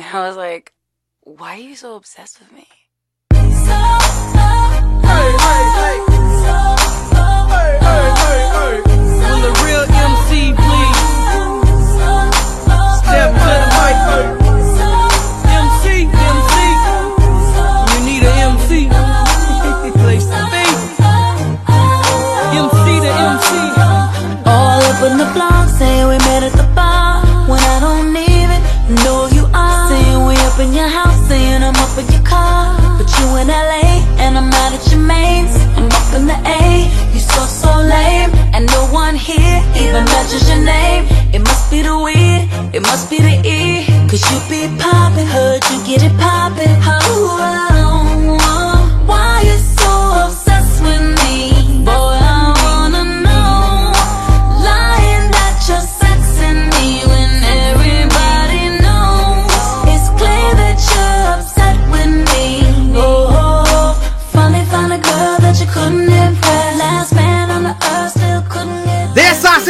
And I was like, why are you so obsessed with me? Will a real MC please step to the mic? MC, MC, you need a MC. Place to be. MC to MC. All up in the block, saying we met at the even your name. It must be the weed, it must be the E. Cause you be poppin', heard you get it poppin'. Oh,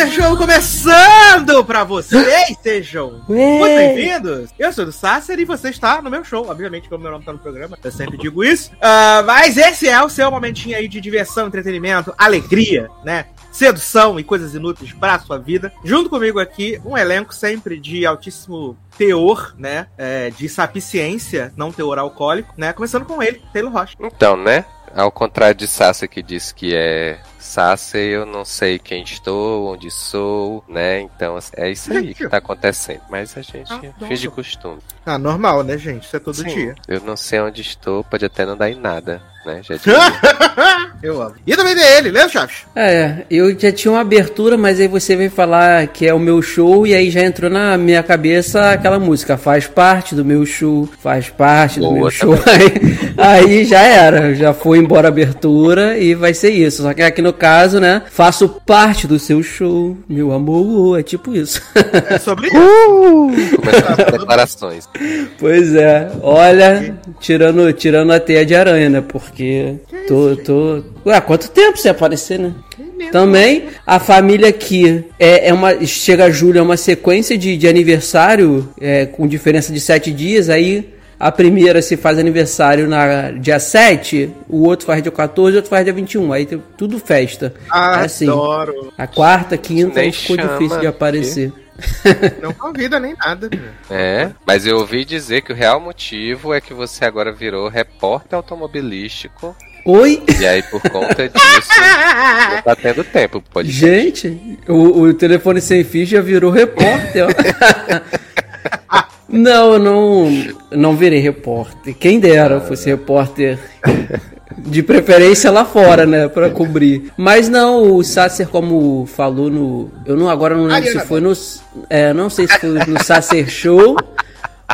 Sacer Show começando pra vocês, sejam muito bem-vindos. Eu sou do Sacer e você está no meu show, obviamente, como meu nome tá no programa, eu sempre digo isso. Ah, mas esse é o seu momentinho aí de diversão, entretenimento, alegria, né? Sedução e coisas inúteis para a sua vida. Junto comigo aqui, um elenco sempre de altíssimo teor, né? É, de sapiciência, não teor alcoólico, né? Começando com ele, Taylor Rocha. Então, né? Ao contrário de Sasha que disse que é Eu não sei quem estou, onde sou, né? Então é isso aí que tá acontecendo. Mas a gente Ah, finge nossa. costume. Ah, normal, né, gente? Isso é todo Sim, dia. Eu não sei onde estou, pode até não dar em nada, né? Já disse. Eu amo. E também tem ele, Léo Chaves. É, eu já tinha uma abertura, mas aí você veio falar que é o meu show e aí já entrou na minha cabeça aquela música, faz parte do meu show, faz parte do Boa meu show. Aí, aí já era, já foi embora a abertura e vai ser isso. Só que aqui no caso, né, faço parte do seu show, meu amor, é tipo isso. É sobre isso. Começando as declarações. Pois é, olha, tirando, tirando a teia de aranha, né? Porque tô, tô. Ué, há quanto tempo você aparecer, né? Também a família aqui é, é uma. Chega julho, é uma sequência de, de aniversário é, com diferença de sete dias. Aí a primeira se faz aniversário na dia 7, o outro faz dia 14, o outro faz dia 21. Aí tudo festa. É assim. Adoro. A quarta, quinta ficou chama, difícil de aparecer. Não convida nem nada. É, mas eu ouvi dizer que o real motivo é que você agora virou repórter automobilístico. Oi? E aí, por conta disso, não tá tendo tempo pro podcast. Gente, o, o telefone sem fio já virou repórter. ó. não, eu não, não virei repórter. Quem dera eu fosse repórter. De preferência lá fora, né? Pra cobrir. Mas não, o Sacer, como falou no. Eu não, agora não lembro se foi no. É, não sei se foi no Sacer Show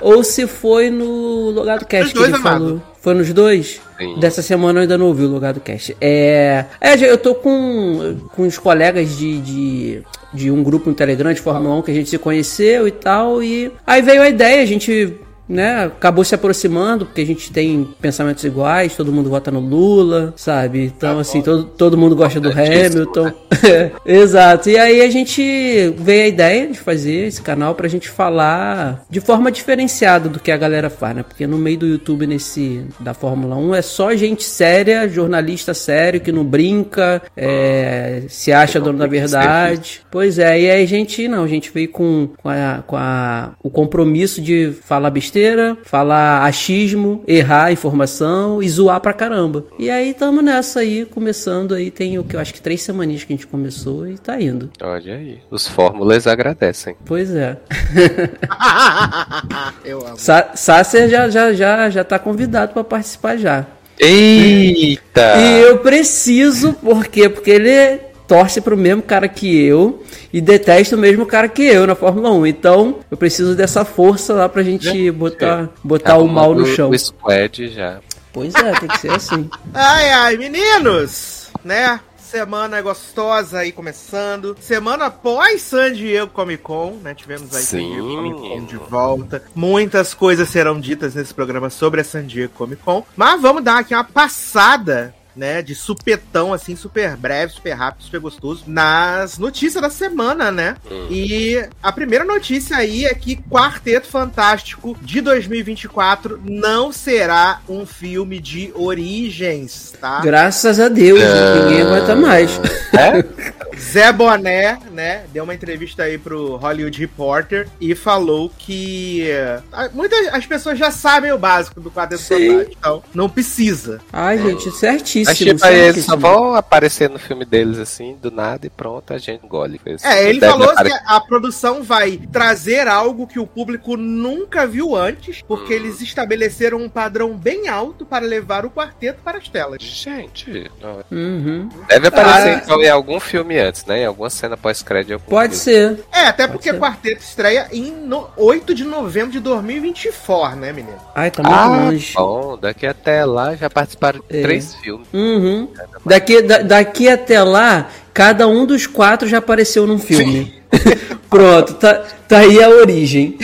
ou se foi no Logado Cast que ele amado. falou. Foi nos dois? Sim. Dessa semana eu ainda não ouvi o Logado Cast. É. É, eu tô com, com os colegas de, de, de um grupo no Telegram de Fórmula 1 que a gente se conheceu e tal. E aí veio a ideia, a gente. Né, acabou se aproximando, porque a gente tem pensamentos iguais, todo mundo vota no Lula, sabe? Então, assim, todo, todo mundo gosta do Hamilton. Exato. E aí a gente veio a ideia de fazer esse canal pra gente falar de forma diferenciada do que a galera faz, né? Porque no meio do YouTube nesse da Fórmula 1 é só gente séria, jornalista sério que não brinca, é, se acha dono da verdade. Pois é, e aí a gente não, a gente veio com, com, a, com a- o compromisso de falar besteira, falar achismo, errar informação e zoar pra caramba. E aí tamo nessa aí, começando aí, tem o que eu acho que três semaninhas que a gente começou e tá indo. Olha aí. Os fórmulas agradecem. Pois é. Eu amo. Sa Sácer já, já, já, já tá convidado pra participar já. Eita! E eu preciso, por quê? Porque ele torce pro mesmo cara que eu e detesta o mesmo cara que eu na Fórmula 1. Então, eu preciso dessa força lá pra gente botar, botar o mal no chão. O squad já. Pois é, tem que ser assim. Ai, ai, meninos, né? Semana gostosa aí começando. Semana pós San Diego Comic Con, né? Tivemos aí San Sim. Diego Comic Con de volta. Muitas coisas serão ditas nesse programa sobre a San Diego Comic Con. Mas vamos dar aqui uma passada né, de supetão, assim, super breve, super rápido, super gostoso, nas notícias da semana, né? Hum. E a primeira notícia aí é que Quarteto Fantástico de 2024 não será um filme de origens, tá? Graças a Deus, Ah. ninguém aguenta mais. É? Zé Boné, né, deu uma entrevista aí pro Hollywood Reporter e falou que eh, muitas as pessoas já sabem o básico do Quarteto Sim. Fantástico, então não precisa. Ai, gente, certíssimo. Mas tipo, aí eles só vão aparecer no filme deles assim, do nada, e pronto, a gente engole. É, ele falou que a produção vai trazer algo que o público nunca viu antes, porque Hum. eles estabeleceram um padrão bem alto para levar o quarteto para as telas. Gente, Uhum. deve aparecer Ah. então, em algum filme antes, né? Em alguma cena pós-crédito. Pode filme. ser. É, até porque ser. quarteto estreia em no- 8 de novembro de 2024, né, menino? Ai, tá muito Ah, longe. bom, daqui até lá já participaram de É. três filmes. Uhum. Daqui, da- daqui até lá, cada um dos quatro já apareceu num filme. Pronto, tá, tá aí a origem.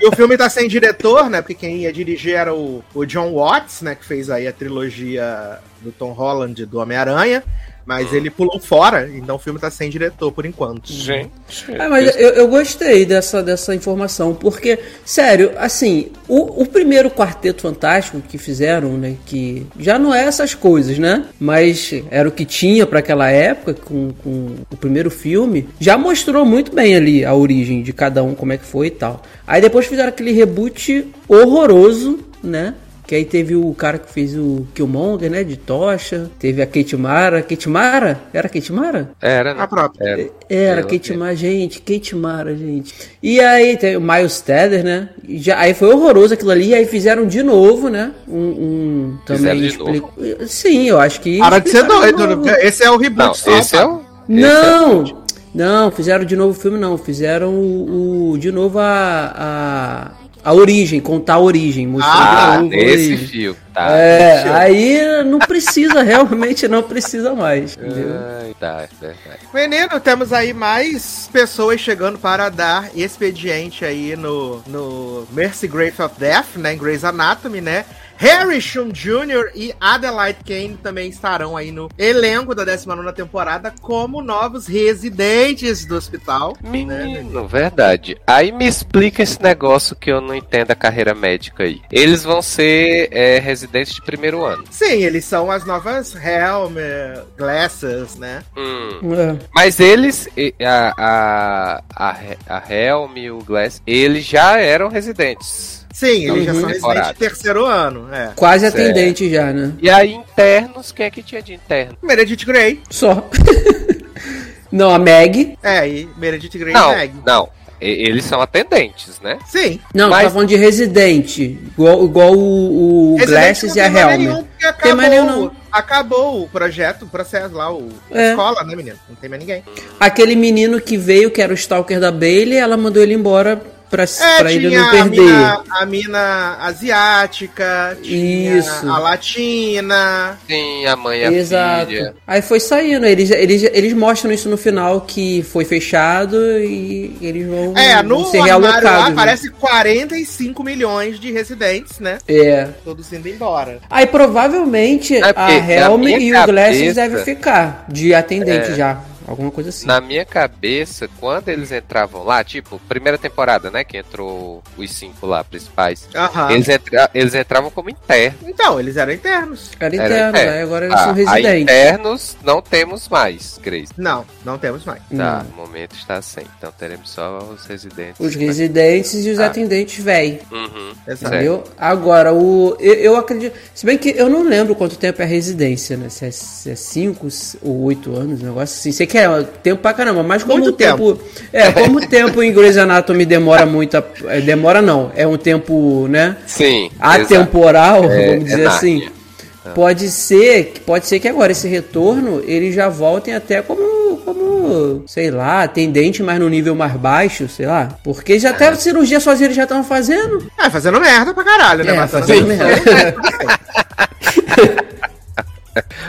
E o filme tá sem diretor, né? Porque quem ia dirigir era o, o John Watts, né? Que fez aí a trilogia do Tom Holland do Homem-Aranha. Mas ele pulou fora, então o filme tá sem diretor por enquanto. Gente. Ah, mas eu, eu gostei dessa, dessa informação, porque, sério, assim, o, o primeiro Quarteto Fantástico que fizeram, né, que já não é essas coisas, né, mas era o que tinha para aquela época, com, com o primeiro filme, já mostrou muito bem ali a origem de cada um, como é que foi e tal. Aí depois fizeram aquele reboot horroroso, né, que aí teve o cara que fez o Killmonger, né, de Tocha, teve a Kate Mara, Kate Mara? Era Kate Mara? Era, né? A própria. Era. Era, Kate. Mara, gente, Kate Mara, gente. E aí tem o Miles Teller, né? E Já, aí foi horroroso aquilo ali, aí fizeram de novo, né? Um, um também Fizeram de expli- Sim, eu acho que. Para de ser doido, né? Esse é o reboot Não, só, esse tá? é o. Não! Não, fizeram de novo o filme, não. Fizeram o, o- de novo a, a, a origem, contar a origem. mostrar Ah, nesse origem. filme, tá? É, aí não precisa, realmente não precisa mais, entendeu? Ai, tá, é verdade. Menino, temos aí mais pessoas chegando para dar expediente aí no, no Mercy Grave of Death, né? Em Grey's Anatomy, né? Harrison Jr. e Adelaide Kane também estarão aí no elenco da 19 temporada como novos residentes do hospital. Menino, verdade. Aí me explica esse negócio que eu não entendo a carreira médica aí. Eles vão ser é, residentes de primeiro ano. Sim, eles são as novas Helm, Glasses, né? Hum. É. Mas eles, a, a, a, a Helm e o Glass, eles já eram residentes. Sim, eles já são residentes de terceiro ano, é. Quase Certo. atendente já, né? E aí, internos, quem é que tinha de interno? Meredith Grey. Só. Não, a Meg. É, e Meredith Grey Não, e Meg. não. Eles são atendentes, né? Sim. Não, Mas- tá falando de residente. Igual, igual o, o Glasses e a tem mais Helm. nenhum, porque Tem mais acabou, nenhum, não. acabou o projeto, o processo lá, o, a É. escola, né, menino? Não tem mais ninguém. Aquele menino que veio, que era o Stalker da Bailey, ela mandou ele embora pra, É, pra ele não a perder. mina, a mina asiática, tinha Isso. a latina. Sim, a mãe e a Exato. filha. Aí foi saindo. Eles, eles, eles mostram isso no final que foi fechado e eles vão, É, vão no ser armário lá realocados. né? aparece 45 milhões de residentes, né? É. Todos indo embora. Aí provavelmente É a porque na Helm e o Glasses cabeça- devem ficar de atendente É. já. Alguma coisa assim. Na minha cabeça, quando eles entravam lá, tipo, primeira temporada, né? Que entrou os cinco lá principais. Aham. Eles, entra- eles entravam como internos. Então, eles eram internos. Era Era interno, interno. aí agora eles Ah, são residentes. internos não temos mais, Grace. Não, não temos mais. Tá, Não. no momento está sem. Então teremos só os residentes. Os residentes e os Ah. atendentes velho. Uhum. Entendeu? Agora, o, eu, eu acredito. Se bem que eu não lembro quanto tempo é a residência, né? Se é 5 ou 8 anos, um negócio assim. Sei que é tempo pra caramba, mas como Muito o tempo. É, como o tempo em Grey's Anatomy demora muito. a- é, demora não, é um tempo, né? Sim. exato. Atemporal, É, vamos dizer é assim. Nárnia. Pode ser, que- pode ser que agora esse retorno eles já voltem até como, como, sei lá, atendente, mas no nível mais baixo, sei lá. Porque já até cirurgia sozinho eles já estão fazendo. É, fazendo merda pra caralho, né? É, fazendo merda.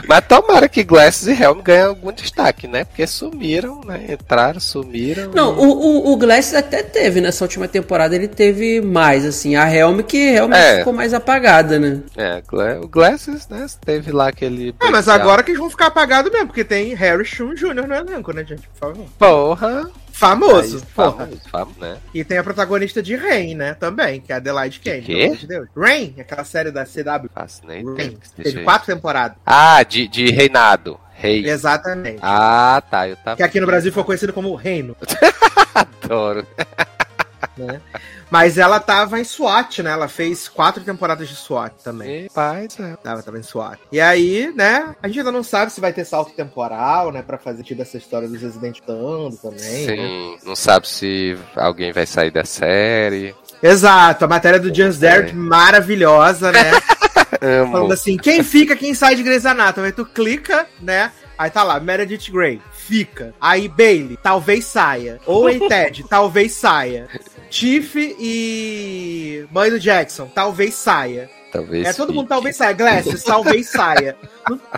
Mas tomara que Glasses e Helm ganhem algum destaque, né? Porque sumiram, né? Entraram, sumiram. Não, o, o, o Glass até teve nessa última temporada, ele teve mais, assim. A Helm que realmente É. ficou mais apagada, né? É, o Glasses, né? Teve lá aquele. Ah, mas agora que eles vão ficar apagados mesmo, porque tem Harry Shun Jr. no elenco, né, gente? Por favor. Porra! Famoso. Aí, famoso, famoso, né? E tem a protagonista de Rain, né? Também, que é a Adelaide Kane. quê? de Deus. Rain, aquela série da CW. Rain. ideia. Deixa Teve quatro temporadas. Ah, de, de reinado. Rei. Exatamente. Ah, tá. Eu tava. Que aqui no Brasil foi conhecido como Reino. Adoro. Né? Mas ela tava em SWAT, né? Ela fez quatro temporadas de SWAT também. Meu pai. Tava, tava em SWAT. E aí, né? A gente ainda não sabe se vai ter salto temporal, né? Pra fazer sentido essa história dos residentes dando também. né? Sim, não sabe se alguém vai sair da série. Exato, a matéria do Derek É. maravilhosa, né? Amo. Falando assim, quem fica, quem sai de Grey's Anatomy. Aí tu clica, né? Aí tá lá, Meredith Grey, fica. Aí Bailey, talvez saia. Ou Ted, talvez saia. Tiff e mãe do Jackson, talvez saia. Talvez. É, todo mundo fique. talvez saia. Glasses, talvez saia.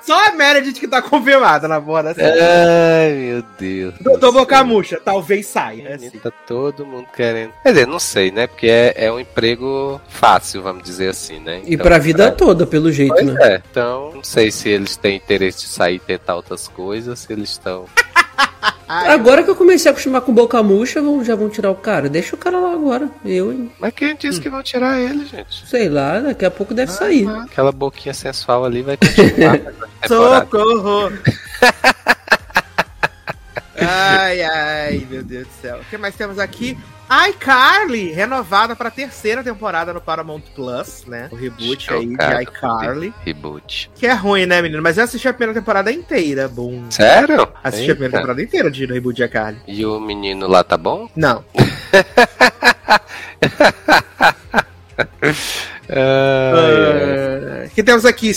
Só a Meredith que tá confirmada na porra da série. Ai, meu Deus. Doutor Bocamucha, talvez saia. É assim. Tá todo mundo querendo. Quer dizer, não sei, né? Porque é, é um emprego fácil, vamos dizer assim, né? E pra vida toda, pelo jeito, Pois né? é. Então, não sei se eles têm interesse de sair e tentar outras coisas, se eles estão. Agora que eu comecei a acostumar com boca murcha, vão- já vão tirar o cara. Deixa o cara lá agora. Eu, hein? Mas quem disse que vão tirar ele, gente? sei lá, daqui a pouco deve sair. Aquela boquinha sensual ali vai continuar. Socorro! ai, ai, meu Deus do céu. O que mais temos aqui? iCarly, renovada pra terceira temporada no Paramount Plus, né? O reboot aí de Chocado. iCarly. Reboot. Que é ruim, né, menino? Mas eu assisti a primeira temporada inteira. Bom. Sério? Assisti a primeira Eita. temporada inteira de reboot de iCarly. E o menino lá tá bom? Não. Uh, que temos aqui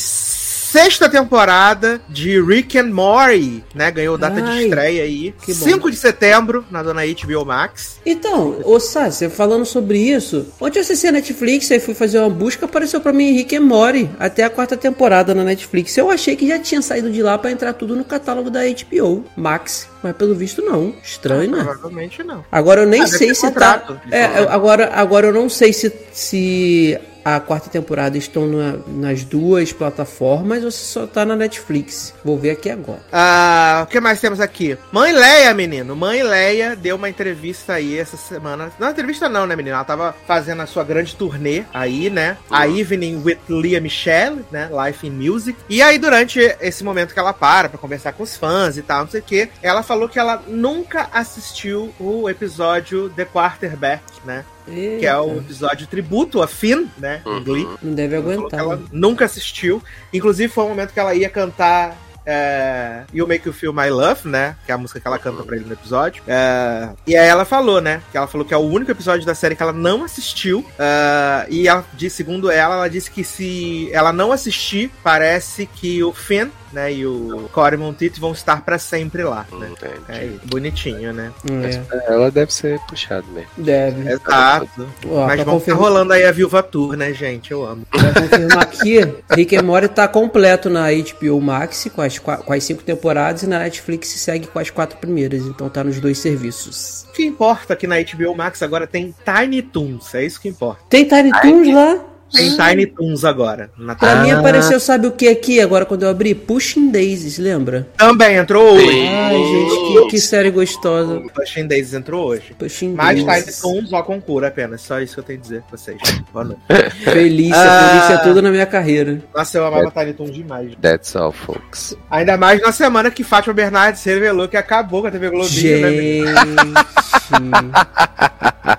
sexta temporada de Rick and Morty, né? Ganhou data de Ai, estreia aí. que bom. 5 de setembro, na dona HBO Max. Então, ô Sassi, falando sobre isso, ontem eu acessei a Netflix e fui fazer uma busca, apareceu pra mim Rick and Morty, até a quarta temporada na Netflix. Eu achei que já tinha saído de lá pra entrar tudo no catálogo da HBO Max, mas pelo visto não. Estranho, né? Provavelmente não. Agora eu nem Ah, sei se tá. contrato de É, agora, agora eu não sei se, se a quarta temporada estão na- nas duas plataformas ou se só tá na Netflix. Vou ver aqui agora. Ah, o que mais temos aqui? Mãe Leia, menino. Mãe Leia deu uma entrevista aí essa semana. Não, entrevista não, né, menino? Ela tava fazendo a sua grande turnê aí, né? A Evening with Leah Michelle, né? Life in Music. E aí, durante esse momento que ela para pra conversar com os fãs e tal, não sei o que, ela falou que ela nunca assistiu o episódio The Quarterback, né? Que é o episódio tributo a Finn, né? Em Glee. Não deve Ela aguentar. ela nunca assistiu. Inclusive, foi o momento que ela ia cantar é, You Make You Feel My Love, né? Que é a música que ela canta pra ele no episódio. É, e aí ela falou, né? Que ela falou que é o único episódio da série que ela não assistiu. é, e ela, de, segundo ela, ela disse que se ela não assistir, parece que o Finn, né? E o Corey Monteith vão estar pra sempre lá, né? É isso. bonitinho, né? É, Ela deve ser puxado mesmo. deve. Exato. Ó, Mas vamos tá confirmar, rolando aí a Viúva Tour, né, gente? Eu amo. pra confirmar aqui, Rick and Morty tá completo na HBO Max com as, com as cinco temporadas e na Netflix segue com as quatro primeiras. Então tá nos dois serviços. O que importa é que na HBO Max agora tem Tiny Toons, é isso que importa. Tem Tiny Toons lá? Tem Tiny Toons agora. Na Pra Tiny- mim apareceu, sabe o que aqui agora quando eu abri? Pushing Daisies, lembra? Também entrou hoje. Ai, gente, que, que série gostosa. Pushing Days entrou hoje. Pushing Mais Tiny Daisies. Toons, ó concura apenas. Só isso que eu tenho a dizer pra vocês. Boa noite. Felícia, Ah. Felícia tudo na minha carreira. Nossa, eu amava Tiny Toons demais. That's all, folks. Ainda mais na semana que Fátima Bernardes revelou que acabou com a TV Globinho, né? Gente, Bernardes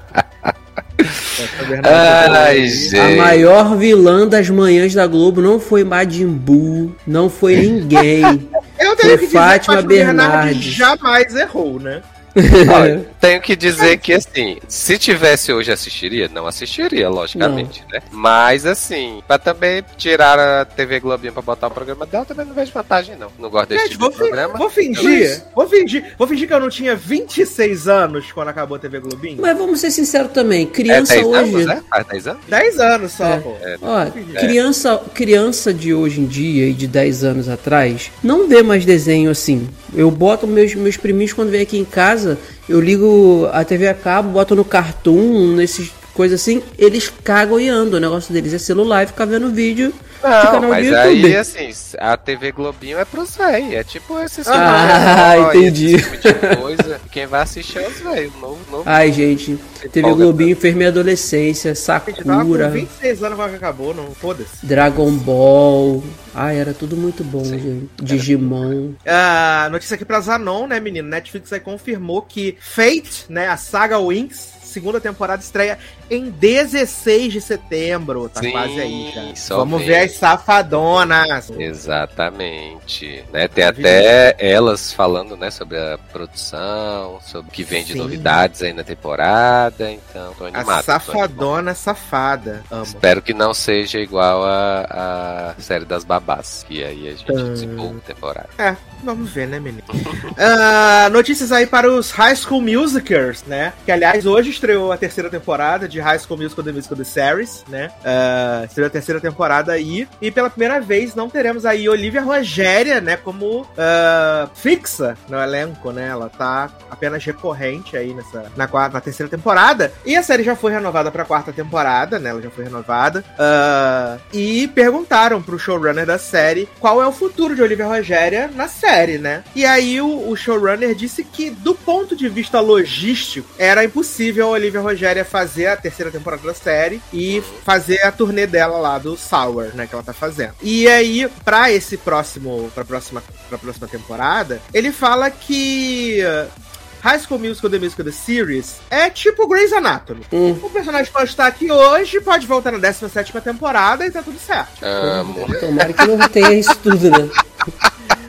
Ai, gente. a maior vilã das manhãs da Globo não foi Majin Buu, não foi ninguém. Eu Foi tenho que dizer Fátima que Fátima Bernardes Bernardes. jamais errou, né? Olha, tenho que dizer que assim, se tivesse hoje assistiria, não assistiria, logicamente, né? Mas assim, pra também tirar a TV Globinho pra botar o programa dela, também não vejo vantagem, não. Não gosto desse Gente, tipo vou, de programa. vou fingir, vou fingir, vou fingir que eu não tinha 26 anos quando acabou a TV Globinho. Mas vamos ser sinceros também, É criança 10 hoje. anos, né? Faz 10 anos? 10 anos só, É. pô. Ó, criança, criança de hoje em dia e de 10 anos atrás não vê mais desenho assim. Eu boto meus, meus priminhos quando vem aqui em casa, eu ligo a TV a cabo, boto no Cartoon, nesses coisas assim, eles cagam e andam. O negócio deles é celular e ficar vendo vídeo de Não, canal mas aí, assim, a TV Globinho é pros velhos. É tipo esses Ah, entendi. esse tipo de coisa. Quem vai assistir é os velhos. Novo, novo. Ai, gente, TV Globinho fez minha adolescência, Sakura, 26 anos quando acabou, não foda-se. Dragon Ball. Ai, era tudo muito bom, gente. Digimon. Ah, notícia aqui pra Zanon, né, menino? Netflix aí confirmou que Fate, né, a saga Winx, segunda temporada estreia em 16 de setembro. Tá Sim, quase aí, já. Vamos vem. ver as safadonas. Exatamente. Né? Tem até elas falando né, sobre a produção, sobre o que vem de Sim. novidades aí na temporada. Então, tô A animado. animado. safadona safada. Amo. Espero que não seja igual a, a série das babás. Que aí a gente Ah. desenvolve temporada. É, vamos ver, né, menino? Ah, notícias aí para os High School Musicals, né? Que, aliás, hoje estreou a terceira temporada de High School Musical The Musical The Series, né? Ah, estreou a terceira temporada aí. E pela primeira vez não teremos aí Olivia Rogéria, né? Como ah, fixa no elenco, né? Ela tá apenas recorrente aí nessa, na, quarta, na terceira temporada. E a série já foi renovada pra quarta temporada, né? Ela já foi renovada. Ah, e perguntaram pro showrunner da série qual é o futuro de Olivia Rogéria na série, né? E aí o, o showrunner disse que, do ponto de vista logístico, era impossível a Olivia Rogéria fazer a terceira temporada da série e fazer a turnê dela lá do Sour, né? Que ela tá fazendo. E aí, pra esse próximo. pra próxima, pra próxima temporada, ele fala que. uh, High School Musical The Musical The Series é tipo Grey's Anatomy. Hum. O personagem pode estar aqui hoje, pode voltar na 17 temporada e tá tudo certo. Amo. Tomara que não tenha isso tudo, né?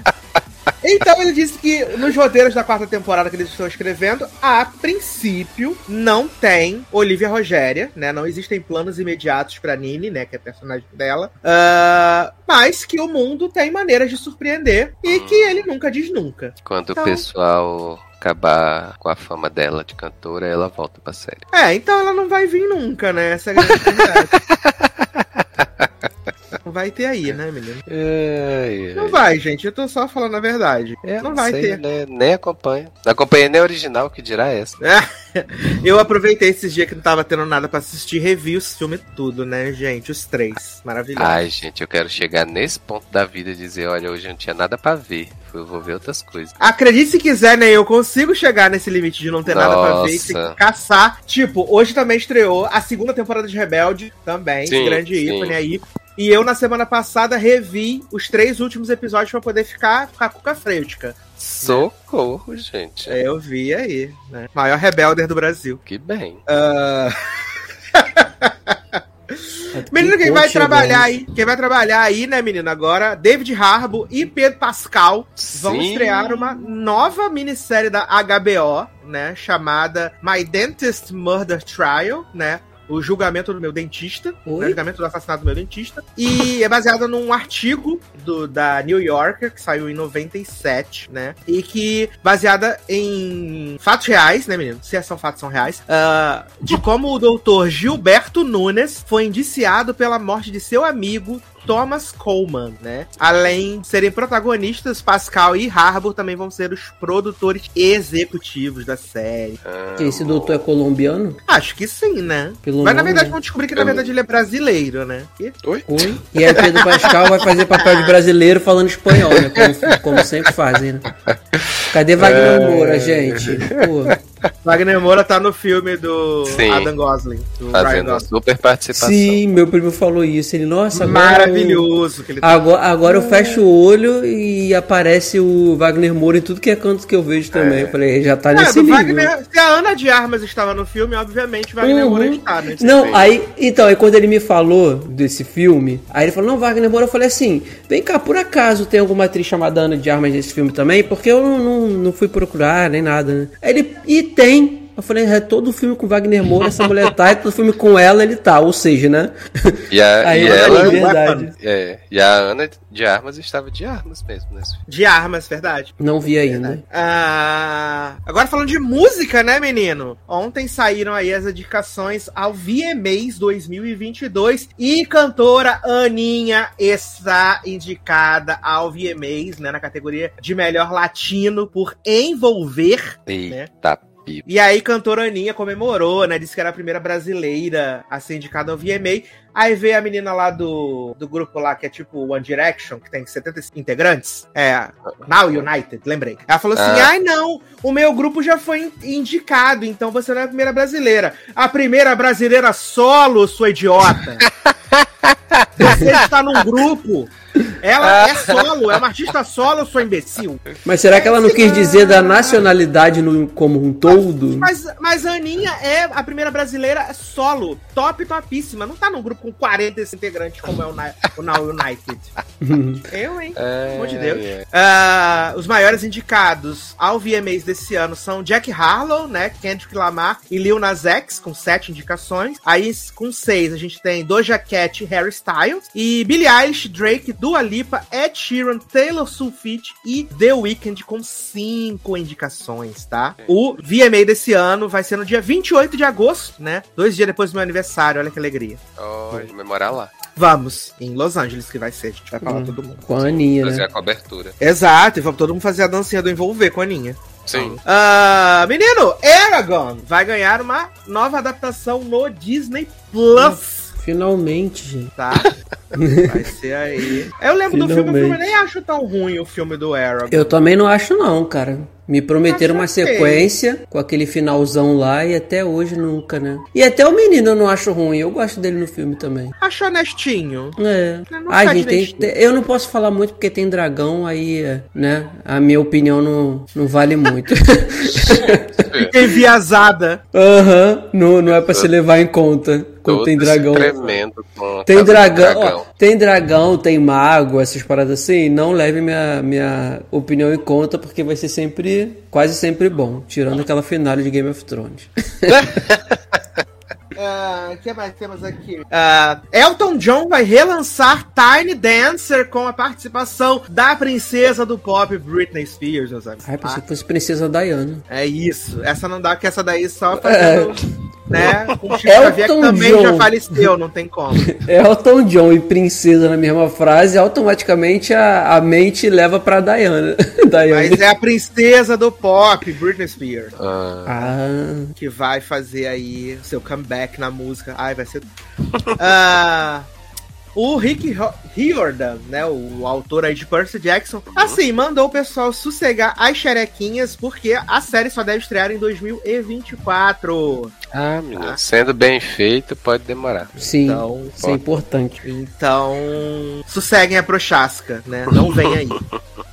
Então ele disse que nos roteiros da quarta temporada que eles estão escrevendo, a princípio não tem Olivia Rogéria, né? Não existem planos imediatos pra Nini, né? Que é a personagem dela. Ah, mas que o mundo tem maneiras de surpreender e que ele nunca diz nunca. Quando Então- o pessoal acabar com a fama dela de cantora, ela volta pra série. É, então ela não vai vir nunca, né? Essa é a grande verdade. Não vai ter aí, né, menino? Não vai, gente. Eu tô só falando a verdade. É, não vai sei, ter. né? Nem acompanho. Não acompanhei nem a original, que dirá essa. Eu aproveitei esses dias que não tava tendo nada pra assistir, revi os filmes tudo, né, gente? Os três. Maravilhoso. Ai, gente, eu quero chegar nesse ponto da vida e dizer, olha, hoje não tinha nada pra ver. Eu vou ver outras coisas. Acredite se quiser, né? Eu consigo chegar nesse limite de não ter nada pra ver e ter Nossa. que caçar. Tipo, hoje também estreou a segunda temporada de Rebelde, também. Sim, grande sim. ícone aí. E eu, na semana passada, revi os três últimos episódios pra poder ficar, ficar com a freutica. Socorro, gente. É, eu vi aí, né? Maior rebelder do Brasil. Que bem. Ah, Menino, quem vai trabalhar aí, quem vai trabalhar aí, né, menino, agora, David Harbour e Pedro Pascal vão Sim. estrear uma nova minissérie da HBO, né, chamada My Dentist Murder Trial, né, o julgamento do meu dentista, Oi? o julgamento do assassinato do meu dentista, e é baseada num artigo do, da New Yorker, que saiu em 97, né, e que, baseada em fatos reais, né, menino, se são fatos, são reais, ah, de como o doutor Gilberto Nunes foi indiciado pela morte de seu amigo Thomas Coleman, né? Além de serem protagonistas, Pascal e Harbour também vão ser os produtores executivos da série. Que esse doutor é colombiano? Acho que sim, né? Pelo Mas na nome, verdade né? vão descobrir que na verdade ele é brasileiro, né? E- Oi? E aí Pedro Pascal vai fazer papel de brasileiro falando espanhol, né? Como, como sempre fazem, né? Cadê Wagner Moura, gente? Pô. Wagner Moura tá no filme do Sim. Adam Gosling. Do Ryan Fazendo Gosling. super participação. Sim, meu primo falou isso. Ele, nossa, agora Maravilhoso que ele eu- tá. Agora, agora eu fecho o olho e aparece o Wagner Moura em tudo que é canto que eu vejo também. Eu falei, já tá É, nesse nível. Wagner, se a Ana de Armas estava no filme, obviamente Wagner Uhum. Moura está, né? Não, aí, então, aí quando ele me falou desse filme, aí ele falou, não, Wagner Moura, eu falei assim, vem cá, por acaso tem alguma atriz chamada Ana de Armas nesse filme também? Porque eu não, não, não fui procurar, nem nada, né? Aí ele, e tem. Eu falei, é todo filme com Wagner Moura, essa mulher tá, e todo filme com ela ele tá, ou seja, né? E, a, Aí e ela. falei, verdade. É, e a Ana de Armas estava de armas mesmo nesse filme. De Armas, verdade. Não vi ainda. Ah, agora falando de música, né, menino? Ontem saíram aí as indicações ao VMAs 2022 e cantora Aninha está indicada ao VMAs, né, na categoria de melhor latino por envolver. Eita, E aí, cantora Aninha comemorou, né? Disse que era a primeira brasileira a ser indicada ao VMA. Aí veio a menina lá do, do grupo lá, que é tipo One Direction, que tem 75 integrantes. É, Now United, lembrei. Ela falou assim: Ah. ai não, o meu grupo já foi in- indicado, então você não é a primeira brasileira. A primeira brasileira solo, sua idiota. Você está num grupo. Ela é solo, é uma artista solo, sua imbecil. Mas será que ela não quis dizer da nacionalidade no, como um todo? Mas, mas a Aninha é a primeira brasileira solo, top, topíssima. Não tá num grupo com 40 integrantes como é o, Ni- o Now United. Eu, hein? É, Pelo amor de Deus. é. Ah, os maiores indicados ao VMAs desse ano são Jack Harlow, né? Kendrick Lamar e Lil Nas X, com sete indicações. Aí, com seis, a gente tem Doja Cat e Harry Styles. E Billie Eilish, Drake, Dua Lipa, Ed Sheeran, Taylor Swift e The Weeknd com cinco indicações, tá? O VMA desse ano vai ser no dia 28 de agosto, né? Dois dias depois do meu aniversário, olha que alegria. Olha, comemorar lá. Vamos, em Los Angeles que vai ser, a gente vai falar Hum. todo mundo. Com a Aninha, Fazer né? a cobertura. Exato, e vamos todo mundo fazer a dancinha do envolver com a Aninha. Sim. Ah, menino, Aragon vai ganhar uma nova adaptação no Disney Plus. Finalmente, gente. Tá? Vai ser aí. Eu lembro do filme, o filme eu Finalmente. nem acho tão ruim o filme do Aragon. Eu também não acho não, cara. Me prometeram uma sequência com aquele finalzão lá e até hoje nunca, né? E até o menino eu não acho ruim, eu gosto dele no filme também. Acho honestinho. É. Não, faz gente, tem- eu não posso falar muito porque tem dragão, aí, né? A minha opinião não, não vale muito. Enviesada. Aham, não, não é pra se levar em conta quando Todo tem dragão. Tremendo com Tem do dragão, ó, tem dragão, tem mago, essas paradas assim. Não leve minha, minha opinião em conta, porque vai ser sempre, quase sempre bom. Tirando aquela finale de Game of Thrones. Ah, O que mais temos aqui? Ah, Elton John vai relançar Tiny Dancer com a participação da princesa do pop Britney Spears, meus amigos. Ai, pensei que fosse Princesa Diana. É isso. Essa não dá, porque essa daí só fazendo, né? Com o Chico Xavier que também John. já faleceu, não tem como. Elton John e princesa na mesma frase, automaticamente a, a mente leva pra Diana. Diana. Mas é a princesa do pop, Britney Spears, Ah, Ah, que vai fazer aí seu comeback na música. Ai, vai ser. Ah, o Rick Riordan, né, o, o autor aí de Percy Jackson, assim, mandou o pessoal sossegar as xerequinhas, porque a série só deve estrear em 2024. ah, menino. Sendo bem feito, pode demorar. sim, Então, isso é importante. Então, sosseguem a prochasca, né? Não vem aí.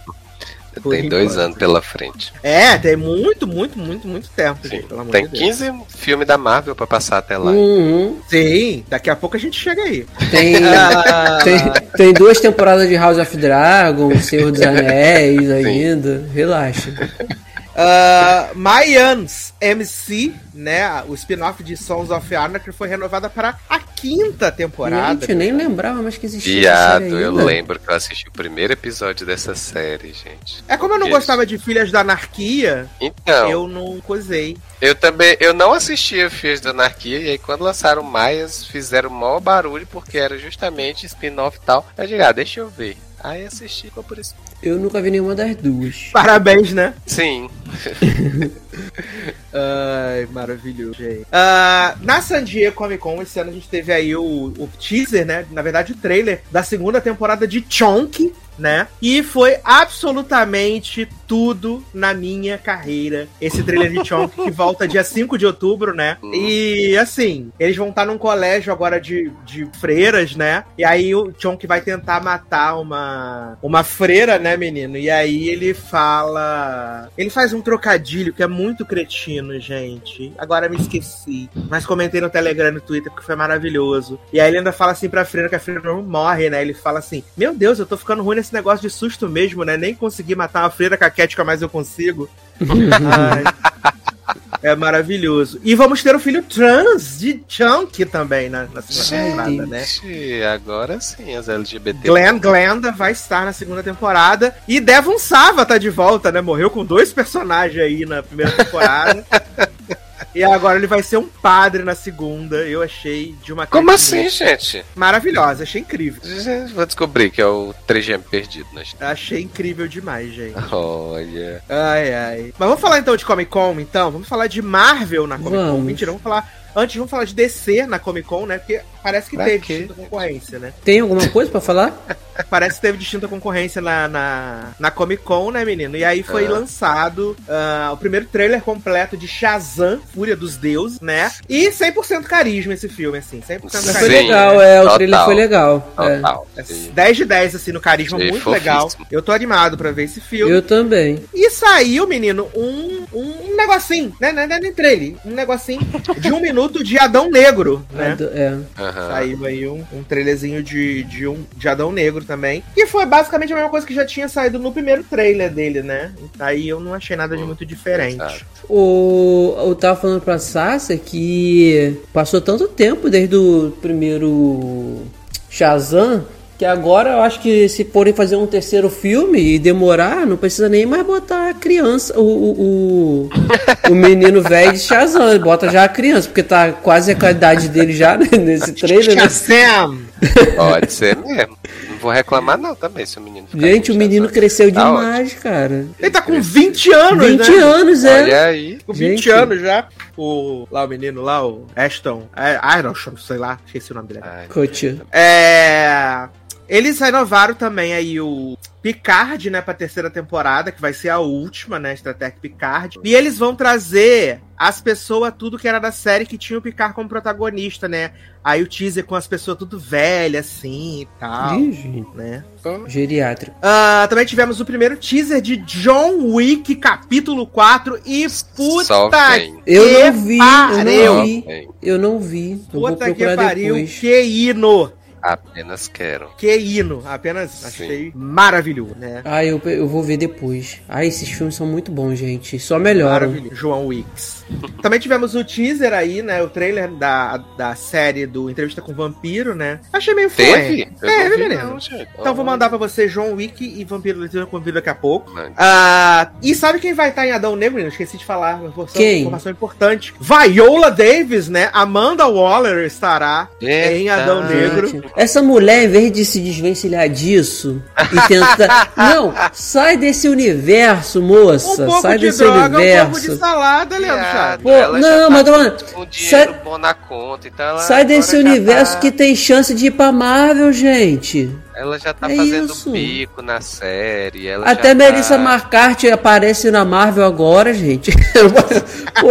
Por tem dois enquanto. anos pela frente. É, tem muito, muito, muito, muito tempo, gente, Tem de Deus. 15 filmes da Marvel pra passar até lá. Uhum. Sim, daqui a pouco a gente chega aí. Tem, Ah, tem, tem duas temporadas de House of Dragon, Senhor dos Anéis ainda. Relaxa. Uh, Mayans MC, né? O spin-off de Sons of Anarchy foi renovada para a quinta temporada. Gente, nem lembrava mais que existia. Viado, eu lembro que eu assisti o primeiro episódio dessa série, gente. É como eu não Isso. gostava de Filhas da Anarquia, Então, eu, eu não cozei. também, eu não assistia Filhos da Anarquia, e aí quando lançaram Maias, fizeram o maior barulho, porque era justamente spin-off e tal. Eu digo, ah, deixa eu ver. Aí assisti, ficou por isso. Eu nunca vi nenhuma das duas. Parabéns, né? Sim, Ai, maravilhoso, gente. Ah, na San Diego Comic Con, esse ano a gente teve aí o, o teaser, né? Na verdade, o trailer da segunda temporada de Chonk, né? E foi absolutamente tudo na minha carreira. Esse trailer de Chonk que volta dia 5 de outubro, né? E assim, eles vão estar num colégio agora de, de freiras, né? E aí o Chonk vai tentar matar uma, uma freira, né, menino? E aí ele fala. Ele faz um trocadilho que é muito cretino, gente. Agora me esqueci. Mas comentei no Telegram e no Twitter porque foi maravilhoso. E aí ele ainda fala assim pra freira que a freira não morre, né? Ele fala assim: Meu Deus, eu tô ficando ruim nesse negócio de susto mesmo, né? Nem consegui matar uma freira com a Kética, mas eu consigo. Ai. É maravilhoso. E vamos ter o filho trans de Chunk também na, na segunda temporada, né? Gente, agora sim, as LGBT. Glenn Glenda vai estar na segunda temporada. E Devon Sava tá de volta, né? Morreu com dois personagens aí na primeira temporada. E agora ele vai ser um padre na segunda. Eu achei de uma Como assim, gente? Maravilhosa, achei incrível. Vou descobrir que é o 3GM perdido, né? Achei incrível demais, gente. Olha. Ai, ai. Mas vamos falar então de Comic Con, então? Vamos falar de Marvel na Comic Con. Vamos. Mentira, vamos falar. Antes, vamos falar de DC na Comic Con, né? Porque parece que Pra teve concorrência, né? Tem alguma coisa pra falar? Parece que teve distinta concorrência na, na, na Comic Con, né, menino? E aí foi Ah. lançado ah, o primeiro trailer completo de Shazam, Fúria dos Deuses, né? E 100% carisma esse filme, assim. 100% Mas carisma. foi Sim, legal, é, o total. trailer foi legal. é. Total. É Sim. 10 de 10, assim, no carisma, Achei muito fofíssimo. legal. Eu tô animado pra ver esse filme. Eu também. E saiu, menino, um, um negocinho, né? Não é nem trailer, um negocinho de um minuto de Adão Negro, né? É. Aham. Saiu aí um, um trailerzinho de, de, um, de Adão Negro também. Que foi basicamente a mesma coisa que já tinha saído no primeiro trailer dele, né? Aí eu não achei nada de muito diferente. Exato. O, eu tava falando pra Sasha que passou tanto tempo desde o primeiro Shazam que agora eu acho que se forem fazer um terceiro filme e demorar, não precisa nem mais botar a criança, o, o, o, o menino velho de Shazam, bota já a criança, porque tá quase a idade dele já né, nesse trailer. né? Shazam! Pode ser mesmo. Não vou reclamar, não, também, se o menino ficar Gente, o menino cresceu Tá demais, cara. Ele tá com 20 anos, 20 né? anos, é. Olha aí. Com 20 Gente. anos já. O, lá o menino lá, o Ashton. É, Ironson, sei lá, esqueci o nome dele. Ai, Coach. É. Eles renovaram também aí o Picard, né, pra terceira temporada, que vai ser a última, né, Star Trek Picard. E eles vão trazer as pessoas, tudo que era da série que tinha o Picard como protagonista, né? Aí o teaser com as pessoas tudo velhas, assim e tal, Ih, né? Geriátrico. Ah, também tivemos o primeiro teaser de John Wick, capítulo 4, e Só puta vem. Eu que não vi, eu pariu! não vi. Eu não vi. Eu Puta que pariu, depois. que hino! Apenas quero. Que hino! Apenas achei maravilhoso, né? Ah, eu, eu vou ver depois. Ah, esses filmes são muito bons, gente. Só melhoram. Maravilhoso. João Wicks. Também tivemos o teaser aí, né? O trailer da, da série do Entrevista com o Vampiro, né? Achei meio Teve? Eu Teve, não vi. Então vou mandar pra você João Wick e Vampiro do Entrevista com o Vampiro daqui a pouco. Ah, e sabe quem vai estar em Adão Negro, menino? Esqueci de falar. Uma informação, Quem? informação importante. Viola Davis, né? Amanda Waller estará em Adão Verdade. Negro. Essa mulher, em vez de se desvencilhar disso e tentar. não, sai desse universo, Um moça. pouco sai de desse droga, um pouco de universo. salada, Leandro Viado, Chaves. Pô, ela já não, tá mas com um dinheiro bom na conta, então ela sai desse universo tá- que tem chance de ir pra Marvel, gente. Ela já tá É fazendo isso. bico na série. ela Até já Melissa tá... McCarthy aparece na Marvel agora, gente. Pô,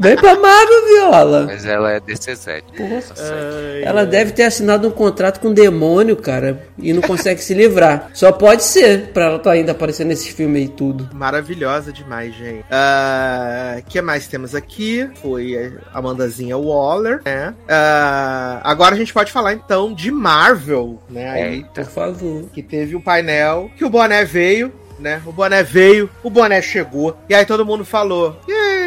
vem pra Marvel, Viola. Mas ela é DCZ. Porra. Ai, Ela deve ter assinado um contrato com o demônio, cara, e não consegue se livrar. Só pode ser pra ela tá ainda aparecendo nesse filme aí tudo. Maravilhosa demais, gente. O que mais temos aqui? Foi a Amandazinha Waller, né? Ah, agora a gente pode falar então de Marvel, né? Aí, Eita. Por favor. que teve o painel, que o boné veio, né? O boné veio, o boné chegou. E aí todo mundo falou: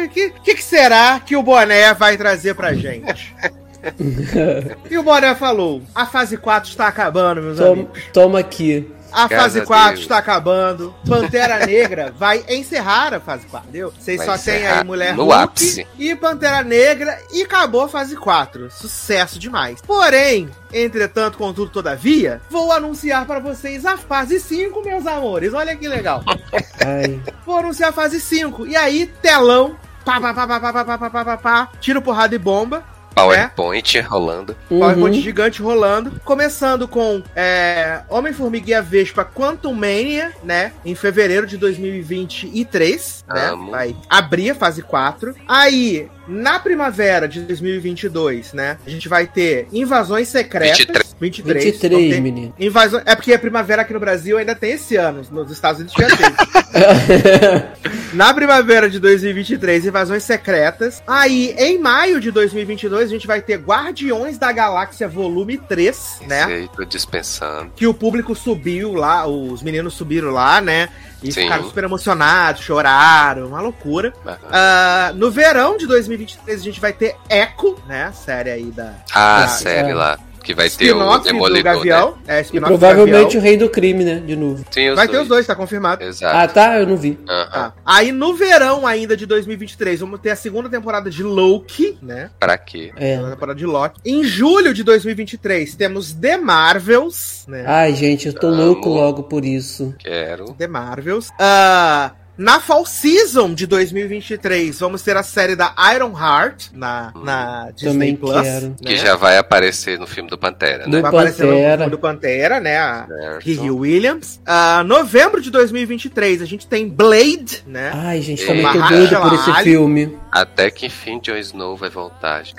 "E, que, que, que será que o boné vai trazer pra gente? e o boné falou: a fase 4 está acabando, meus Toma, amigos. toma aqui. A Graças fase a 4 Deus. está acabando. Pantera Negra vai encerrar a fase 4, entendeu? Vocês só têm aí Mulher no Hulk ápice. e Pantera Negra e acabou a fase 4. Sucesso demais. Porém, entretanto, contudo, todavia, vou anunciar para vocês a fase 5, meus amores. Olha que legal. Ai. Vou anunciar a fase 5. E aí, telão. Pá, pá, pá, pá, pá, pá, pá, pá, pá, pá, pá, tiro, porrada e bomba. PowerPoint rolando. PowerPoint Uhum. gigante rolando. Começando com é, Homem-Formiga e a Vespa Quantum Mania, né? Em fevereiro de 2023, né? Amo. Vai abrir a fase 4. Aí, na primavera de 2022, né? A gente vai ter Invasões Secretas. 23. 23. 23, vão ter menino. Invasões... É porque a primavera aqui no Brasil ainda tem esse ano. Nos Estados Unidos já tem. Na primavera de 2023, Invasões Secretas. Aí, em maio de 2022, a gente vai ter Guardiões da Galáxia Volume 3, Esse né? aí, tô dispensando. Que o público subiu lá, os meninos subiram lá, né? E Sim. ficaram super emocionados, choraram, uma loucura. Ah, no verão de 2023, a gente vai ter Echo, né? A série aí da. Ah, Ah, série é. lá. Que vai ter o Demolidor, né? Gavião. É, E provavelmente Gavião. o rei do crime, né? De novo. Sim, Vai dois. ter os dois, tá confirmado. Exato. Ah, tá? Eu não vi. Aham. Tá. Aí no verão ainda de 2023, vamos ter a segunda temporada de Loki, né? Pra quê? É. Segunda temporada de Loki. Em julho de 2023, temos The Marvels, né? Ai, gente, eu tô Amo. louco logo por isso. Quero. The Marvels. Ah, na Fall Season de 2023, vamos ter a série da Iron Heart na, na Disney Também Plus. quero. né? Que já vai aparecer no filme do Pantera, né? Do Vai aparecer no Pantera. filme do Pantera, né? A. Riri Williams. Ah, novembro de 2023, a gente tem Blade, né? Ai, gente, Ei. também tô doido por esse Ali. filme. Até que enfim Jon Snow vai voltar.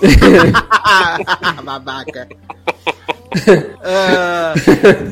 Babaca. Ah,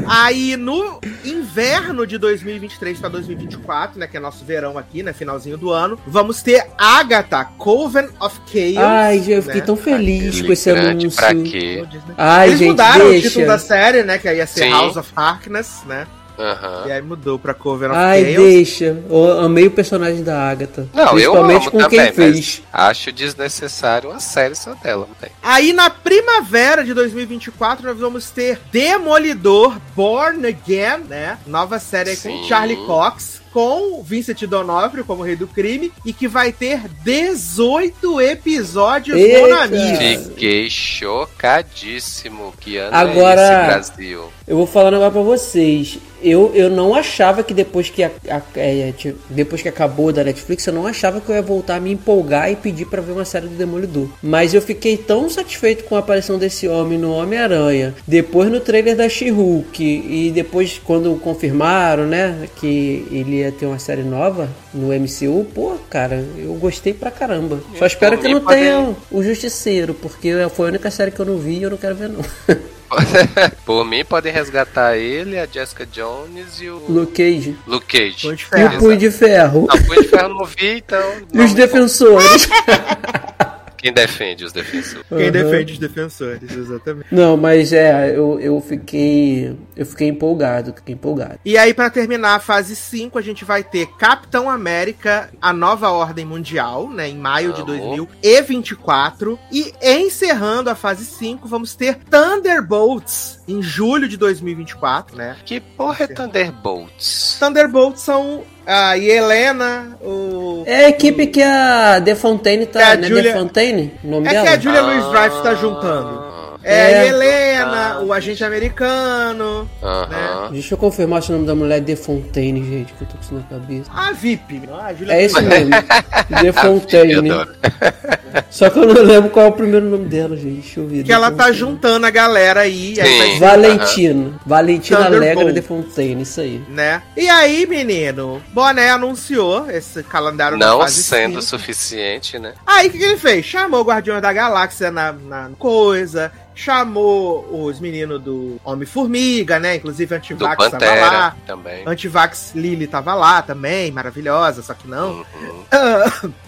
aí no inverno de 2023 para 2024, né, que é nosso verão aqui, né, finalzinho do ano, vamos ter Agatha, Coven of Chaos. Ai, gente, eu fiquei né? tão feliz Aquele com esse anúncio. pra quê? Ai, Eles gente, mudaram o deixa. título da série, né, que aí ia ser Sim. House of Harkness, né, Aham. e aí mudou pra Coven of Ai, Chaos. deixa. Eu amei o personagem da Agatha. Não, eu Principalmente amo com também, quem fez. acho desnecessário uma série só dela. Aí na primavera de 2024 nós vamos ter Demolidor Born Again, né? Nova série com. Charlie Cox, com Vincent D'Onofrio como rei do crime e que vai ter 18 episódios Eita. Fiquei chocadíssimo que ano Agora- é esse Brasil. Eu vou falar um negócio pra vocês. Eu, eu não achava que depois que, a- a- é, tipo, depois que acabou da Netflix, eu não achava que eu ia voltar a me empolgar e pedir pra ver uma série do Demolidor. Mas eu fiquei tão satisfeito com a aparição desse homem no Homem-Aranha, depois no trailer da She-Hulk e depois quando confirmaram, né, que ele ia ter uma série nova no MCU, pô, cara, eu gostei pra caramba. Só espero que não tenha o Justiceiro, porque foi a única série que eu não vi e eu não quero ver não. Por mim, podem resgatar ele, a Jessica Jones e o Luke Cage. Luke Cage. Punho de E Ferro. o Punho de Ferro. Não, Punho de Ferro eu não vi, então. E os defensores. Quem defende os defensores? Quem Uhum. defende os defensores, exatamente. Não, mas é, eu, eu fiquei. Eu fiquei empolgado, fiquei empolgado. E aí, pra terminar a fase 5, a gente vai ter Capitão América, a nova ordem mundial, né? Em maio de Amo. 2024. E encerrando a fase 5, vamos ter Thunderbolts em julho de 2024, né? Que porra é Thunderbolts? Thunderbolts são a Helena, o. É a equipe que a The Fontaine tá. É a né? Julia- The Fontaine? O nome É dela? que a Julia Louis Dreyfus tá juntando. É, É. Helena, o agente americano, Aham. Deixa eu confirmar se o nome da mulher é The Fontaine, gente, que eu tô com isso na cabeça. a VIP. não, A Julia É esse mesmo. The Eu Fontaine. adoro. Só que eu não lembro qual é o primeiro nome dela, gente. Deixa eu ver. Que ela tá juntando a galera aí. aí Sim. vai ser, Valentina. Valentina The Fontaine, isso aí. né? E aí, menino, Boné anunciou esse calendário da Não sendo 5. suficiente, né? Aí, o que, que ele fez? Chamou o Guardião da Galáxia na, na coisa, chamou os meninos do Homem-Formiga, né? Inclusive, Antivax tava lá. também. Antivax Lily tava lá também, maravilhosa, só que não. Uhum.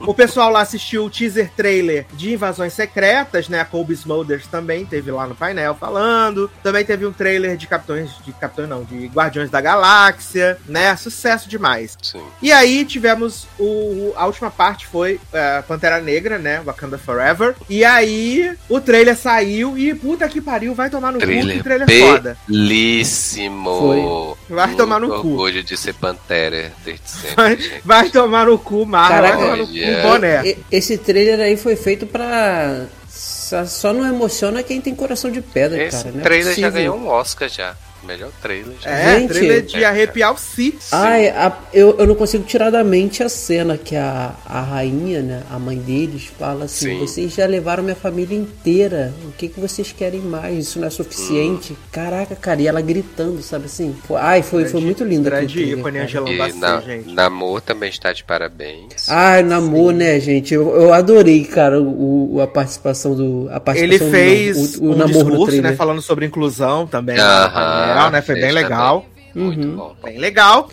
O pessoal lá assistiu o teaser trailer de Invasões Secretas, né? A Colby Smulders também teve lá no painel falando. Também teve um trailer de Capitões, de Capitão não, de Guardiões da Galáxia, né? Sucesso demais. Sim. E aí tivemos o. A última parte foi é, Pantera Negra, né? Wakanda Forever. E aí o trailer saiu e puta que pariu, vai tomar no cu, que Trailer trailer foda. belíssimo. Vai Muito tomar no cu. orgulho de ser Pantera desde sempre, Vai, vai tomar no cu, Marvel, no cu, é. boné. Esse trailer aí foi feito pra. Só não emociona quem tem coração de pedra, Esse cara. Não é trailer já possível. ganhou um Oscar já. Melhor trailer. já. É, Gente. trailer de arrepiar o si. Ai, a- eu, eu não consigo tirar da mente a cena que a, a rainha, né, a mãe deles, fala assim: Sim. vocês já levaram minha família inteira, o que, que vocês querem mais? Isso não é suficiente? Caraca, cara, e ela gritando, sabe assim? Foi- ai, foi, foi muito lindo aquele Grande trailer, ícone. Angela E na, gente. Namor também está de parabéns. Ai, namor, né, gente? Eu, eu adorei, cara, o, o- a participação do. A participação Ele do- fez o, o um discurso, né, falando sobre inclusão também. Aham, no painel, né, foi bem fez legal. também. Muito Uhum. bom. Bem legal.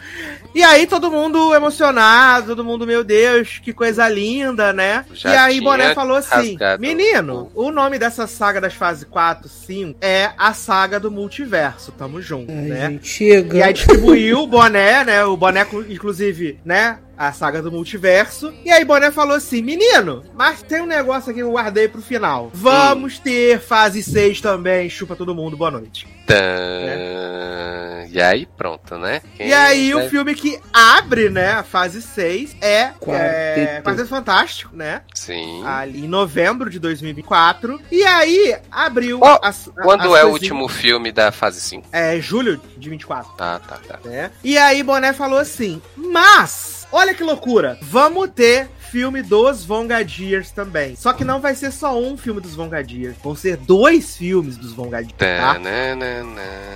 E aí todo mundo emocionado, todo mundo, meu Deus, que coisa linda, né? Já e aí Boné falou assim: Menino, o nome dessa saga das fases 4, 5 é a saga do multiverso. Tamo junto, Ai, né? gente, chega. E aí distribuiu o boné, né? O boné, inclusive, né? A saga do multiverso. E aí Boné falou assim: Menino, mas tem um negócio aqui que eu guardei pro final. Vamos ter fase 6 também. Chupa todo mundo, boa noite. Tã. E aí, pronto, né? Quem E aí o vai- filme que abre, né, a fase 6 é Quarteto. é, Quarteto Fantástico, né? Sim. Ali em novembro de 2024. E aí abriu as- a- Quando as é o último filme da fase 5? É julho de 24. Ah, tá, tá. né? E aí Boné falou assim: "Mas, olha que loucura, vamos ter filme dos Vongadiers também. Só que não vai ser só um filme dos Vongadiers, vão ser dois filmes dos Vongadiers, tá?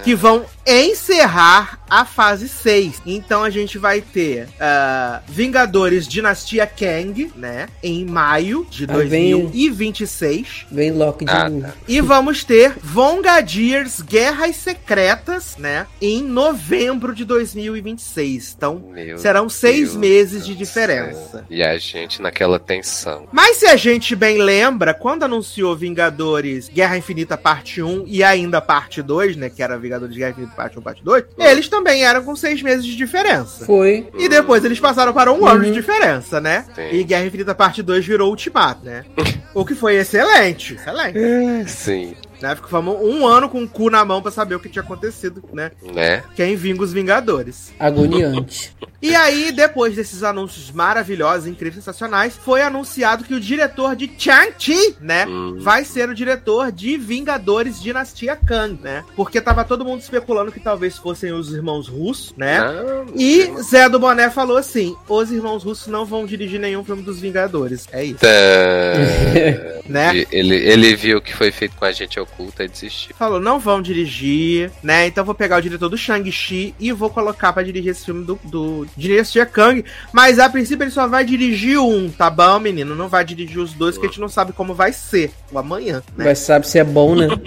Que vão encerrar a fase 6. Então a gente vai ter ah, Vingadores Dinastia Kang, né? Em maio de Ah, vem- 2026. Vem Loki de Ah, novo. tá. E vamos ter Vongadiers Guerras Secretas, né? Em novembro de 2026. Então, Meu serão seis Deus meses de do diferença. céu. E a gente naquela tensão. Mas se a gente bem lembra, quando anunciou Vingadores Guerra Infinita Parte 1 e ainda Parte 2, né? Que era Vingadores Guerra Infinita Parte 1 Parte 2, eles também eram com seis meses de diferença. Foi. E depois eles passaram para um ano de diferença, né? Sim. E Guerra Infinita Parte 2 virou Ultimato, né? o que foi excelente. Excelente. Sim, Né? Ficamos um ano com o cu na mão pra saber o que tinha acontecido, né? né? Quem vinga os Vingadores. Agoniante. E aí, depois desses anúncios maravilhosos, incríveis, sensacionais, foi anunciado que o diretor de Chang-Chi, né, Hum. vai ser o diretor de Vingadores Dinastia Kang, né? Porque tava todo mundo especulando que talvez fossem os irmãos russos, né? Não, E Zé do Boné falou assim: os irmãos russos não vão dirigir nenhum filme dos Vingadores. É isso, Tã. né? ele, ele viu o que foi feito com a gente oculta e desistiu. Falou, não vão dirigir, né? Então vou pegar o diretor do Shang-Chi e vou colocar pra dirigir esse filme do, do Dinastia Kang. Mas a princípio ele só vai dirigir um, tá bom, menino? Não vai dirigir os dois, que a gente não sabe como vai ser o amanhã, né? Vai saber se é bom, né?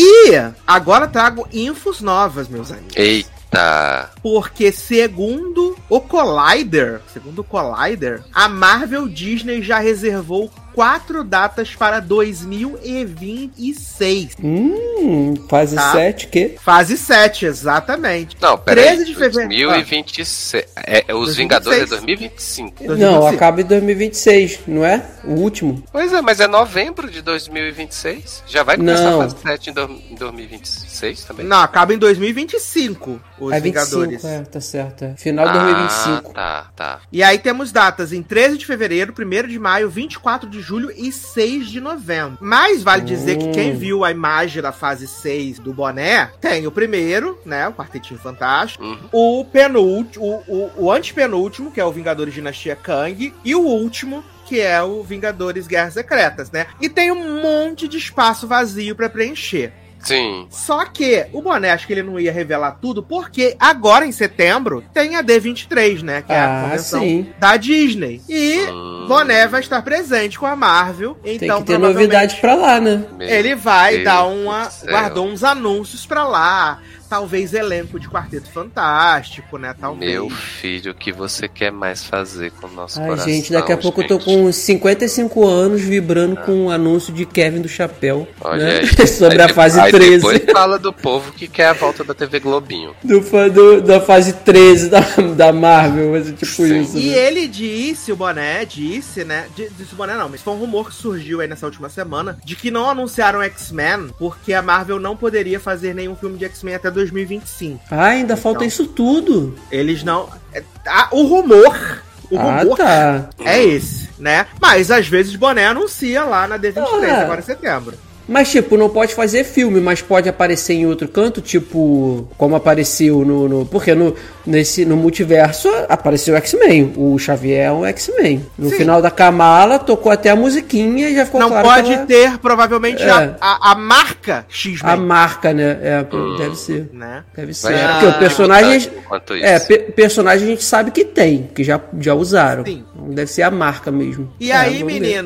E agora trago infos novas, meus amigos. Eita! Porque segundo o Collider, segundo o Collider, a Marvel Disney já reservou quatro datas para 2026. hum, fase Tá. 7, que? Fase 7, exatamente. Não, peraí. 13 de fevereiro. 2026. É, é, os 2026. Vingadores é 2025. Não, 2026. acaba em 2026, não é? O último. Pois é, mas é novembro de 2026. Já vai começar Não. a fase 7 em, do- em 2026 também? Não, acaba em 2025, os é 25, Vingadores. é, tá certo. É. Final de 2025. Ah, tá, tá. E aí temos datas em 13 de fevereiro, 1 de maio, 24 de julho e 6 de novembro. Mas vale dizer que quem Hum. viu a imagem da fase 6 do boné, tem o primeiro, né, o Quartetinho Fantástico, Uhum. o penúltimo, o, o, o antepenúltimo, que é o Vingadores Dinastia Kang, e o último, que é o Vingadores Guerras Secretas, né? E tem um monte de espaço vazio pra preencher. Sim. Só que o Boné, acho que ele não ia revelar tudo, porque agora em setembro tem a D23, né? Que é a Ah, convenção sim. da Disney. E Hum. Boné vai estar presente com a Marvel. Tem Então, que ter provavelmente, novidade pra lá, né? Meu Ele vai Deus dar uma. céu. Guardou uns anúncios pra lá. Talvez elenco de Quarteto Fantástico, né? Talvez. Meu filho, o que você quer mais fazer com o nosso Ai, coração? gente, daqui a pouco eu tô gente? com 55 anos vibrando com o anúncio de Kevin do Chapéu. Olha né? aí. Sobre Aí a fase aí 13. Depois fala do povo que quer a volta da TV Globinho. Do, do- da fase 13 da, da Marvel, mas é tipo Sim. isso. E né? ele disse, o Boné disse, né? di- Disse o Boné não, mas foi um rumor que surgiu aí nessa última semana de que não anunciaram X-Men porque a Marvel não poderia fazer nenhum filme de X-Men até 2025. Ah, ainda falta Então. isso tudo. Eles não. é, ah, o rumor. O ah, rumor tá. é esse, né? Mas às vezes Boné anuncia lá na D23, Ah. agora em setembro. Mas, tipo, não pode fazer filme, mas pode aparecer em outro canto, tipo, como apareceu no. no porque no, nesse, no multiverso apareceu o X-Men. O Xavier é um X-Men. No Sim. final da Kamala, tocou até a musiquinha e já ficou Não claro pode que ela- ter, provavelmente, É. a, a, a marca X-Men. a marca, né? É, deve ser. Né? Deve ser. Vai É, porque o personagem. É, pe- personagem a gente sabe que tem, que já, já usaram. Sim. Deve ser a marca mesmo. E É, aí, vamos ver.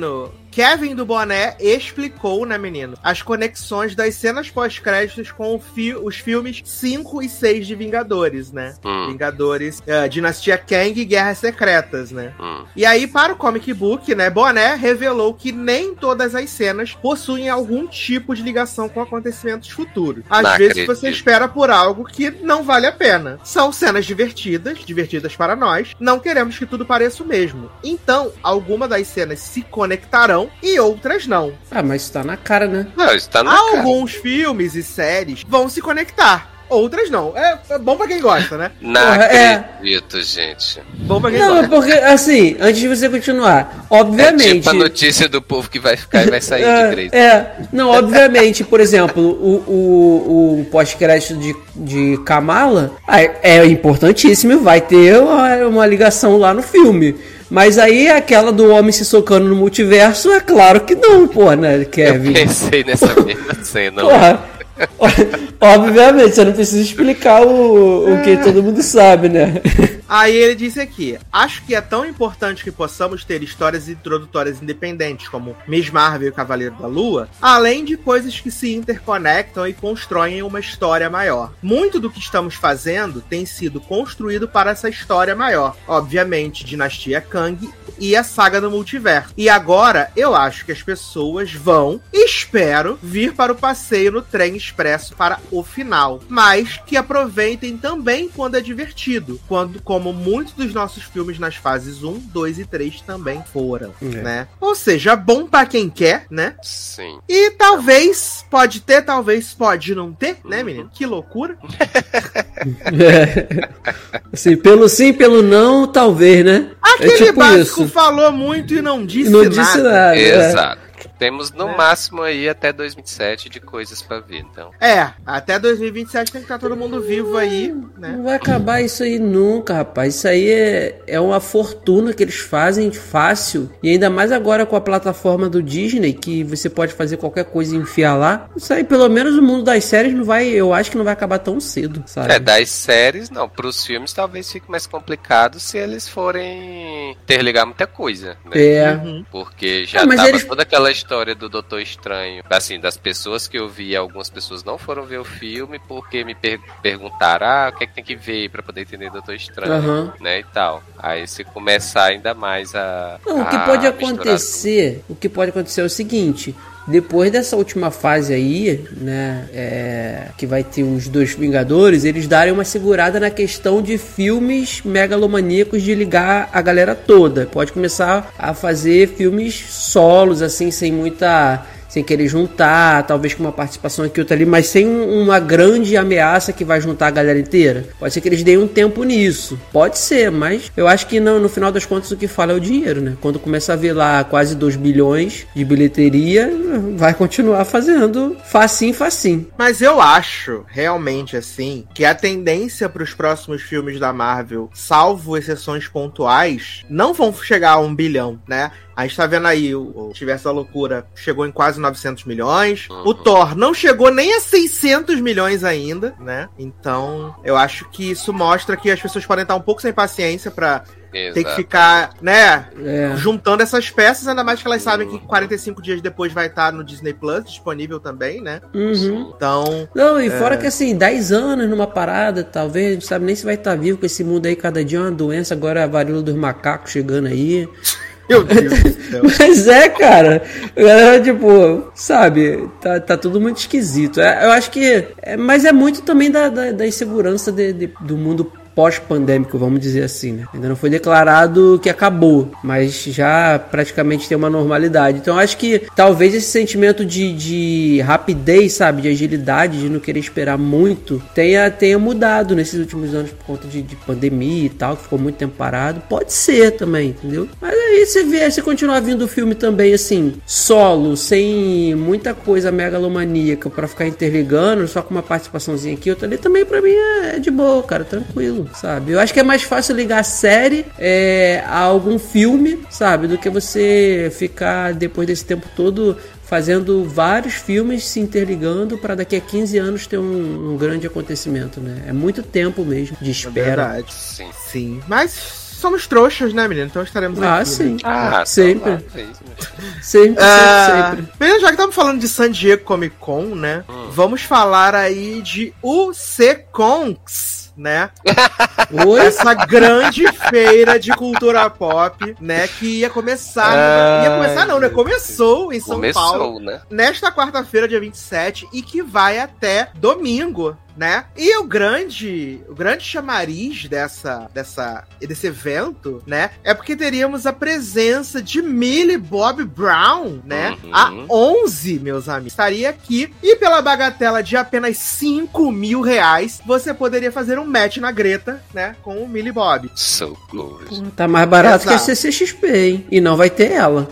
Kevin do Boné explicou, né, menino, as conexões das cenas pós-créditos com fi- os filmes 5 e 6 de Vingadores, né? Hum. Vingadores, eh, Dinastia Kang e Guerras Secretas, né? Hum. E aí, para o comic book, né, Boné revelou que nem todas as cenas possuem algum tipo de ligação com acontecimentos futuros. Às Não vezes acredito. você espera por algo que não vale a pena. São cenas divertidas, divertidas para nós. Não queremos que tudo pareça o mesmo. Então, algumas das cenas se conectarão e outras não. Ah, mas isso tá na cara, né? Não, isso tá na cara. Alguns filmes e séries vão se conectar. Outras não. É, é bom pra quem gosta, né? Não Porra, é. acredito, gente. Bom pra quem Não, gosta. porque, assim, antes de você continuar, É obviamente. tipo a notícia do povo que vai ficar e vai sair de É, Grey's. é, não, obviamente, por exemplo, o, o, o pós-crédito de, de Kamala ah, é, é importantíssimo, vai ter uma, uma ligação lá no filme. Mas aí aquela do homem se socando no multiverso, é claro que não, pô, né, Eu Kevin? pensei nessa mesma cena. Porra, obviamente, você não precisa explicar o, o que todo mundo sabe, né? Aí ele disse aqui: Acho que é tão importante que possamos ter histórias introdutórias independentes, como Miss Marvel e Cavaleiro da Lua, além de coisas que se interconectam e constroem uma história maior. Muito do que estamos fazendo tem sido construído para essa história maior. Obviamente, Dinastia Kang e a saga do multiverso. E agora eu acho que as pessoas vão, espero, vir para o passeio no trem expresso para o final. Mas que aproveitem também quando é divertido. Quando, como muitos dos nossos filmes nas fases 1, 2 e 3 também foram, É. né? Ou seja, bom para quem quer, né? Sim. E talvez pode ter, talvez pode não ter, né, menino? Que loucura. É. Assim, pelo sim, pelo não, talvez, né? Aquele é tipo básico isso. Falou muito e não disse Não nada. disse nada. é. Exato. Temos no Né? máximo aí até 2007 de coisas pra ver, então. É, até 2027 tem que estar todo mundo vivo aí, né? Não vai acabar isso aí nunca, rapaz. Isso aí é, é uma fortuna que eles fazem fácil. E ainda mais agora com a plataforma do Disney, que você pode fazer qualquer coisa e enfiar lá. Isso aí, pelo menos o mundo das séries não vai. Eu acho que não vai acabar tão cedo, sabe? É, das séries, não. Pros filmes talvez fique mais complicado se eles forem interligar muita coisa, né? É. Uhum. Porque já Ah, mas tava eles- toda aquela história do Doutor Estranho. Assim, das pessoas que eu vi, algumas pessoas não foram ver o filme porque me per- perguntaram, ah, o que é que tem que ver pra poder entender Doutor Estranho, Aham. né, e tal. Aí se começar ainda mais a... Não, o que a pode acontecer, o que pode acontecer é o seguinte, depois dessa última fase aí, né, é, que vai ter os dois Vingadores, eles darem uma segurada na questão de filmes megalomaníacos de ligar a galera toda. Pode começar a fazer filmes solos, assim, sem muita sem querer juntar, talvez com uma participação aqui outra ali, mas sem um- uma grande ameaça que vai juntar a galera inteira. Pode ser que eles deem um tempo nisso. Pode ser, mas eu acho que no, no final das contas o que fala é o dinheiro, né? Quando começa a ver lá quase 2 bilhões de bilheteria, vai continuar fazendo facinho, facinho. Mas eu acho, realmente, assim, que a tendência para os próximos filmes da Marvel, salvo exceções pontuais, não vão chegar a um bilhão, né? A gente tá vendo aí, o, o Universo da Loucura chegou em quase 900 milhões. Uhum. O Thor não chegou nem a 600 milhões ainda, né? Então, eu acho que isso mostra que as pessoas podem estar um pouco sem paciência pra ter que ficar, né, É. juntando essas peças, ainda mais que elas sabem que 45 dias depois vai estar no Disney Plus disponível também, né? Uhum. Então, Não, e fora que assim, 10 anos numa parada, talvez, a gente sabe nem se vai estar vivo com esse mundo aí, cada dia é uma doença, agora é a varíola dos macacos chegando aí. Meu Deus do céu. Mas é, cara. É, tipo, sabe, tá, tá tudo muito esquisito. É, eu acho que. é- mas é muito também da, da, da insegurança de- de- do mundo pós-pandêmico, vamos dizer assim, né? Ainda não foi declarado que acabou, mas já praticamente tem uma normalidade. Então acho que talvez esse sentimento de, de rapidez, sabe, de agilidade, de não querer esperar muito, tenha, tenha mudado nesses últimos anos por conta de, de pandemia e tal, que ficou muito tempo parado. Pode ser também, entendeu? Mas aí você vê, você continuar vindo o filme também, assim, solo, sem muita coisa megalomaníaca para ficar interligando, só com uma participaçãozinha aqui, outra ali, também para mim é de boa, cara, tranquilo, sabe? Eu acho que é mais fácil ligar a série é, a algum filme, sabe? Do que você ficar depois desse tempo todo fazendo vários filmes se interligando para daqui a 15 anos ter um, um, grande acontecimento, né? É muito tempo mesmo de espera. É verdade. Sim. Sim. Mas somos trouxas, né, menino? Então estaremos ah, aqui. Sim. Né? Ah, sempre. Lá, sempre. Uh, sempre, sempre. já que estamos falando de San Diego Comic Con, né? Hum. Vamos falar aí de UC Conks né? Oi? Essa grande feira de cultura pop, né? Que ia começar. Ai, ia começar, não, né? Começou em São Começou, Paulo. Né? Nesta quarta-feira, dia 27, e que vai até domingo, né? E o grande, o grande chamariz dessa, dessa, desse evento, né? É porque teríamos a presença de Millie Bob Brown, né? Uhum. A 11, meus amigos. Estaria aqui e pela bagatela de apenas 5 mil reais, você poderia fazer um match na Greta, né? Com o Millie Bob. So close. Tá mais barato Exato. que a CCXP, hein? E não vai ter ela.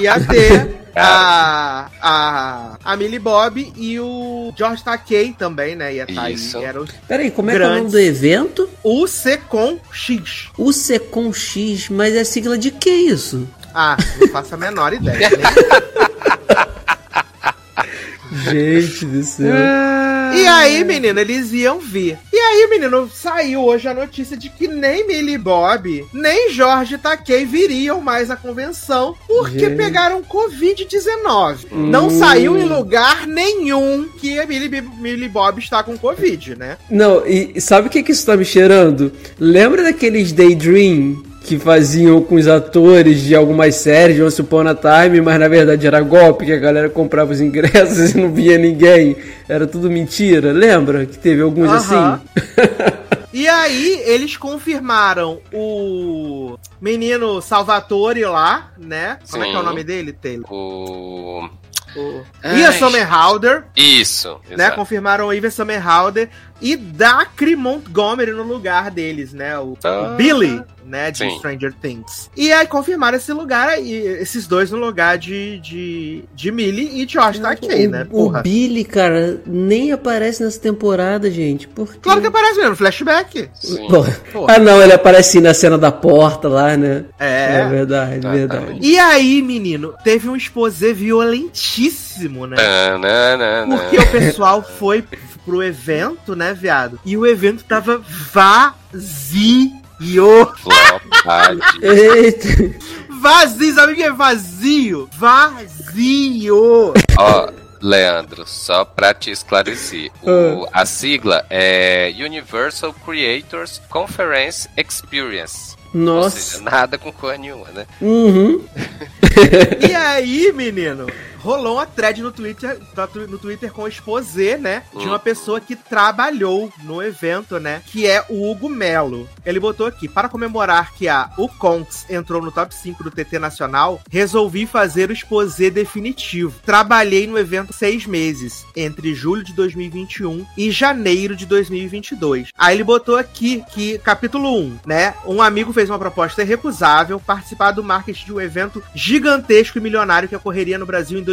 Ia ter a, a, a Millie Bob e o George Takei também, né? Ia estar tá aí. Era Peraí, como é que é o nome do evento? O Secom X. O Secom X, mas é sigla de que isso? Ah, não faço a menor ideia. Né? Gente do céu. E aí, menino, eles iam vir. E aí, menino, saiu hoje a notícia de que nem Millie Bob, nem Jorge Takei viriam mais à convenção porque Gente. pegaram Covid-19. Hum. Não saiu em lugar nenhum que a Millie, Millie Bob está com Covid, né? Não, e sabe o que, que isso tá me cheirando? Lembra daqueles Daydream que faziam com os atores de algumas séries, de Once Upon a Time, mas na verdade era golpe, que a galera comprava os ingressos e não via ninguém. Era tudo mentira. Lembra que teve alguns uh -huh. assim? E aí, eles confirmaram o menino Salvatore lá, né? Como Sim. é que é o nome dele, Taylor? O. O... Ian Somerhalder. Isso. Né? Confirmaram o Ivan Somerhalder e Dacre Montgomery no lugar deles, né? O, o Billy né, de Sim. Stranger Things. E aí confirmaram esse lugar aí, esses dois no lugar de, de, de Millie e Josh tá aqui, né? Porra. O Billy, cara, nem aparece nessa temporada, gente. Por Claro que aparece mesmo, flashback. Ah, não, ele aparece na cena da porta lá, né? É. É verdade, é verdade. E aí, menino, teve um exposé violentíssimo, né? Não, não, não, Porque o pessoal foi pro evento, né, viado? E o evento tava vazio! Eita! Vazio, sabe o que é vazio? Vazio! Ó, Leandro, só pra te esclarecer. O, ah. a sigla é Universal Creators Conference Experience. Nossa. Seja, nada com cor nenhuma, né? Uhum. e aí, menino? Rolou uma thread no Twitter, no Twitter com o exposé, né? De uma hum. pessoa que trabalhou no evento, né? Que é o Hugo Melo. Ele botou aqui: para comemorar que a Uconks entrou no top 5 do TT Nacional, resolvi fazer o exposé definitivo. Trabalhei no evento seis meses, entre julho de 2021 e janeiro de 2022. Aí ele botou aqui que, capítulo 1, né? Um amigo fez uma proposta irrecusável participar do marketing de um evento gigantesco e milionário que ocorreria no Brasil em 2022.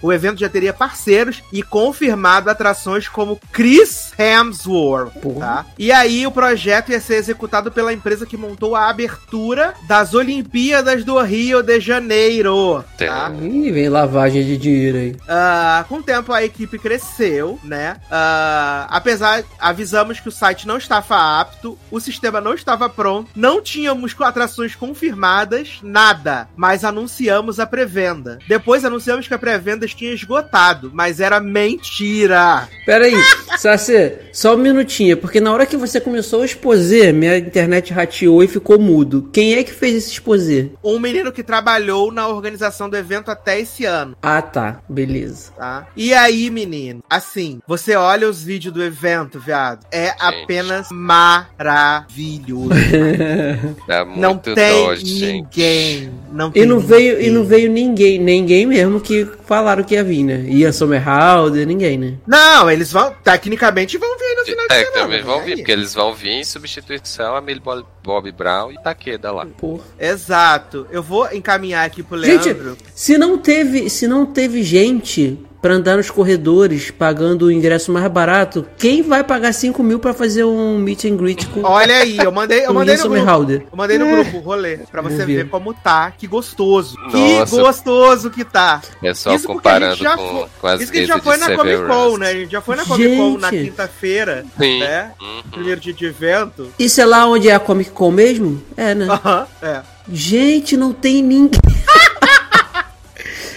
O evento já teria parceiros e confirmado atrações como Chris Hemsworth, tá? E aí o projeto ia ser executado pela empresa que montou a abertura das Olimpíadas do Rio de Janeiro, tá? Ih, vem lavagem de dinheiro aí. Uh, com o tempo a equipe cresceu, né? Uh, apesar, avisamos que o site não estava apto, o sistema não estava pronto, não tínhamos atrações confirmadas, nada, mas anunciamos a pré-venda. Depois anunciamos anunciamos que a pré-venda tinha esgotado, mas era mentira. Peraí, Sassi, só um minutinho, porque na hora que você começou a exposer, minha internet rateou e ficou mudo. Quem é que fez esse exposer? Um menino que trabalhou na organização do evento até esse ano, Ah, tá. Beleza. tá? E aí, menino, assim, você olha os vídeos do evento, viado, é apenas maravilhoso. Dá muito não tem dó, gente. ninguém. Não tem E não veio, e ninguém. não veio ninguém, ninguém mesmo que falaram que ia vir, né? Ian Somerhalder, ninguém, né? Não, eles vão, tecnicamente vão vir no final de É, semana. também vão né? vir, porque eles vão vir em substituição a Millie Bob, Bob Brown e Taqueda lá. Porra. Exato. Eu vou encaminhar aqui pro Gente, Leandro. se não teve, se não teve gente pra andar nos corredores pagando o ingresso mais barato, quem vai pagar 5 mil pra fazer um meet and greet com Olha aí, eu mandei, eu mandei no grupo. Somerhalder? Eu mandei no grupo, rolê, pra você vi. ver como tá. Que gostoso. Nossa. Que gostoso que tá. É só Isso porque a gente comparando já com, foi- com as Isso que a gente já foi na Comic Con, né? A gente já foi na Comic Con na quinta-feira, né? Uhum. Primeiro dia de evento. Isso é lá onde é a Comic Con mesmo? É, né? Aham, é. Gente, não tem ninguém.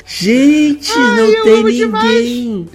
Gente, Ai, não eu tem amo ninguém.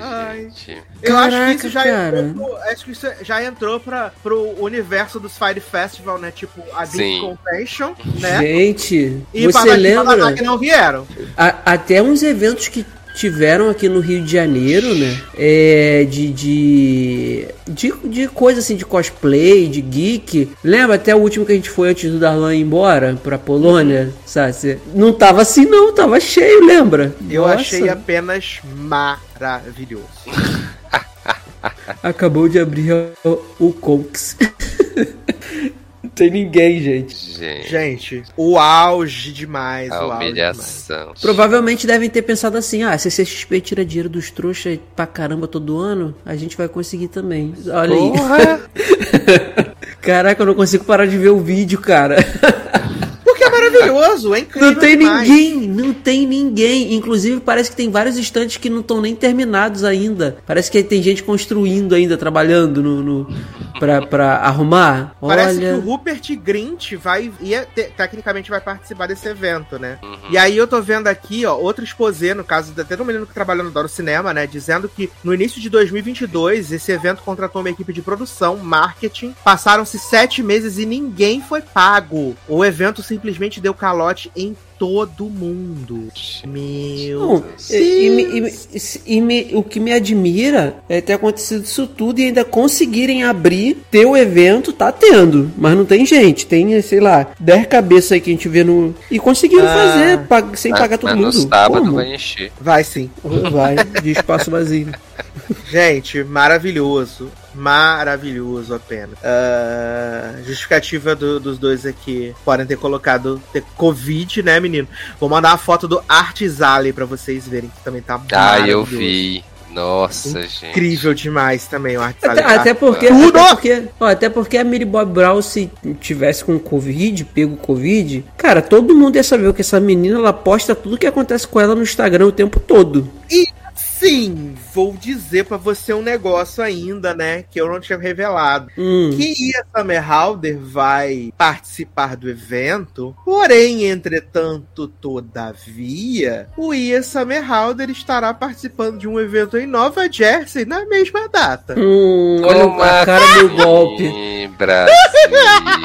Ai. gente. Eu acho Caraca, que isso já cara. entrou, pro- acho que isso já entrou pra, pro universo dos Fire Festival, né? Tipo, a Sim. Convention, né? Gente, E você e lembra? Que não vieram. A- até uns eventos que tiveram aqui no Rio de Janeiro, né? É, de, de, de, de coisa assim, de cosplay, de geek. Lembra até o último que a gente foi antes do Darlan ir embora pra Polônia, sabe? Não tava assim não, tava cheio, lembra? Eu Nossa, achei apenas maravilhoso. Acabou de abrir o, o Conks. Não tem ninguém, gente. Gente, Gente, o auge demais. a o auge demais. humilhação. Provavelmente devem ter pensado assim: ah, se a CXP tira dinheiro dos trouxas pra caramba todo ano, a gente vai conseguir também. Olha aí. Porra! Caraca, eu não consigo parar de ver o vídeo, cara. Maravilhoso, é incrível. Não tem demais. ninguém, não tem ninguém. Inclusive, parece que tem vários estantes que não estão nem terminados ainda. Parece que tem gente construindo ainda, trabalhando no, no pra, pra arrumar. Parece que Olha. o Rupert Grint vai, ia, te- tecnicamente vai participar desse evento, né? Uhum. E aí eu tô vendo aqui, ó, outro exposé, no caso, até do menino que trabalhou no Doro Cinema, né? Dizendo que no início de 2022, esse evento contratou uma equipe de produção, marketing. Passaram-se sete meses e ninguém foi pago. O evento simplesmente deu calote em todo mundo. Meu Não, e, e e e me- o que me admira é ter acontecido isso tudo e ainda conseguirem abrir, ter o evento, tá tendo, mas não tem gente, tem, sei lá, 10 cabeças aí que a gente vê no. E conseguiram Ah. fazer pag- sem Mas- pagar todo mas mundo. no sábado Como? vai encher. Vai sim. Vai, de espaço vazio. Gente, maravilhoso. Maravilhoso apenas. Ah, justificativa do- dos dois aqui podem ter colocado ter Covid, né, menino? Vou mandar uma foto do Artisale pra vocês verem que também tá Ah, eu vi. Nossa, gente. Incrível demais também o Artisale. Até, até porque, Tudo! até porque, ó, até porque a Millie Bob Brown, se tivesse com Covid, pego Covid, cara, todo mundo ia saber que essa menina ela posta tudo que acontece com ela no Instagram o tempo todo. Sim, vou dizer pra você um negócio ainda, né, que eu não tinha revelado. Hum. Que Ia Summerhalder vai participar do evento, porém, entretanto, todavia, o Ia Summerhalder estará participando de um evento em Nova Jersey na mesma data. Hum, olha Como a cara do golpe.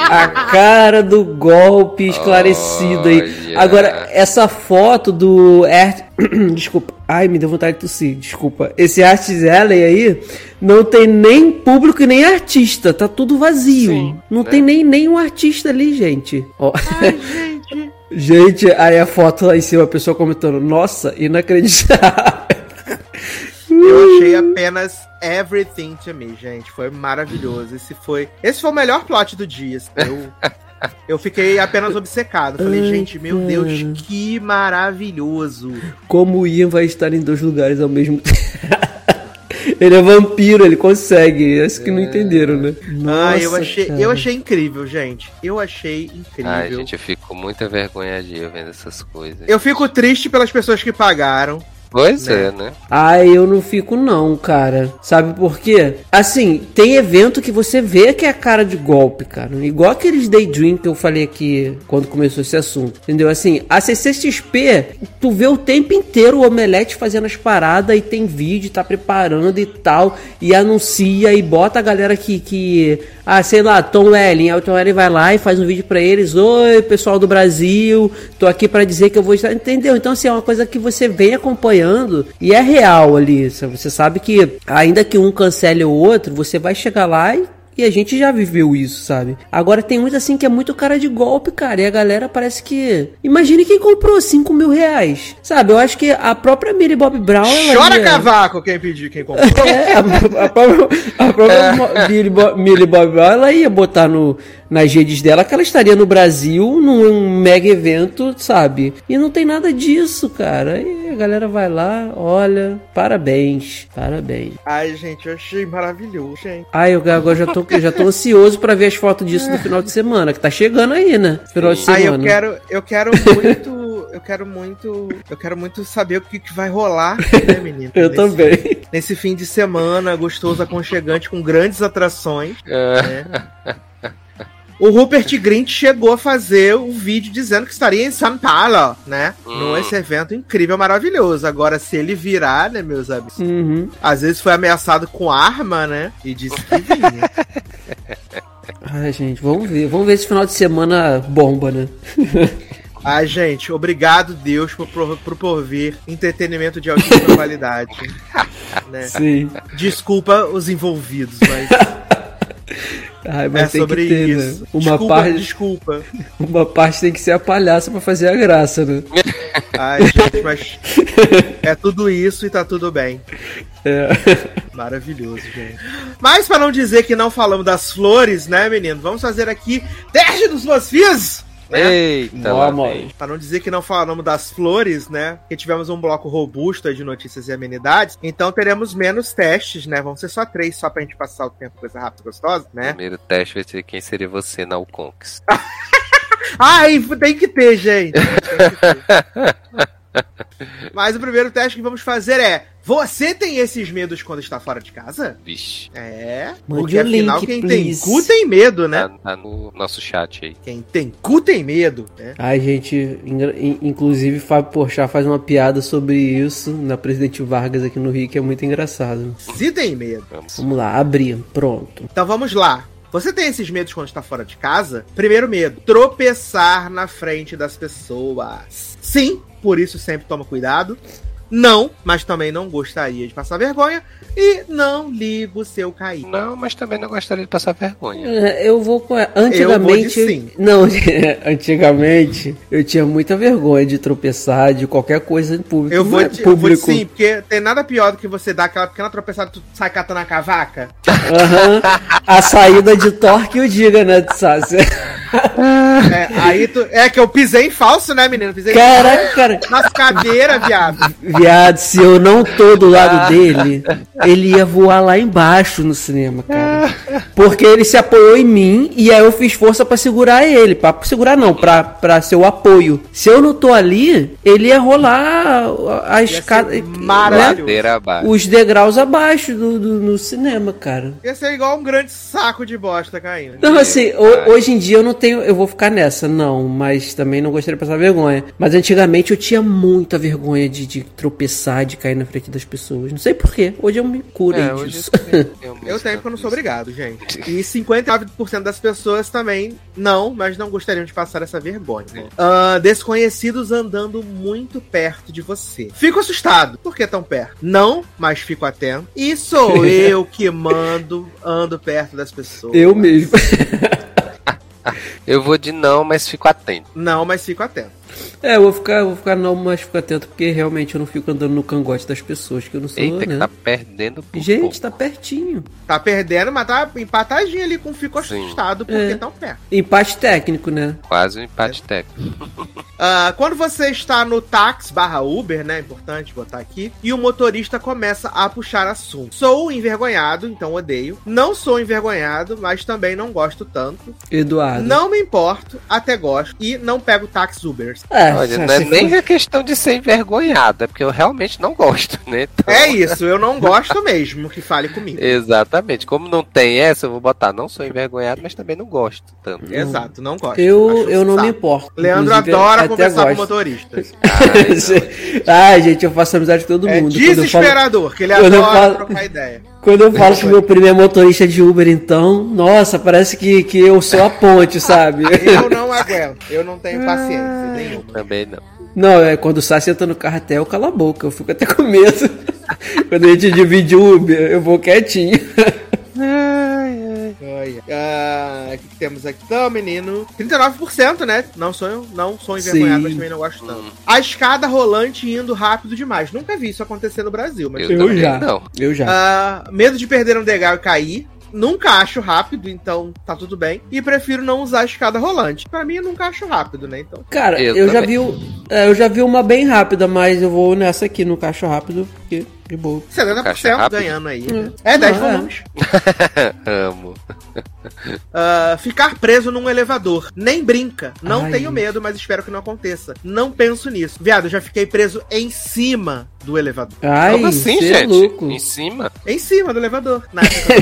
A cara do golpe esclarecido aí. Agora, essa foto do. Desculpa. Ai, me deu vontade de tossir. Desculpa. Esse Arts Alley aí não tem nem público e nem artista. Tá tudo vazio. Sim, não né? tem nem nenhum artista ali, gente. Ó. Ai, gente. Gente, aí a foto lá em cima, a pessoa comentando, nossa, inacreditável. Eu achei apenas everything to me, gente. Foi maravilhoso. Esse foi, esse foi o melhor plot do dia. Eu, eu fiquei apenas obcecado. Falei, Ai, gente, meu cara. Deus, que maravilhoso. Como o Ian vai estar em dois lugares ao mesmo tempo. ele é vampiro, ele consegue. Esse que não entenderam, né? ah, eu Nossa, achei, cara. eu achei incrível, gente. Eu achei incrível. Ai, gente, eu fico com muita vergonha de eu vendo essas coisas. Eu fico triste pelas pessoas que pagaram. Pois Né? é, né? Ah, eu não fico não, cara. Sabe por quê? Assim, tem evento que você vê que é cara de golpe, cara. Igual aqueles Daydream que eu falei aqui quando começou esse assunto. Entendeu? Assim, a CCXP, tu vê o tempo inteiro o Omelete fazendo as paradas e tem vídeo, tá preparando e tal. E anuncia e bota a galera que... que ah, sei lá, Tom Welling. Aí o Tom Welling vai lá e faz um vídeo pra eles. Oi, pessoal do Brasil. Tô aqui pra dizer que eu vou estar... Entendeu? Então, assim, é uma coisa que você vem acompanhando e é real ali. Você sabe que, ainda que um cancele o outro, você vai chegar lá e e a gente já viveu isso, sabe? Agora tem muito assim que é muito cara de golpe, cara. E a galera parece que. Imagine quem comprou 5 mil reais. Sabe? Eu acho que a própria Millie Bob Brown. Chora ia- cavaco quem pediu, quem comprou. É, a, a própria, a própria Bo- Millie Bob Brown, ela ia botar no, nas redes dela que ela estaria no Brasil num mega evento, sabe? E não tem nada disso, cara. E a galera vai lá, olha, parabéns, parabéns. Ai, gente, eu achei maravilhoso, gente. Ai, eu agora já tô, já tô ansioso pra ver as fotos disso no final de semana, que tá chegando aí, né? Final de Ai, semana. eu quero, eu quero muito, eu quero muito, eu quero muito saber o que, que vai rolar, né, menino? Eu Nesse- também. Nesse fim de semana gostoso, aconchegante, com grandes atrações. É. né? O Rupert Grint chegou a fazer o vídeo dizendo que estaria em São Paulo, né? Hum. Nesse evento incrível, maravilhoso. Agora, se ele virar, né, meus amigos? Uhum. Às vezes foi ameaçado com arma, né? E disse que vinha. Ai, gente, vamos ver. Vamos ver se final de semana bomba, né? Ai, gente, obrigado, Deus, por, por, por prover entretenimento de altíssima qualidade. né? Sim. Desculpa os envolvidos, mas Ai, é sobre ter, isso. né? Uma desculpa, parte, desculpa. uma parte tem que ser a palhaça pra fazer a graça, né? Ai, gente, mas é tudo isso e tá tudo bem. É. Maravilhoso, gente. Mas pra não dizer que não falamos das flores, né, menino? Vamos fazer aqui teste dos BuzzFeeds! Né? Eita. Pra não dizer que não falamos das flores, né? Que tivemos um bloco robusto aí de notícias e amenidades. Então teremos menos testes, né? Vão ser só três, só pra gente passar o tempo, coisa rápida e gostosa, né? Primeiro teste vai ser quem seria você na Uconks. Ai, tem que ter, gente. Tem que ter. Mas o primeiro teste que vamos fazer é: Você tem esses medos quando está fora de casa? Vixe. É. Mande porque afinal, link, quem please. tem cu tem medo, né? Tá, tá no nosso chat aí. Quem tem cu tem medo, né? Ai, gente, inclusive Fábio Porchat faz uma piada sobre isso na Presidente Vargas aqui no Rio, que é muito engraçado. Se tem medo. Vamos. Vamos lá, abrir, pronto. Então vamos lá. Você tem esses medos quando está fora de casa? Primeiro medo: tropeçar na frente das pessoas. Sim, por isso sempre toma cuidado. Não, mas também não gostaria de passar vergonha. E não ligo se eu cair. Não, mas também não gostaria de passar vergonha. É, Eu vou com. Eu vou Antigamente. de sim. Não, antigamente eu tinha muita vergonha de tropeçar de qualquer coisa em público. Eu vou, é de, eu vou de público. sim, porque tem nada pior do que você dar aquela pequena tropeçada e tu sai catando a cavaca. Aham. A saída de torque o diga, né, Sassi? É, aí tu. É que eu pisei em falso, né, menino? Pisei Caraca, cara. nas cadeiras, viado. Viado, se eu não tô do lado dele, ele ia voar lá embaixo no cinema, cara. Porque ele se apoiou em mim e aí eu fiz força pra segurar ele. Pra segurar não, pra, pra ser o apoio. Se eu não tô ali, ele ia rolar a escada. né? Os degraus abaixo do, do- no cinema, cara. Ia ser igual um grande saco de bosta caindo. Não, assim, ho- hoje em dia eu não tenho. Eu vou ficar nessa, não, mas também não gostaria de passar vergonha. Mas antigamente eu tinha muita vergonha de, de tropeçar, de cair na frente das pessoas. Não sei porquê. Hoje eu me curei É, disso. Eu tenho porque eu não sou obrigado, gente. E 59% das pessoas também não, mas não gostariam de passar essa vergonha. Ah, desconhecidos andando muito perto de você. Fico assustado. Por que tão perto? Não, mas fico atento. E sou eu que mando, ando perto das pessoas. eu mesmo. Eu vou de não, mas fico atento. Não, mas fico atento. É, eu vou ficar, vou ficar não, mas fico atento, porque realmente eu não fico andando no cangote das pessoas, que eu não sou, Eita, que né? tá perdendo por Gente, pouco. tá pertinho. Tá perdendo, mas tá empatadinho ali com fico Sim. assustado porque É. tão perto. Empate técnico, né? Quase um empate técnico. Ah, quando você está no táxi barra Uber, né? É importante botar aqui. E o motorista começa a puxar assunto. Sou envergonhado, então odeio. Não sou envergonhado, mas também não gosto tanto. Eduardo. Não me importo, até gosto. E não pego táxi Ubers. É, Olha, se- não é se nem a questão de ser envergonhado, é porque eu realmente não gosto, né? Então, É isso, eu não gosto mesmo que fale comigo. Exatamente. Como não tem essa, eu vou botar não sou envergonhado, mas também não gosto tanto. Exato, não gosto. Eu, eu não me importo. Leandro Inclusive, adora conversar com gosto. motoristas. Ai, gente, eu faço amizade com todo É mundo. Quando eu falo- desesperador, que ele adora falo- trocar ideia. Quando eu falo que meu primo é motorista de Uber, então, nossa, parece que, que eu sou a ponte, sabe? Eu não aguento, eu não tenho paciência nenhuma. Também não. Não, é quando o Sassi entra no carro até eu calo a boca, eu fico até com medo. quando a gente divide Uber, eu vou quietinho. Olha. Ah, o que, que temos aqui? Então, menino. 39%, né? Não sou eu, não sou envergonhado, Sim. mas também não gosto tanto. A escada rolante indo rápido demais. Nunca vi isso acontecer no Brasil, mas. Eu já. não. Eu já. Ah, medo de perder um degrau e cair. Nunca acho rápido, então tá tudo bem. E prefiro não usar a escada rolante. Pra mim, eu nunca acho rápido, né? Então. Cara, eu eu, já vi, é, eu já vi uma bem rápida, mas eu vou nessa aqui no caixa rápido, porque de boa. 70% Caixa rápido? ganhando aí. né? É 10 Não, é. volumes. Amo. Ah, ficar preso num elevador. Nem brinca. Não Ai. tenho medo, mas espero que não aconteça. Não penso nisso. Viado, eu já fiquei preso em cima do elevador. Ai, Como assim, é gente? louco. Em cima? Em cima do elevador.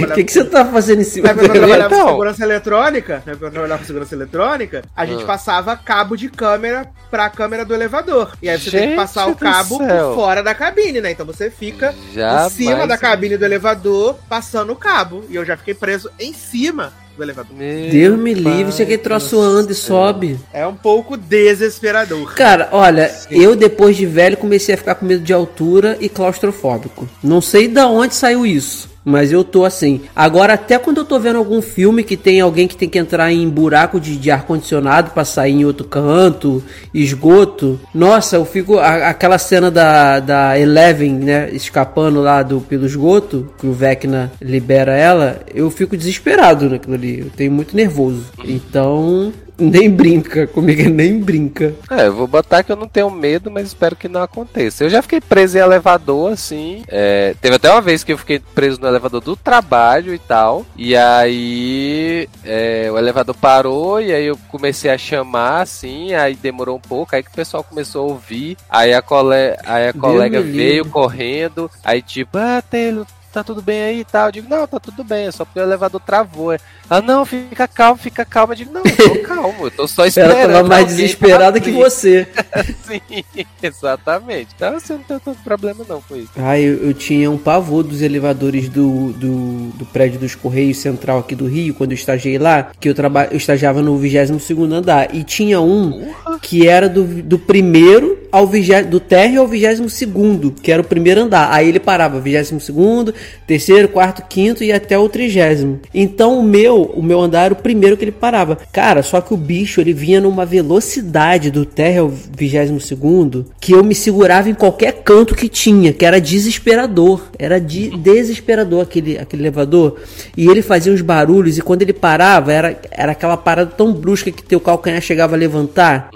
O que, que você tá fazendo em cima do eu trabalhava elevador? com Então. segurança eletrônica, época que eu trabalhava com segurança eletrônica, a gente Ah. passava cabo de câmera pra câmera do elevador. E aí você tem que Gente passar o cabo céu. por fora da cabine, né? Então você fica Jamais. em cima da cabine do elevador, passando o cabo. E eu já fiquei preso em cima do elevador. Meu Deus me livre, isso aqui do troço anda e sobe. É um pouco desesperador. Cara, olha, eu depois de velho comecei a ficar com medo de altura e claustrofóbico. Não sei da onde saiu isso. Mas eu tô assim. Agora, até quando eu tô vendo algum filme que tem alguém que tem que entrar em buraco de, de ar-condicionado pra sair em outro canto, esgoto. Nossa, eu fico. a- aquela cena da, da Eleven, né? Escapando lá do, pelo esgoto, que o Vecna libera ela, eu fico desesperado naquilo ali. Eu tenho muito nervoso. Então. Nem brinca, comigo nem brinca. É, eu vou botar que eu não tenho medo, mas espero que não aconteça. Eu já fiquei preso em elevador, assim. é, teve até uma vez que eu fiquei preso no elevador do trabalho e tal. E aí é, o elevador parou e aí eu comecei a chamar, assim. Aí demorou um pouco, aí que o pessoal começou a ouvir. Aí a, cole... aí a colega veio correndo. Aí tipo, ah, Taylor, tá tudo bem aí e tal. Eu digo, não, tá tudo bem, é só porque o elevador travou. Ah, não, fica calmo, fica calmo. Eu digo, não, eu tô calmo, eu tô só Ela esperando. tava mais desesperada que abrir." você. Sim, exatamente. Então assim, eu não tenho tanto problema não com isso. Ai, eu, eu tinha um pavor dos elevadores do, do, do prédio dos Correios Central aqui do Rio, quando eu estagiei lá, que eu, traba, eu estagiava no 22 andar. E tinha um que era do, do primeiro ao vigésimo, do térreo ao 22 que era o primeiro andar. Aí ele parava 22 terceiro, quarto, quinto e até o trigésimo. Então o meu, o meu andar era o primeiro que ele parava. Cara, só que o bicho ele vinha numa velocidade do térreo ao 22 que eu me segurava em qualquer canto que tinha, que era desesperador. Era de, desesperador aquele, aquele elevador. E ele fazia uns barulhos e quando ele parava, era, era aquela parada tão brusca que teu calcanhar chegava a levantar.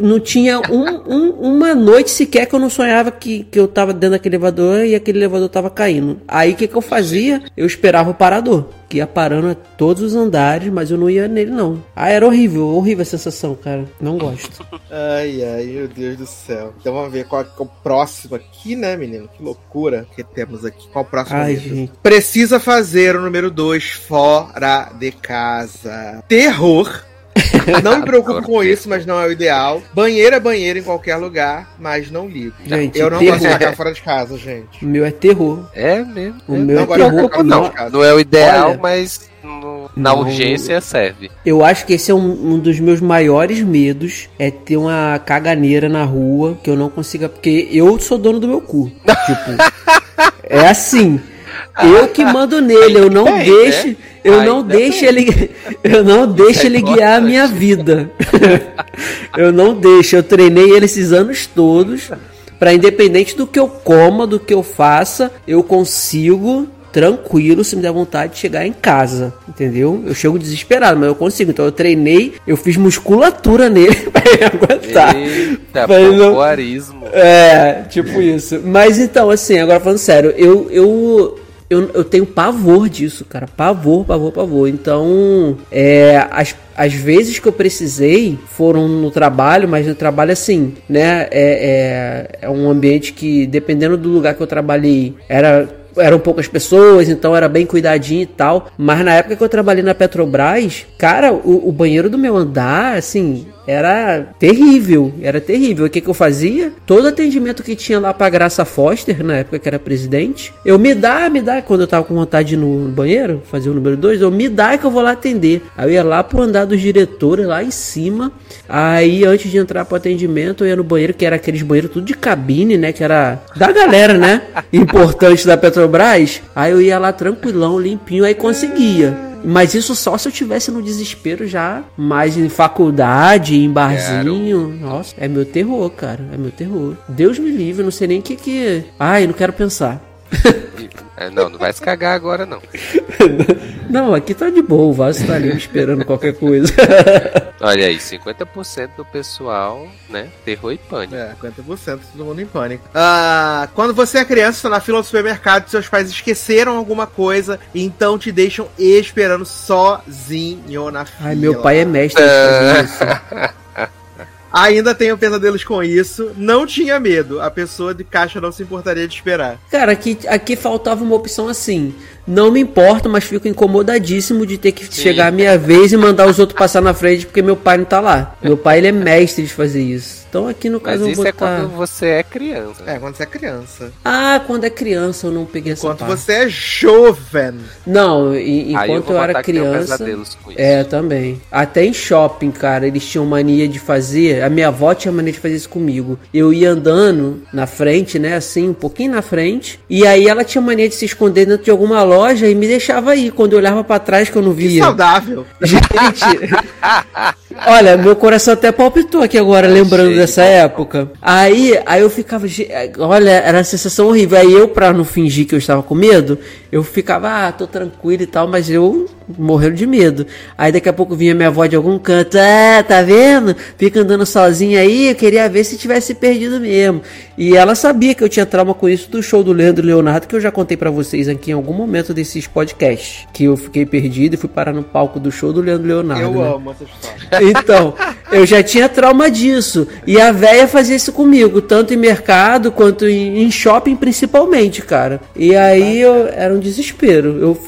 Não tinha um- um- uma noite sequer que eu não sonhava que, que eu tava dentro daquele elevador e aquele elevador tava caindo. Aí o que, que eu fazia? Eu esperava o parador. Que ia parando a todos os andares, mas eu não ia nele não. Ah, era horrível, horrível a sensação, cara. Não gosto. Ai, ai, meu Deus do céu. Então vamos ver qual é o próximo aqui, né, menino? Que loucura que temos aqui. Qual o próximo? Ai, gente. Precisa fazer o número 2 fora de casa. Terror. Não me preocupo com isso, mas não é o ideal. Banheiro é banheiro em qualquer lugar, mas não ligo. Gente, eu não terror. gosto de fora de casa, gente. O meu é terror. É mesmo. O é. meu não é terror. Não, casa. Não é o ideal, Olha. mas no- na Não. urgência serve. Eu acho que esse é um, um dos meus maiores medos, é ter uma caganeira na rua que eu não consiga, porque eu sou dono do meu cu. tipo, é assim. Eu que mando nele, eu não bem, deixo, né? Eu Ainda não deixo bem. ele, eu não deixo ele guiar a minha vida. eu não deixo, eu treinei ele esses anos todos para independente do que eu coma, do que eu faça, eu consigo tranquilo, se me der vontade de chegar em casa, entendeu? Eu chego desesperado, mas eu consigo. Então eu treinei, eu fiz musculatura nele pra ele aguentar. Eita, não-. É, tipo isso. Mas então, assim, agora falando sério, eu, eu eu, eu tenho pavor disso, cara. Pavor, pavor, pavor. Então, é, as, as vezes que eu precisei foram no trabalho, mas no trabalho assim, né? É, é, é um ambiente que, dependendo do lugar que eu trabalhei, era eram poucas pessoas, então era bem cuidadinho e tal. Mas na época que eu trabalhei na Petrobras, cara, o, o banheiro do meu andar, assim, era terrível, era terrível. O que, que eu fazia? Todo atendimento que tinha lá pra Graça Foster, na época que era presidente, eu me dá, me dá, quando eu tava com vontade no banheiro, fazer o número 2, eu me dá que eu vou lá atender. Aí eu ia lá pro andar dos diretores, lá em cima. Aí antes de entrar pro atendimento, eu ia no banheiro, que era aqueles banheiros tudo de cabine, né? Que era da galera, né? Importante da Petrobras. Aí eu ia lá tranquilão, limpinho, aí conseguia. Mas isso só se eu tivesse no desespero já, mais em faculdade, em barzinho. Nossa, é meu terror, cara. É meu terror. Deus me livre, não sei nem o que que. Ai, não quero pensar. É, não, não vai se cagar agora, não. não, aqui tá de boa, o vaso tá ali esperando qualquer coisa. Olha aí, 50% do pessoal, né? Terror e pânico. É, 50% todo mundo em pânico. Ah, quando você é criança, tá na fila do supermercado, seus pais esqueceram alguma coisa, então te deixam esperando sozinho na fila. Ai, meu pai é mestre. É... Ainda tenho pesadelos com isso. Não tinha medo. A pessoa de caixa não se importaria de esperar. Cara, aqui, aqui faltava uma opção assim. Não me importo, mas fico incomodadíssimo de ter que Sim. chegar a minha vez e mandar os outros passar na frente porque meu pai não tá lá. Meu pai ele é mestre de fazer isso. Então aqui no caso Mas isso eu vou é quando você é criança. É, quando você é criança. Ah, quando é criança eu não peguei enquanto essa Enquanto você é jovem. Não, e, enquanto eu, eu era criança. É, também. Até em shopping, cara, eles tinham mania de fazer. A minha avó tinha mania de fazer isso comigo. Eu ia andando na frente, né, assim, um pouquinho na frente, e aí ela tinha mania de se esconder dentro de alguma loja loja e me deixava aí. Quando eu olhava para trás que eu não via. Que saudável. Gente, olha, meu coração até palpitou aqui agora, lembrando dessa época. Aí, aí eu ficava, olha, era uma sensação horrível. Aí eu, pra não fingir que eu estava com medo, eu ficava, ah, tô tranquilo e tal, mas eu morrendo de medo. Aí daqui a pouco vinha minha avó de algum canto, ah, tá vendo? Fica andando sozinha aí, eu queria ver se tivesse perdido mesmo. E ela sabia que eu tinha trauma com isso do show do Leandro Leonardo, que eu já contei para vocês aqui em algum momento desses podcasts. Que eu fiquei perdido e fui parar no palco do show do Leandro Leonardo. Eu né? amo essa história. Então, eu já tinha trauma disso. E a véia fazia isso comigo, tanto em mercado quanto em, shopping principalmente, cara. E aí eu, era um desespero. Eu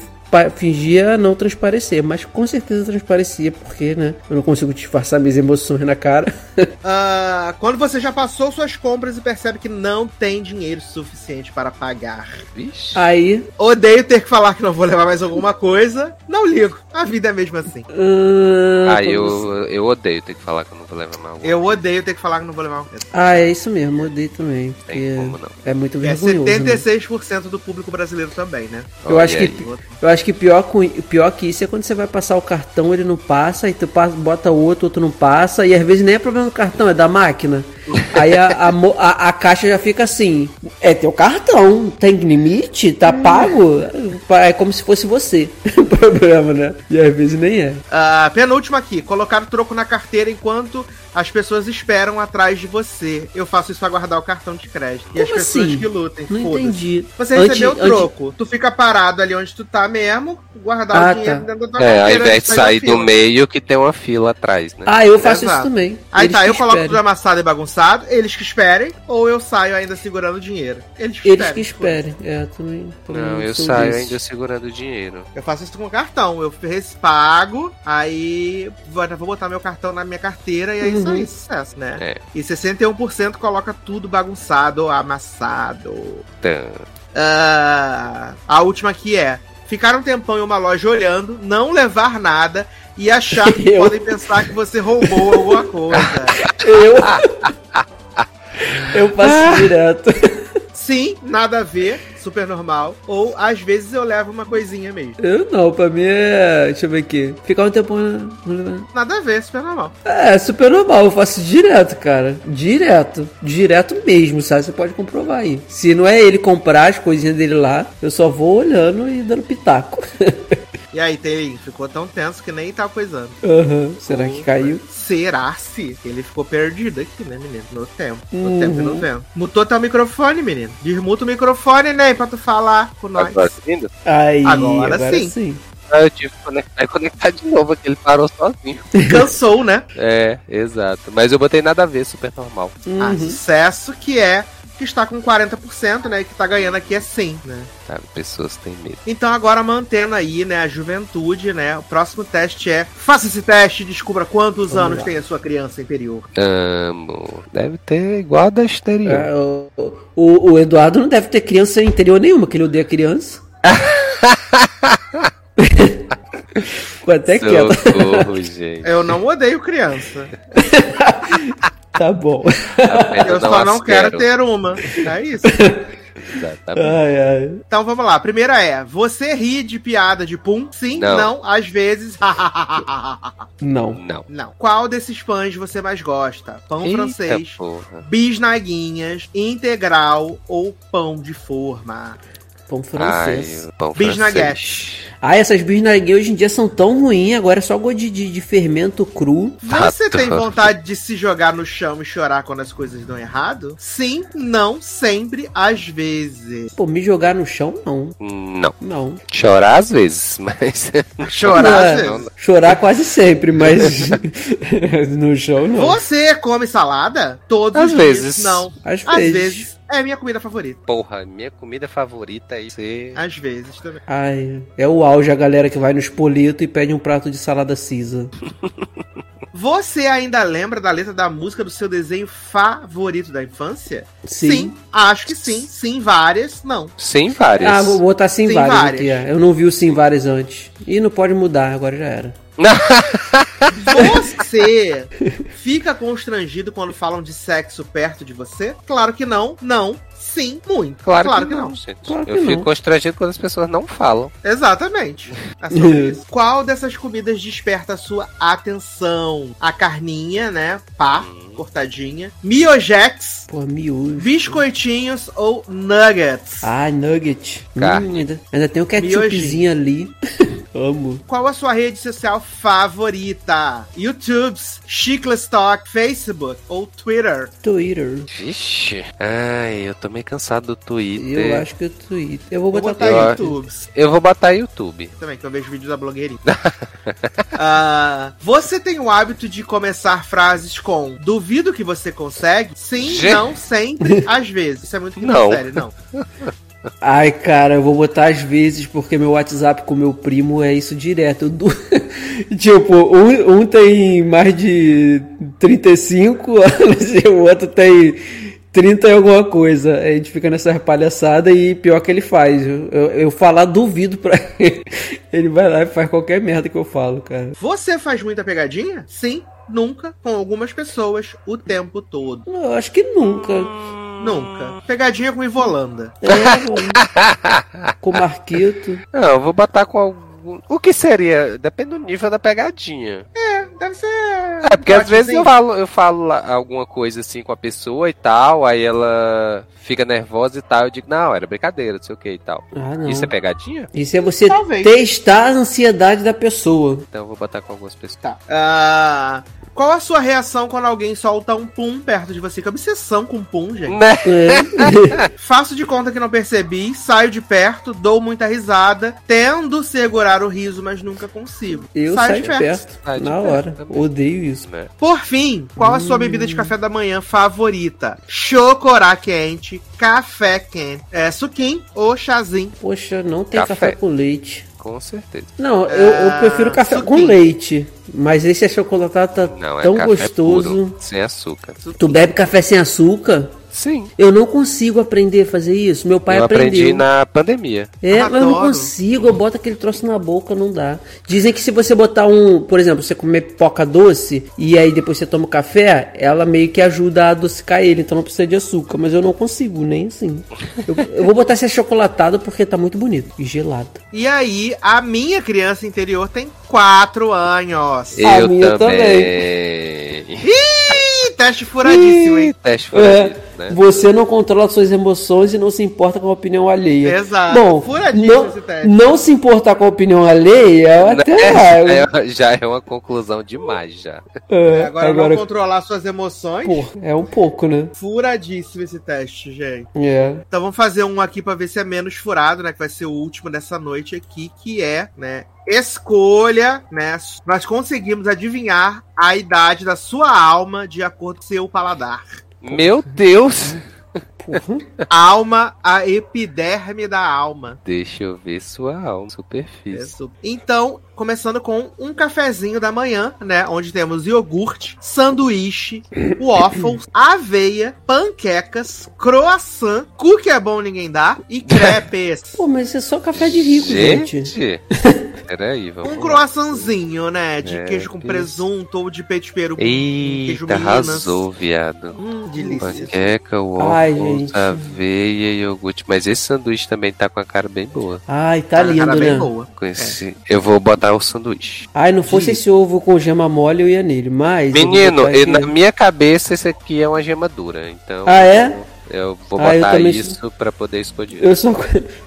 fingia não transparecer, mas com certeza transparecia, porque, né? Eu não consigo disfarçar minhas emoções na cara. uh, quando você já passou suas compras e percebe que não tem dinheiro suficiente para pagar. Vixe. Aí. Odeio ter que falar que não vou levar mais alguma coisa. Não ligo. A vida é mesmo assim. Uh, ah, eu, eu odeio ter que falar que eu não vou levar mais alguma Eu odeio ter que falar que não vou levar alguma coisa. Ah, é isso mesmo, odeio também. Tem como não. É muito é vergonhoso. É 76% né? do público brasileiro também, né? Eu acho que. Eu acho acho que pior, com, pior que isso é quando você vai passar o cartão, ele não passa, e tu passa, bota outro, outro não passa, e às vezes nem é problema do cartão, é da máquina. Aí a, a, a, a, caixa já fica assim: é teu cartão, tem limite, tá pago? É como se fosse você. o problema, né? E às vezes nem é. Uh, penúltima aqui: colocar o troco na carteira enquanto as pessoas esperam atrás de você. Eu faço isso pra guardar o cartão de crédito. Como e as pessoas assim? que lutem. Não entendi. Você recebeu o troco. Antes... Tu fica parado ali onde tu tá mesmo, guardar ah, o dinheiro tá. dentro da tua é, ao invés de sair do meio que tem uma fila atrás, né? Ah, eu faço Exato. isso também. Aí Eles tá, eu coloco tudo amassado e bagunçado, eles que esperem, ou eu saio ainda segurando o dinheiro. Eles que Eles esperem. que esperem. É, também, também Não, eu saio disso. ainda segurando o dinheiro. Eu faço isso com o cartão. Eu pago, aí vou, botar meu cartão na minha carteira e é uhum. isso aí, sucesso né? É. E 61% coloca tudo bagunçado, amassado. Uh, a última aqui é ficar um tempão em uma loja olhando, não levar nada e achar que eu? podem pensar que você roubou alguma coisa. Eu. Eu passo direto. Sim, nada a ver super normal. Ou às vezes eu levo uma coisinha mesmo. Eu não, pra mim é. Deixa eu ver aqui. Ficar um tempo. Nada a ver, super normal. É, super normal. Eu faço direto, cara. Direto. Direto mesmo, sabe? Você pode comprovar aí. Se não é ele comprar as coisinhas dele lá, eu só vou olhando e dando pitaco. E aí, tem, ficou tão tenso que nem tá coisando. Aham. Será que caiu? Será se ele ficou perdido aqui, né, menino? No tempo. No Uhum. tempo e no vento. Mutou teu microfone, menino. Desmuta o microfone, né? Pra tu falar com nós. Agora seguindo? Aí, Agora agora, sim. sim. Ah, eu tive que conectar e conectar de novo, que ele parou sozinho. Cansou, né? É, exato. Mas eu botei nada a ver, super normal. Ah, Uhum. sucesso que é que está com 40%, né? E que tá ganhando aqui é sim, né? Sabe, pessoas têm medo. Então agora mantendo aí, né, a juventude, né? O próximo teste é faça esse teste e descubra quantos Vamos anos lá. tem a sua criança interior. Amo. Deve ter igual a da exterior. É, o, o- o Eduardo não deve ter criança interior nenhuma, que ele odeia criança. Ficou até quieto. Socorro, gente. Eu não odeio criança. Tá bom. Eu só não quero ter uma. É isso. Exatamente. Ai, ai. Então vamos lá. A primeira é: você ri de piada de pum? Sim, não, Não. às vezes. Não. Não. não. Qual desses pães você mais gosta? Pão Eita, francês, porra. bisnaguinhas, integral ou pão de forma? Pão Ai, francês. o pão Bisnaguete. francês. Ai, essas bisnaguinhas hoje em dia são tão ruins, agora é só gosto de, de, de fermento cru. Você Adoro. tem vontade de se jogar no chão e chorar quando as coisas dão errado? Sim, não, sempre, às vezes. Pô, me jogar no chão, não. Não. Não. Chorar às vezes, mas. Chorar Não, às é, vezes. Chorar quase sempre, mas no chão não. Você come salada? Todos Às os dias? vezes. Não. Às Às vezes. vezes. É minha comida favorita. Porra, minha comida favorita é ser. Às vezes também. Ai, é o auge a galera que vai no espolito e pede um prato de salada cisa. Você ainda lembra da letra da música do seu desenho favorito da infância? Sim. acho que sim. Sim, várias. Não. Sim, várias. Ah, vou botar sim, Sim, várias, várias. aqui. é. Eu não vi o sim várias antes. E não pode mudar, agora já era. Você fica constrangido quando falam de sexo perto de você? Claro que não. Não. Sim, muito. Claro, que, não, gente. Claro que eu fico não. constrangido quando as pessoas não falam. Exatamente. É. Qual dessas comidas desperta a sua atenção? A carninha, né? Pá, cortadinha. Miojex, Pô, miojo. biscoitinhos ou nuggets? Ah, nugget. Carne. Hum, ainda, ainda tem um ketchupzinho ali. Amo. Qual a sua rede social favorita? YouTubes, Chiclestock, Facebook ou Twitter? Twitter. Vixe. Ai, eu tô meio cansado do Twitter. Eu acho que o Twitter. Eu vou Vou botar, botar. YouTubes Eu vou botar YouTube. também, que eu vejo vídeos da blogueirinha. Ah, você tem o hábito de começar frases com duvido que você consegue? Sim, Gente. não, sempre, às vezes. Isso é muito quinta Não. série, não. Ai, cara, eu vou botar às vezes porque meu WhatsApp com meu primo é isso direto. Du- tipo, um, um tem mais de 35 anos e o outro tem 30 e alguma coisa. A gente fica nessa palhaçada e pior que ele faz. Eu, eu, eu falar duvido pra ele. Ele vai lá e faz qualquer merda que eu falo, cara. Você faz muita pegadinha? Sim, nunca, com algumas pessoas, o tempo todo. Eu acho que nunca. Nunca. Pegadinha com Ivolanda. É, com Marquito. Não, eu vou botar com algum. O que seria? Depende do nível da pegadinha. Deve ser. É, porque às vezes eu falo, eu falo alguma coisa assim com a pessoa e tal, aí ela fica nervosa e tal, eu digo, não, era brincadeira, não sei o que e tal. Ah, não. Isso é pegadinha? Isso é você Talvez. testar a ansiedade da pessoa. Então eu vou botar com algumas pessoas. Tá. Ah, qual a sua reação quando alguém solta um pum perto de você? Que obsessão com pum, gente. Né? É. Faço de conta que não percebi, saio de perto, dou muita risada, tendo segurar o riso, mas nunca consigo. Eu saio de perto, Sai de na perto hora. também. Odeio isso. Né? Por fim, qual a sua bebida de café da manhã favorita? Chocorá quente, café quente, é, suquinho ou chazinho? Poxa, não tem café, Café. com leite. Com certeza. Não, eu, eu Ah, prefiro café com suquinho. leite. Mas esse achocolatado tá Não, é tão café gostoso. puro, sem açúcar. Tu bebe café sem açúcar? Sim. Eu não consigo aprender a fazer isso. Meu pai eu aprendeu. aprendi na pandemia. É, mas eu não consigo, eu boto aquele troço na boca, não dá. Dizem que se você botar um, por exemplo, você comer pipoca doce e aí depois você toma o café, ela meio que ajuda a adocicar ele, então não precisa de açúcar, mas eu não consigo, nem assim. Eu, eu vou botar esse achocolatado porque tá muito bonito e gelado. E aí, a minha criança interior tem 4 anos. A eu minha também. Ih, teste furadíssimo, hein? Ih, Teste É, furado. né? Você não controla suas emoções e não se importa com a opinião alheia. Exato. Bom, Furadíssimo não, esse teste. não se importar com a opinião alheia, até É, é- já é uma conclusão demais já. É, Agora, agora, não controlar suas emoções. pô, é um pouco, né? Furadíssimo esse teste, gente. É. Então vamos fazer um aqui pra ver se é menos furado, né? Que vai ser o último dessa noite aqui, que é, né? Escolha, né? Nós conseguimos adivinhar a idade da sua alma de acordo com seu paladar. Meu Deus! Alma, a epiderme da alma. Deixa eu ver sua alma, superfície. Então, começando com um cafezinho da manhã, né? Onde temos iogurte, sanduíche, waffles, aveia, panquecas, croissant, cookie é bom ninguém dá e crepes. Pô, mas isso é só café de rico, gente. Gente! Peraí, vamos Um croissantzinho, né? De É, queijo com presunto ou de peito de peru com queijo Eita, arrasou, viado. Hum, delícia. Panqueca, Ai, waffles, gente. aveia e iogurte. Mas esse sanduíche também tá com a cara bem boa. Ai, tá Cara, cara lindo, bem né? boa. Com esse... Eu vou botar o sanduíche. Ai, não fosse esse ovo com gema mole, eu ia nele, mas... eu Menino, e aqui- na minha cabeça esse aqui é uma gema dura. Então. Ah, é? Eu vou Ah, eu botar também- isso pra poder escolher. Eu só,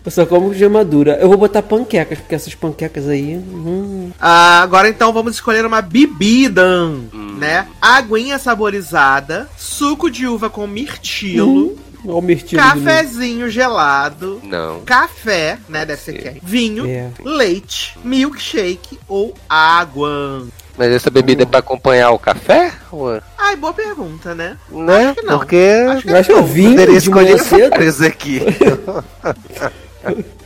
eu só como gema dura. Eu vou botar panquecas, porque essas panquecas aí... Hum, Ah, agora então vamos escolher uma bebida, Hum. né? Aguinha saborizada, suco de uva com mirtilo, olha o mirtilo cafezinho gelado, Não. café, né? Deve ser quente. Vinho, É. leite, milkshake ou água. Mas essa bebida é pra acompanhar o café? Ou... Ai, boa pergunta, né? Né? Acho que não. Porque Acho que Eu acho que eu vim poderia de manhã escolher cedo. aqui.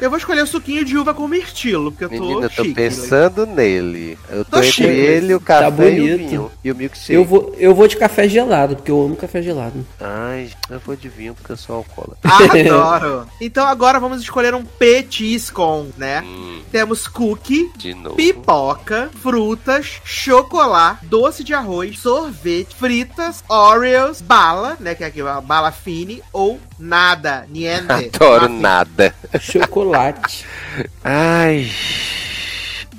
Eu vou escolher o suquinho de uva com mirtilo, porque eu tô Menina, eu tô chique. pensando nele. Eu tô, Tô entre chique. ele, o café Tá e o bonito. vinho. E o milkshake. Eu vou, eu vou de café gelado, porque eu amo café gelado. Ai, eu vou de vinho porque eu sou alcoólatra. Adoro. Então agora vamos escolher um petiscom, né? Hum, Temos cookie, de novo. pipoca, frutas, chocolate, doce de arroz, sorvete, fritas, Oreos, bala, né? Que é aqui, bala fine, ou nada, niente. Adoro nada. Chocolate. Ai.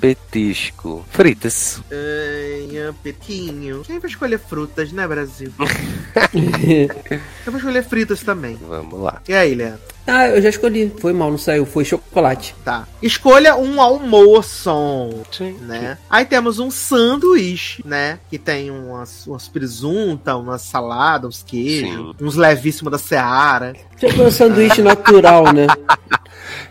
Petisco. Fritas. Ai, pequinho. Quem vai escolher frutas, né, Brasil? Eu vou escolher fritas também. Vamos lá. E aí, Leandro? ah, eu já escolhi. Foi mal, não saiu. Foi chocolate. Tá. Escolha um almoço. Sim. né? Aí temos um sanduíche, né? Que tem umas, umas presunta, uma salada, uns queijos, uns levíssimos da Seara. Foi um sanduíche natural, né?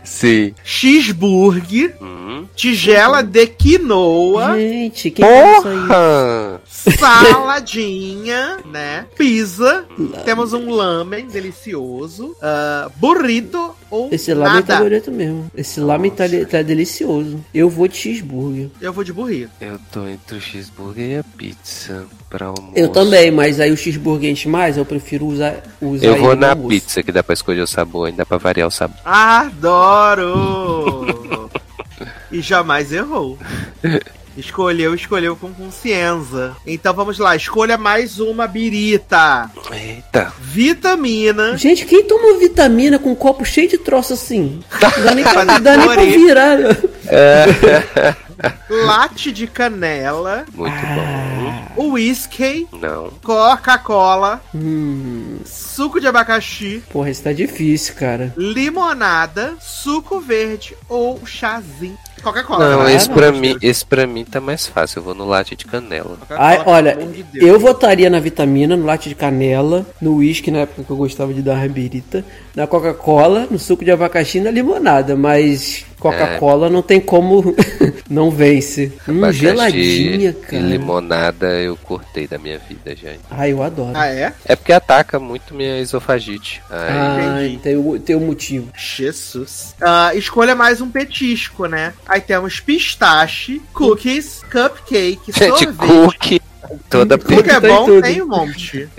Sim. Cheeseburger, Hum. tigela de quinoa, Gente, quem fez isso aí? Porra! saladinha, né? Pizza, temos um lamen delicioso, ah, burrito ou Esse lamen tá nada. bonito mesmo. Esse lamen tá, tá delicioso. Eu vou de cheeseburger. Eu vou de burrito. Eu tô entre o cheeseburger e a pizza pra almoço. Eu também, mas aí o cheeseburger enche mais, eu prefiro usar, usar Eu vou na almoço. pizza, que dá pra escolher o sabor, ainda dá pra variar o sabor. Adoro! E jamais errou. Escolheu, escolheu com consciência. Então vamos lá, escolha mais uma birita. Eita. Vitamina. Gente, quem toma vitamina com um copo cheio de troço assim? Não dá nem pra, dá nem pra virar. Latte de canela. Muito Whisky. bom. Não. Coca-Cola. Hum, Suco de abacaxi. porra, isso tá difícil, cara. Limonada. Suco verde ou chazinho. Coca-Cola. Não, esse não, pra, não. mim, esse pra mim tá mais fácil. Eu vou no latte de canela. Ai, pelo olha, de eu votaria na vitamina, no latte de canela, no uísque na época que eu gostava de dar uma birita, na Coca-Cola, no suco de abacaxi e na limonada, mas Coca-Cola não tem como não vence. Hum, Abacaxi geladinha, E cara. limonada eu cortei da minha vida já. Ai, eu adoro. Ah, é? É porque ataca muito minha esofagite. Ai, entendi. tem, o- tem um motivo. Jesus. Ah, escolha mais um petisco, né? Aí temos pistache, cookies, cupcake, gente, sorvete. cookie toda Cookie Cookie é tem bom, tudo. tem um monte.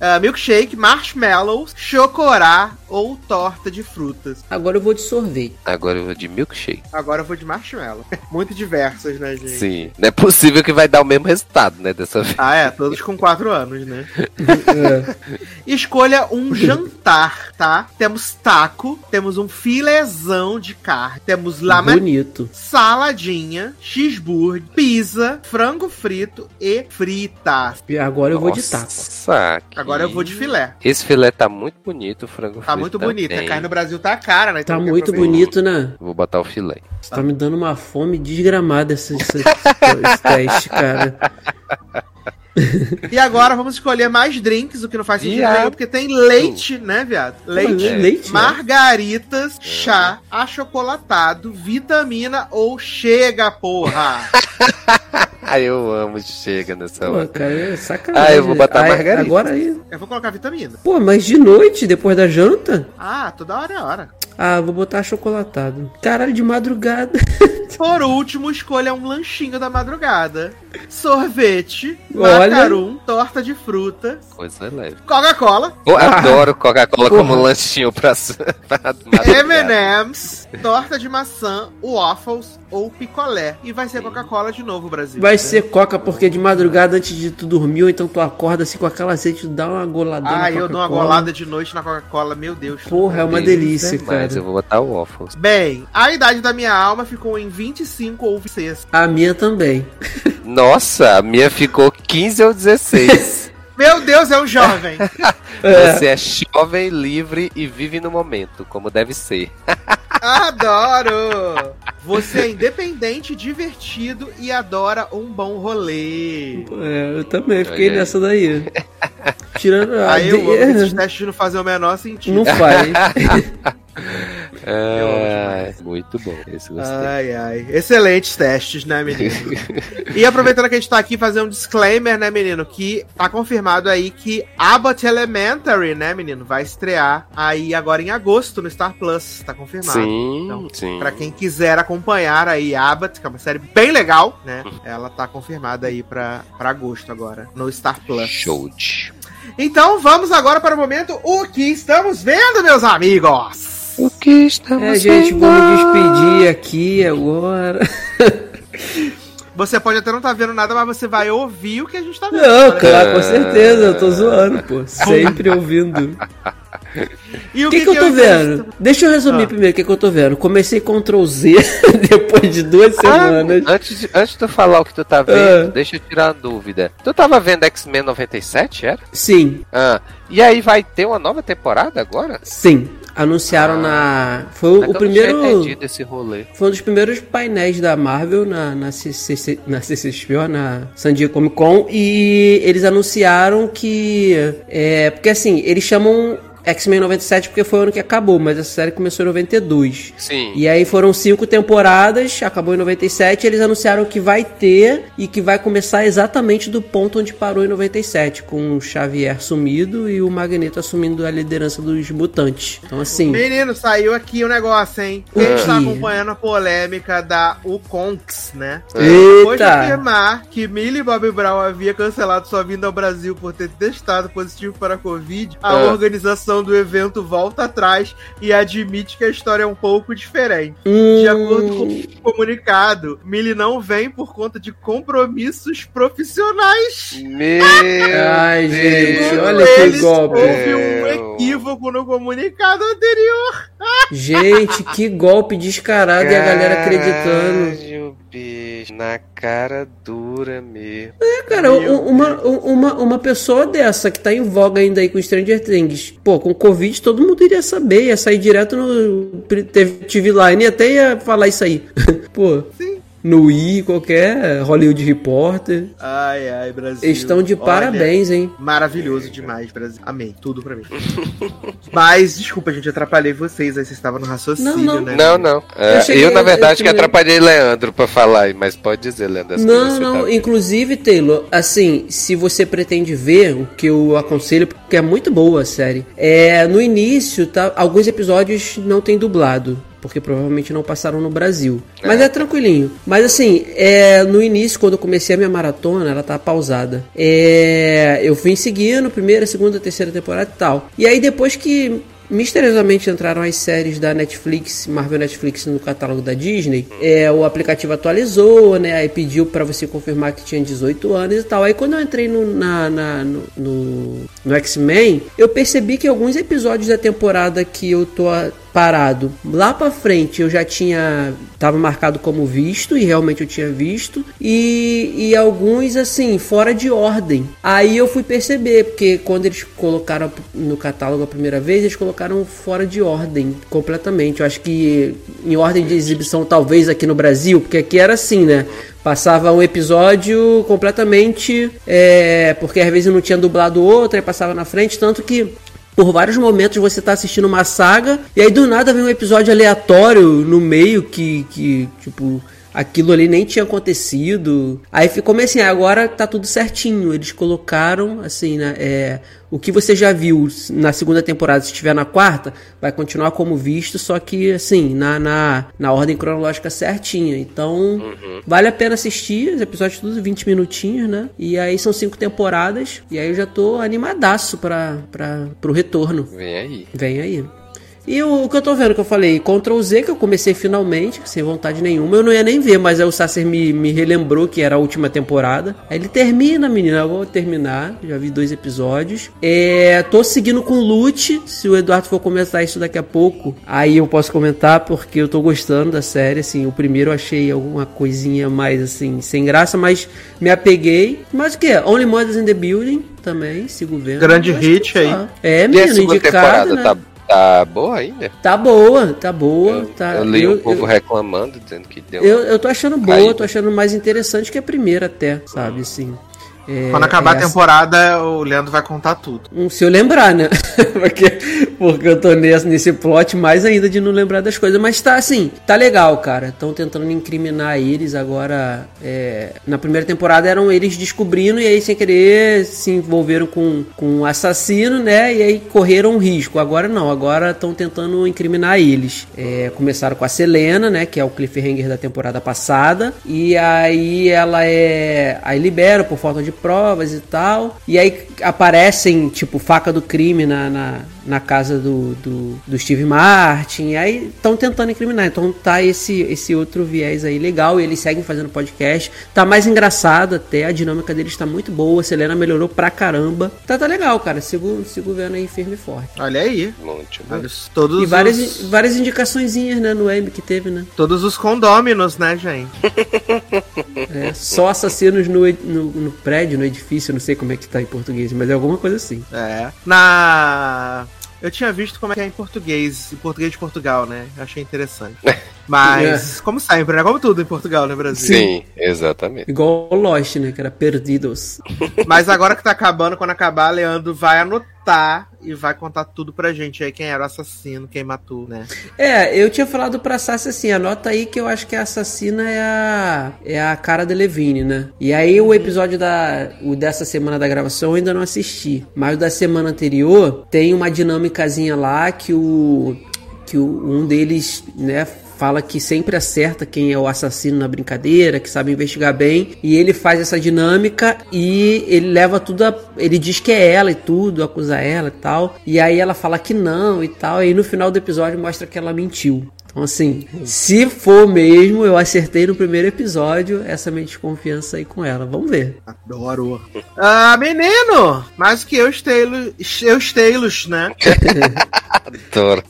Ah, milkshake, marshmallows, chocorá ou torta de frutas. Agora eu vou de sorvete. Agora eu vou de milkshake. Agora eu vou de marshmallow. Muito diversas, né, gente? Sim. Não é possível que vai dar o mesmo resultado, né? Dessa vez. Ah, é, todos com 4 anos, né? É. Escolha um jantar, tá? Temos taco, temos um filezão de carne, temos lama Bonito. saladinha, cheeseburger, pizza, frango frito e fritas. E agora eu vou de taco. Que- Agora eu vou de filé. Esse filé tá muito bonito, o frango Tá frito muito bonito. A também. carne no Brasil tá cara, né? Tá Então que muito bonito, né? Vou botar o filé. Você tá me dando uma fome desgramada esse, esse, esse teste, cara. E agora vamos escolher mais drinks, o que não faz sentido Viado. nenhum, porque tem leite, né, viado? Leite, É, leite, né? margaritas, chá, achocolatado, vitamina ou chega, porra! Ai, eu amo chega nessa Pô, hora. cara, é sacanagem. Ah, eu vou botar Ai, margarita. Agora aí. Eu vou colocar vitamina. Pô, mas de noite, depois da janta? Ah, toda hora é hora. Ah, vou botar chocolatado. Caralho, de madrugada. Por último, escolha um lanchinho da madrugada. Sorvete, Olha. macarum, torta de fruta, Coisa leve. Coca-Cola, Eu adoro Coca-Cola como lanchinho pra, pra madrugada. M&M's, torta de maçã, waffles ou picolé. E vai ser Coca-Cola de novo, Brasil. Vai ser coca porque de madrugada antes de tu dormir, ou então tu acorda assim com aquela sede, tu dá uma goladona Ah, na eu dou uma golada de noite na Coca-Cola, meu Deus. Porra, é uma Delícia delícia, cara. eu vou botar o waffles. Bem, a idade da minha alma ficou em 25 ou 26. A minha também. Nossa, a minha ficou 15 ou 16. Meu Deus, é um jovem. Você é jovem, livre e vive no momento, como deve ser. Adoro! Você é independente, divertido e adora um bom rolê. É, eu também fiquei Olha aí. nessa daí. Tirando a. Aí eu amo que esses de... testes não fazem o menor sentido. Não faz. É, muito bom, esse gostei. Ai, ai. Excelentes testes, né, menino? e aproveitando que a gente tá aqui, fazer um disclaimer, né, menino? Que tá confirmado aí que Abbott Elementary, né, menino? Vai estrear aí agora em agosto no Star Plus. Tá confirmado. sim, Então, sim. Pra quem quiser acompanhar aí Abbott, que é uma série bem legal, né? Ela tá confirmada aí pra, pra agosto agora, no Star Plus. Show de. Então vamos agora para o momento O que estamos vendo, meus amigos? O que estamos É, gente, vamos despedir aqui agora. Você pode até não estar vendo nada, mas você vai ouvir o que a gente tá vendo. Não, né? claro, com certeza, eu tô zoando, pô. Sempre ouvindo. E O que, que, eu tô vendo? Deixa eu resumir Ah. primeiro o que, que eu tô vendo. Comecei Ctrl Z depois de duas semanas. Ah, antes, de, antes de tu falar o que tu tá vendo, Ah. deixa eu tirar uma dúvida. Tu tava vendo X-Men 97, era? Sim, Ah, e aí vai ter uma nova temporada agora? sim. Anunciaram na. Foi É o, que o primeiro. tinha entendido esse rolê. Foi um dos primeiros painéis da Marvel na, na, CCC, na CCXP, ó, na San Diego Comic Con, e eles anunciaram que. É, porque assim, eles chamam X-Men 97 porque foi o ano que acabou, mas essa série começou em 92. Sim. E aí foram cinco temporadas, acabou em 97, e eles anunciaram que vai ter e que vai começar exatamente do ponto onde parou em 97, com o Xavier sumido e o Magneto assumindo a liderança dos mutantes. Então assim, Menino, saiu aqui o negócio, hein? Quem está acompanhando a polêmica da Uconx, né? Depois de eita! afirmar que Millie Bobby Brown havia cancelado sua vinda ao Brasil por ter testado positivo para a Covid, a Ah. organização do evento volta atrás e admite que a história é um pouco diferente. Hum, De acordo com o comunicado, Millie não vem por conta de compromissos profissionais. Meu Ai, gente, olha que golpe. Houve um equívoco no comunicado anterior. Gente, que golpe descarado e a galera acreditando. Bicho, na cara dura mesmo. É, cara, um- uma, uma, uma pessoa dessa que tá em voga ainda aí com Stranger Things, pô, com Covid todo mundo iria saber, ia sair direto no teve- TV Line e até ia falar isso aí. pô, no I, qualquer Hollywood Reporter. Ai, ai, Brasil. Estão de Olha, parabéns, hein? Maravilhoso demais, Brasil. Amei, tudo pra mim. Mas, desculpa, gente, atrapalhei vocês, aí vocês estavam no raciocínio, Não, não. né? Não, não. É, Eu Eu, cheguei- na verdade, eu que atrapalhei Leandro pra falar mas pode dizer, Leandro. Não, não, tá inclusive, Taylor, assim, se você pretende ver, o que eu aconselho, porque é muito boa a série, é, no início, tá, alguns episódios não tem dublado, porque provavelmente não passaram no Brasil. Mas é, tranquilinho. Mas assim, é, no início, quando eu comecei a minha maratona, ela tá pausada. É, eu vim seguindo, primeira, segunda, terceira temporada e tal. E aí depois que Misteriosamente entraram as séries da Netflix, Marvel Netflix no catálogo da Disney. É, o aplicativo atualizou, né? Aí pediu pra você confirmar que tinha 18 anos e tal. Aí quando eu entrei no, na, na- no, no, no X-Men, eu percebi que alguns episódios da temporada que eu tô parado. Lá pra frente eu já tinha. Tava marcado como visto, e realmente eu tinha visto. E, e alguns, assim, fora de ordem. Aí eu fui perceber, porque quando eles colocaram no catálogo a primeira vez, eles colocaram fora de ordem completamente. Eu acho que em ordem de exibição, talvez aqui no Brasil, porque aqui era assim, né? Passava um episódio completamente. É, porque às vezes não tinha dublado outro, aí passava na frente, tanto que por vários momentos você tá assistindo uma saga e aí do nada vem um episódio aleatório no meio que, que tipo, aquilo ali nem tinha acontecido. Aí ficou meio assim, agora tá tudo certinho. Eles colocaram, assim, né? É, o que você já viu na segunda temporada, se estiver na quarta, vai continuar como visto, só que, assim, na, na, na ordem cronológica certinha. Então, Uhum. vale a pena assistir. Os episódios tudo 20 minutinhos, né? E aí são cinco temporadas. E aí eu já tô animadaço pra, pra, pro retorno. Vem aí. Vem aí. E o, o que eu tô vendo que eu falei, Ctrl Z, que eu comecei finalmente, sem vontade nenhuma, eu não ia nem ver, mas aí o Sasser me, me relembrou que era a última temporada. Aí ele termina, menina, eu vou terminar, já vi dois episódios. É, tô seguindo com Lute, se o Eduardo for comentar isso daqui a pouco, aí eu posso comentar, porque eu tô gostando da série, assim, o primeiro eu achei alguma coisinha mais, assim, sem graça, mas me apeguei. Mas o que? Only Mothers in the Building, também, sigo vendo. Grande hit aí. É, a menino, segunda indicado, temporada né? tá, tá boa ainda? Tá boa, tá boa. Eu, tá, eu li eu, um povo eu, reclamando, dizendo que deu. eu, eu tô achando boa, Caída. tô achando mais interessante que a primeira até, sabe, assim. É, Quando acabar é a temporada, o Leandro vai contar tudo. um, Se eu lembrar, né? porque, porque eu tô nesse, nesse plot mais ainda de não lembrar das coisas. Mas tá assim, tá legal, cara. Estão tentando incriminar eles agora. é, na primeira temporada eram eles descobrindo e aí, sem querer, se envolveram com, com um assassino, né? E aí correram um risco. Agora não, agora estão tentando incriminar eles. É, começaram com a Selena, né? Que é o cliffhanger da temporada passada. E aí ela é. Aí libera por falta de provas e tal. E aí aparecem, tipo, faca do crime na, na, na casa do, do, do Steve Martin. E aí estão tentando incriminar. Então tá esse, esse outro viés aí legal. E eles seguem fazendo podcast. Tá mais engraçado até. A dinâmica deles tá muito boa. A Selena melhorou pra caramba. Tá, tá legal, cara. Sigo, sigo vendo aí firme e forte. Olha aí. Muito bom. Todos E várias, os, várias indicaçõezinhas, né, no Emmy que teve, né? todos os condôminos, né, gente? É, só assassinos no, no, no prédio, no edifício, não sei como é que tá em português, mas é alguma coisa assim. É. Na. Eu tinha visto como é que é em português, em português de Portugal, né? Eu achei interessante. Mas, como sempre, né? Como tudo em Portugal, né, Brasil? Sim, exatamente. Igual o Lost, né? Que era Perdidos. Mas agora que tá acabando, quando acabar, Leandro vai anotar e vai contar tudo pra gente aí quem era o assassino, quem matou, né? É, eu tinha falado pra Sassi assim, anota aí que eu acho que a assassina é a, é a cara de Levine, né? E aí o episódio da, o dessa semana da gravação eu ainda não assisti. Mas o da semana anterior tem uma dinâmicazinha lá que o que um deles, né, fala que sempre acerta quem é o assassino na brincadeira, que sabe investigar bem, e ele faz essa dinâmica e ele leva tudo a, ele diz que é ela e tudo, acusa ela e tal, e aí ela fala que não e tal, e aí no final do episódio mostra que ela mentiu. Então, assim, se for mesmo, eu acertei no primeiro episódio essa minha desconfiança aí com ela. Vamos ver. Adoro. Ah, menino! Mais que eu, Steilos, eu, né? Adoro.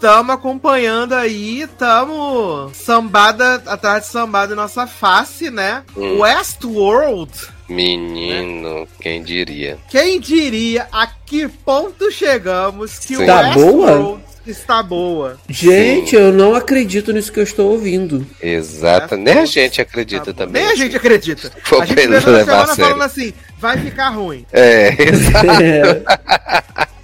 Tamo acompanhando aí, tamo sambada, atrás de sambada em nossa face, né? Hum. Westworld. Menino, quem diria? Quem diria a que ponto chegamos que Sim. o Tá Westworld está boa? Gente, eu não acredito nisso que eu estou ouvindo. Exato. Nem a gente acredita Tá também. Nem a gente acredita. Vou a gente levar a semana falando assim, vai ficar ruim. É, exato. É.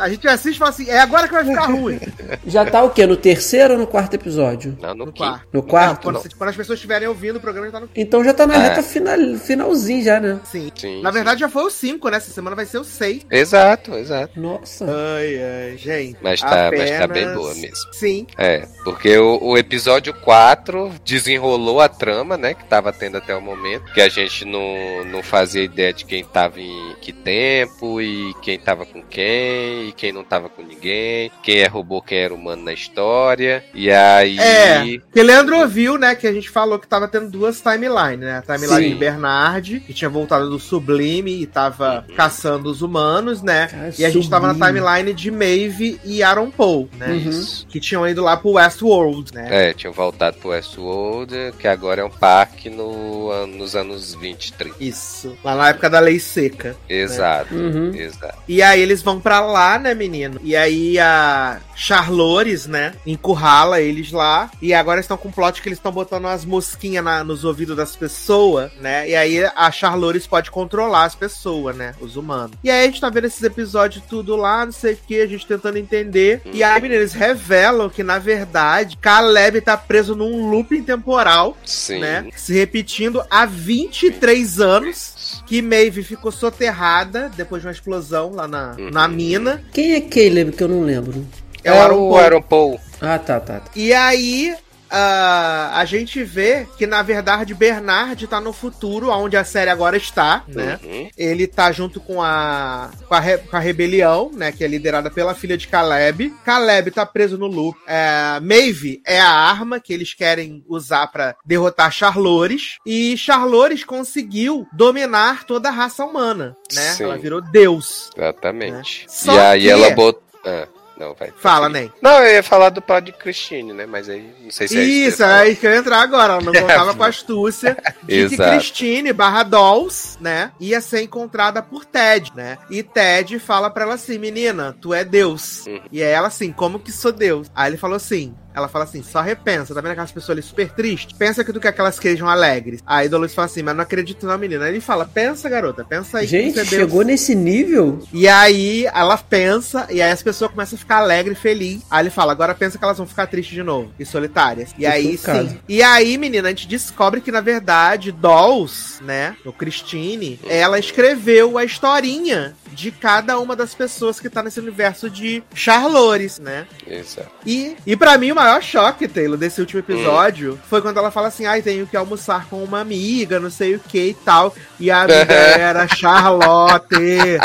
A gente assiste e fala assim, é agora que vai ficar ruim. Já tá o quê? No terceiro ou no quarto episódio? Não, no, No quinto. quarto. No quarto? Quando, quando as pessoas estiverem ouvindo o programa, já tá no Então já tá na É. reta final, finalzinho já, né? Sim. Sim, Na sim. verdade, já foi o 5, né? Essa semana vai ser o 6. Exato, exato. Nossa. Ai, ai, gente. Mas tá, apenas- mas tá bem boa mesmo. Sim. É, porque o, o episódio 4 desenrolou a trama, né? Que tava tendo até o momento. Que a gente não, não fazia ideia de quem tava em que tempo e quem tava com quem. Quem não tava com ninguém, quem é robô, quem era humano na história. E aí. É, que Leandro ouviu, né, que a gente falou que tava tendo duas timelines, né? A timeline Sim. de Bernard, que tinha voltado do Sublime e tava Uhum. caçando os humanos, né? Cara, e a gente tava na Sublime. timeline de Maeve e Aaron Paul, né? Isso. Que tinham ido lá pro Westworld, né? É, tinham voltado pro Westworld, que agora é um parque no, nos anos 20, 30. Isso. Lá na época da lei seca. Exato, Uhum. exato. E aí eles vão pra lá, né, menino? E aí a Charlores, né, encurrala eles lá. E agora estão com um plot que eles estão botando umas mosquinhas na- nos ouvidos das pessoas, né? E aí a Charlores pode controlar as pessoas, né? Os humanos. E aí a gente tá vendo esses episódios tudo lá, não sei o que, a gente tentando entender. E aí, menino, eles revelam que, na verdade, Caleb tá preso num looping temporal, Sim. né? Se repetindo há 23 anos que Maeve ficou soterrada depois de uma explosão lá na, Uhum. na mina. Quem é Caleb que eu não lembro? É o Aaron Paul. Aaron Paul. Ah, tá, tá. tá. E aí ah, a gente vê que, na verdade, Bernard tá no futuro, onde a série agora está, né? Uhum. Ele tá junto com a, com a, com a rebelião, né? Que é liderada pela filha de Caleb. Caleb tá preso no loop. É, Maeve é a arma que eles querem usar pra derrotar Charlores. E Charlores conseguiu dominar toda a raça humana, né? Sim. Ela virou Deus. Exatamente. É. Só E aí que- ela botou. Ah, não, vai. Fala. Ney. Não, eu ia falar do plot de Christine, né? Mas aí não sei se é Isso, é ia aí que eu ia entrar agora. Ela não contava com a astúcia de que Exato. Christine barra Dolls, né, ia ser encontrada por Ted, né? E Ted fala pra ela assim, menina, tu é Deus. Uhum. E aí ela assim, como que sou Deus? Aí ele falou assim, ela fala assim, só repensa, tá vendo aquelas pessoas ali super tristes? Pensa que tu quer que elas sejam alegres. Aí Dolores fala assim, mas não acredito na menina. Aí ele fala, pensa garota, pensa aí que Gente, é chegou nesse nível? E aí ela pensa, e aí as pessoas começam a ficar alegre e feliz. Aí ele fala, agora pensa que elas vão ficar tristes de novo e solitárias. E Eu aí sim. E aí, menina, a gente descobre que, na verdade, Dolls, né, o Christine, ela escreveu a historinha de cada uma das pessoas que tá nesse universo de Charlores, né? Exato. E, e para mim, o maior choque, Taylor, desse último episódio foi quando ela fala assim: ai, tenho que almoçar com uma amiga, não sei o que e tal. E a amiga era Charlotte.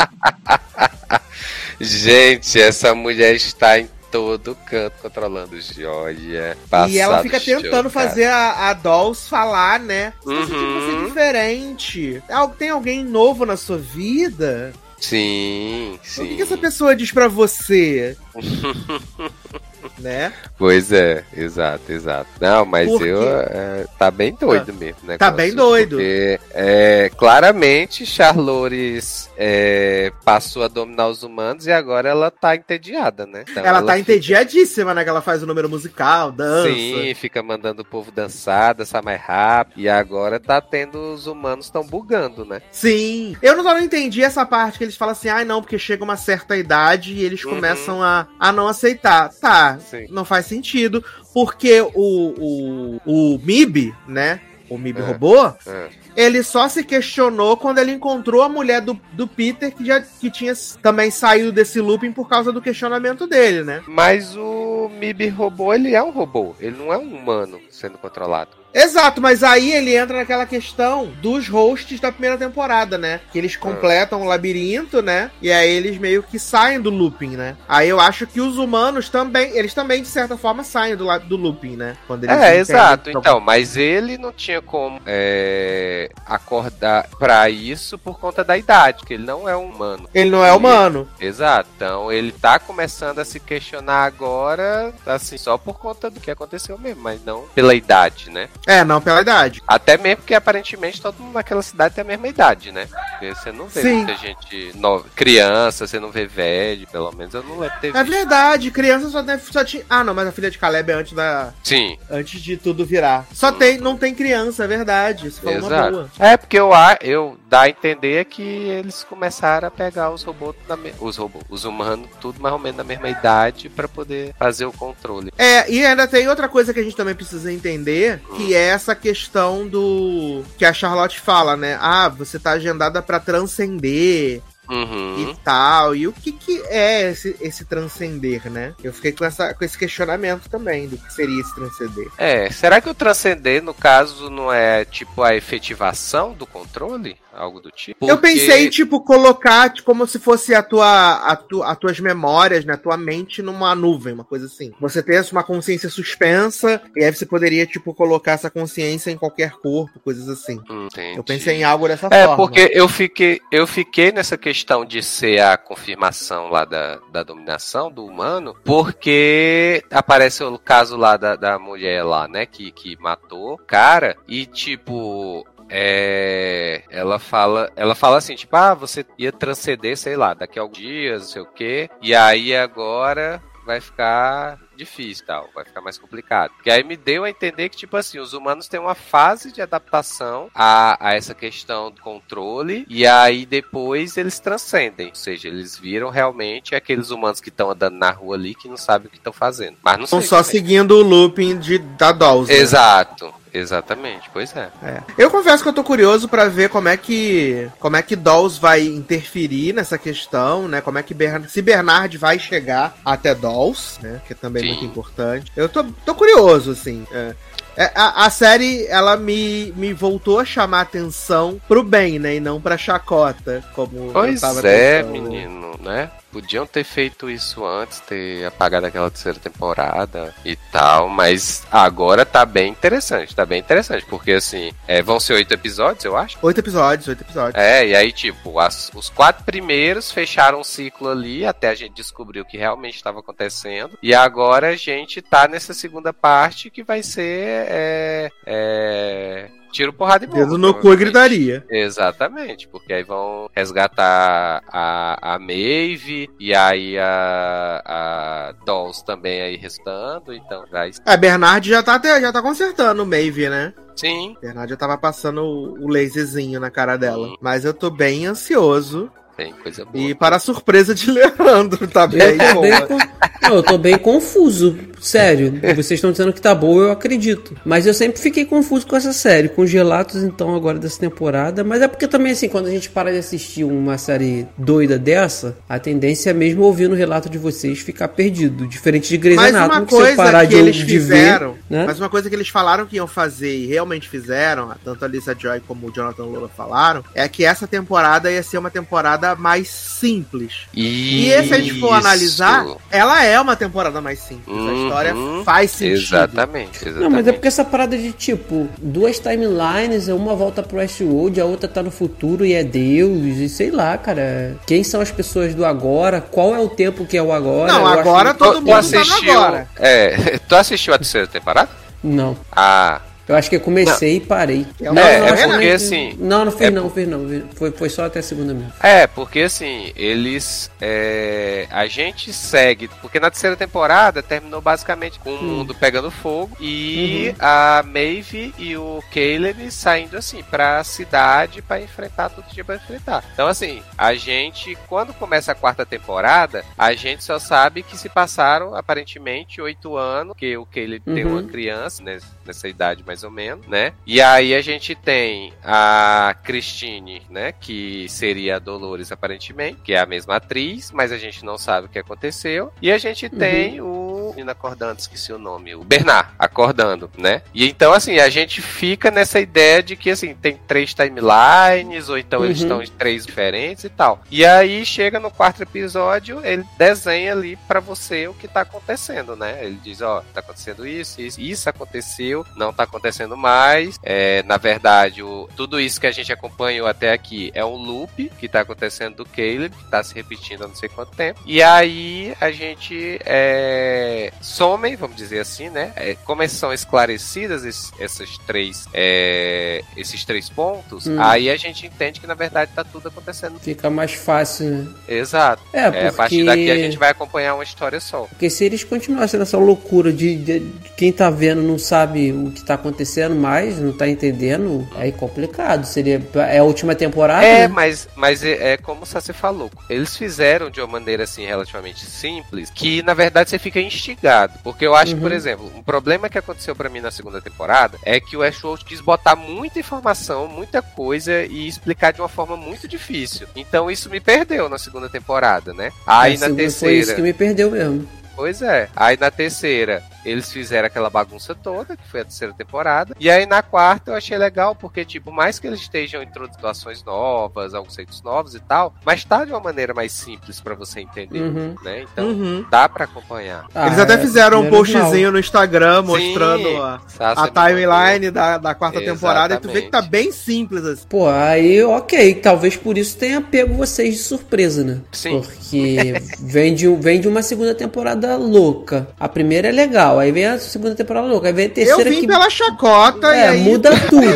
Gente, essa mulher está em todo canto controlando joia. e ela fica tentando chocado. fazer a, a Dolls falar, né? Você Uhum. tipo, você é diferente. Tem alguém novo na sua vida? Sim, O sim. que, que essa pessoa diz pra você? né? Pois é, exato, exato. Não, mas eu. é, tá bem doido mesmo, né? Tá bem doido. Porque, é, claramente, Charlores é, passou a dominar os humanos e agora ela tá entediada, né? Então ela, tá fica- entediadíssima, né? Que ela faz o número musical, dança. Sim, fica mandando o povo dançar, dançar mais rápido. E agora tá tendo os humanos estão bugando, né? Sim. Eu não, não entendi essa parte que eles falam assim, ai não, porque chega uma certa idade e eles Uhum. começam a, a não aceitar. Tá, Sim. não faz sentido, porque o, o, o MIB, né? O MIB É. robô, É. ele só se questionou quando ele encontrou a mulher do, do Peter, que já que tinha também saído desse looping por causa do questionamento dele, né? Mas o MIB robô, ele é um robô. Ele não é um humano sendo controlado. Exato, mas aí ele entra naquela questão dos hosts da primeira temporada, né? Que eles completam o labirinto, né? E aí eles meio que saem do looping, né? Aí eu acho que os humanos também, eles também, de certa forma, saem do, do looping, né? Quando eles É, exato. Então, mas ele não tinha como é, acordar pra isso por conta da idade, que ele não é um humano. Ele não é humano. Exato. Então, ele tá começando a se questionar agora, assim, só por conta do que aconteceu mesmo, mas não pela idade, né? É, não pela idade. Até mesmo porque aparentemente todo mundo naquela cidade tem a mesma idade, né? Porque você não vê Sim. muita gente no- criança, você não vê velho, pelo menos eu não lembro ter É visto. verdade, criança só, deve, só tinha. Ah, não, mas a filha de Caleb é antes da. Sim, Antes de tudo virar. Só tem, não tem criança, é verdade. Isso foi uma boa. exato. É porque eu, eu dá a entender que eles começaram a pegar os robôs, na me- os robôs, os humanos, tudo mais ou menos na mesma idade pra poder fazer o controle. É, e ainda tem outra coisa que a gente também precisa entender, que é essa questão do que a Charlotte fala, né? Ah, você tá agendada pra transcender Uhum. e tal. E o que, que é esse, esse transcender, né? Eu fiquei com, essa, com esse questionamento também do que seria esse transcender. É, será que o transcender, no caso, não é tipo a efetivação do controle? Algo do tipo? Eu Porque- pensei em, tipo, colocar tipo, como se fosse a tua, a tu, as tuas memórias, né? A tua mente numa nuvem, uma coisa assim. Você tem uma consciência suspensa, e aí você poderia, tipo, colocar essa consciência em qualquer corpo, coisas assim. Entendi. Eu pensei em algo dessa É, forma. porque eu fiquei, eu fiquei nessa questão de ser a confirmação lá da, da dominação do humano, porque aparece o caso lá da, da mulher lá, né, que, que matou o cara, e tipo. É, ela fala, ela fala assim, tipo, ah, você ia transcender, sei lá, daqui a alguns dias, não sei o quê, e aí agora vai ficar difícil tal, vai ficar mais complicado. Que aí me deu a entender que, tipo assim, os humanos têm uma fase de adaptação a, a essa questão do controle, e aí depois eles transcendem. Ou seja, eles viram realmente aqueles humanos que estão andando na rua ali que não sabem o que estão fazendo. Mas não Estão só seguindo o looping de, da Dolls. né? Exatamente, pois é. É. Eu confesso que eu tô curioso pra ver como é que como é que Dolls vai interferir nessa questão, né? Como é que Bernard, se Bernard vai chegar até Dolls, né? Que também é Sim. muito importante. Eu tô, tô curioso, assim. é. É, a, a série, ela me, me voltou a chamar atenção pro bem, né? E não pra chacota, como eu Pois tava é, tentando. menino, né? Podiam ter feito isso antes, ter apagado aquela terceira temporada e tal, mas agora tá bem interessante, tá bem interessante, porque assim, é, vão ser oito episódios, eu acho. Oito episódios, oito episódios. É, e aí, tipo, as- os quatro primeiros fecharam um ciclo ali, até a gente descobrir o que realmente estava acontecendo. E agora a gente tá nessa segunda parte que vai ser. É, é, tiro, porrada e bomba. Dedo no cu e gritaria. Exatamente, porque aí vão resgatar a, a Maeve e aí a, a Dolls também aí restando, então vai. É, Bernard já tá, até, já tá consertando o Maeve, né? Sim, Bernard já tava passando o, o laserzinho na cara dela. Sim. Mas eu tô bem ansioso. Tem coisa boa. E para a surpresa de Leandro, tá bem Eu tô bem, con- Não, eu tô bem confuso. Sério. Vocês estão dizendo que tá boa, eu acredito. Mas eu sempre fiquei confuso com essa série, com os relatos, então, agora dessa temporada. Mas é porque também, assim, quando a gente para de assistir uma série doida dessa, a tendência é mesmo ouvir no relato de vocês ficar perdido. Diferente de Grey's Anatomy, que coisa parar que de, eles de fizeram, ver... Né? mas uma coisa que eles falaram que iam fazer e realmente fizeram, tanto a Lisa Joy como o Jonathan Lula falaram, é que essa temporada ia ser uma temporada mais simples. E se a gente for analisar, ela é uma temporada mais simples. A Uhum. história faz sentido. Exatamente, exatamente. Não, mas é porque essa parada de tipo, duas timelines, uma volta pro Westworld, a outra tá no futuro e é Deus, e sei lá, cara. Quem são as pessoas do agora? Qual é o tempo que é o agora? Não, Eu acho agora que- todo Tu- tu mundo tá no assistiu, agora. É, tu assistiu a terceira temporada? Não. Ah, Eu acho que eu comecei e parei. É, não, é não, acho porque que- assim, Não, não fiz é não, fiz não. Foi, foi só até a segunda mesmo. É, porque assim, eles. é, a gente segue. Porque na terceira temporada terminou basicamente com o mundo pegando fogo e a Maeve e o Caleb saindo assim pra cidade pra enfrentar tudo que tinha pra enfrentar. Então, assim, a gente, quando começa a quarta temporada, a gente só sabe que se passaram aparentemente oito anos, que o Caleb tem Uhum. uma criança né, nessa idade mais ou menos, né? E aí a gente tem a Christine, né? Que seria a Dolores aparentemente, que é a mesma atriz, mas a gente não sabe o que aconteceu. E a gente tem o menino acordando, esqueci o nome, o Bernard acordando, né? E então assim, a gente fica nessa ideia de que assim, tem três timelines, ou então eles Uhum. estão em três diferentes e tal. E aí chega no quarto episódio, ele desenha ali pra você o que tá acontecendo, né? Ele diz, ó, tá acontecendo isso, isso, isso aconteceu, não tá acontecendo mais. É, na verdade, o, tudo isso que a gente acompanhou até aqui é um loop que tá acontecendo do Caleb, que tá se repetindo há não sei quanto tempo. E aí a gente é, somem, vamos dizer assim, né? É, como são esclarecidas esses, essas três, é, esses três pontos, Hum. aí a gente entende que na verdade tá tudo acontecendo. Fica mais fácil, né? Exato. É, É, porque... a partir daqui a gente vai acompanhar uma história só. Porque se eles continuassem nessa loucura de, de- de quem tá vendo não sabe o que tá acontecendo mais, não tá entendendo, aí é complicado. Seria. É a última temporada? É, né? mas, mas é, é como o Sassi falou. Eles fizeram de uma maneira assim relativamente simples, que na verdade você fica ligado. Porque eu acho Uhum. por exemplo, um problema que aconteceu pra mim na segunda temporada é que o Ashworld quis botar muita informação, muita coisa e explicar de uma forma muito difícil. Então isso me perdeu na segunda temporada, né? Aí É, na Foi terceira. isso que me perdeu mesmo. Pois é. Aí na terceira, eles fizeram aquela bagunça toda, que foi a terceira temporada. E aí na quarta eu achei legal, porque, tipo, mais que eles estejam introduzindo situações novas, conceitos novos e tal, mas tá de uma maneira mais simples pra você entender, Uhum. né? Então Uhum. dá pra acompanhar. Eles Ah, até é, fizeram um menos postzinho no Instagram Sim. mostrando a, Sasha a me timeline da, da quarta temporada e tu vê que tá Exatamente. bem simples assim. Pô, aí, ok. Talvez por isso tenha pego vocês de surpresa, né? Sim. Porque vem de, um- vem de uma segunda temporada louca. A primeira é legal, aí vem a segunda temporada louca, aí vem a Eu terceira vim que pela chacota e é, aí muda tudo.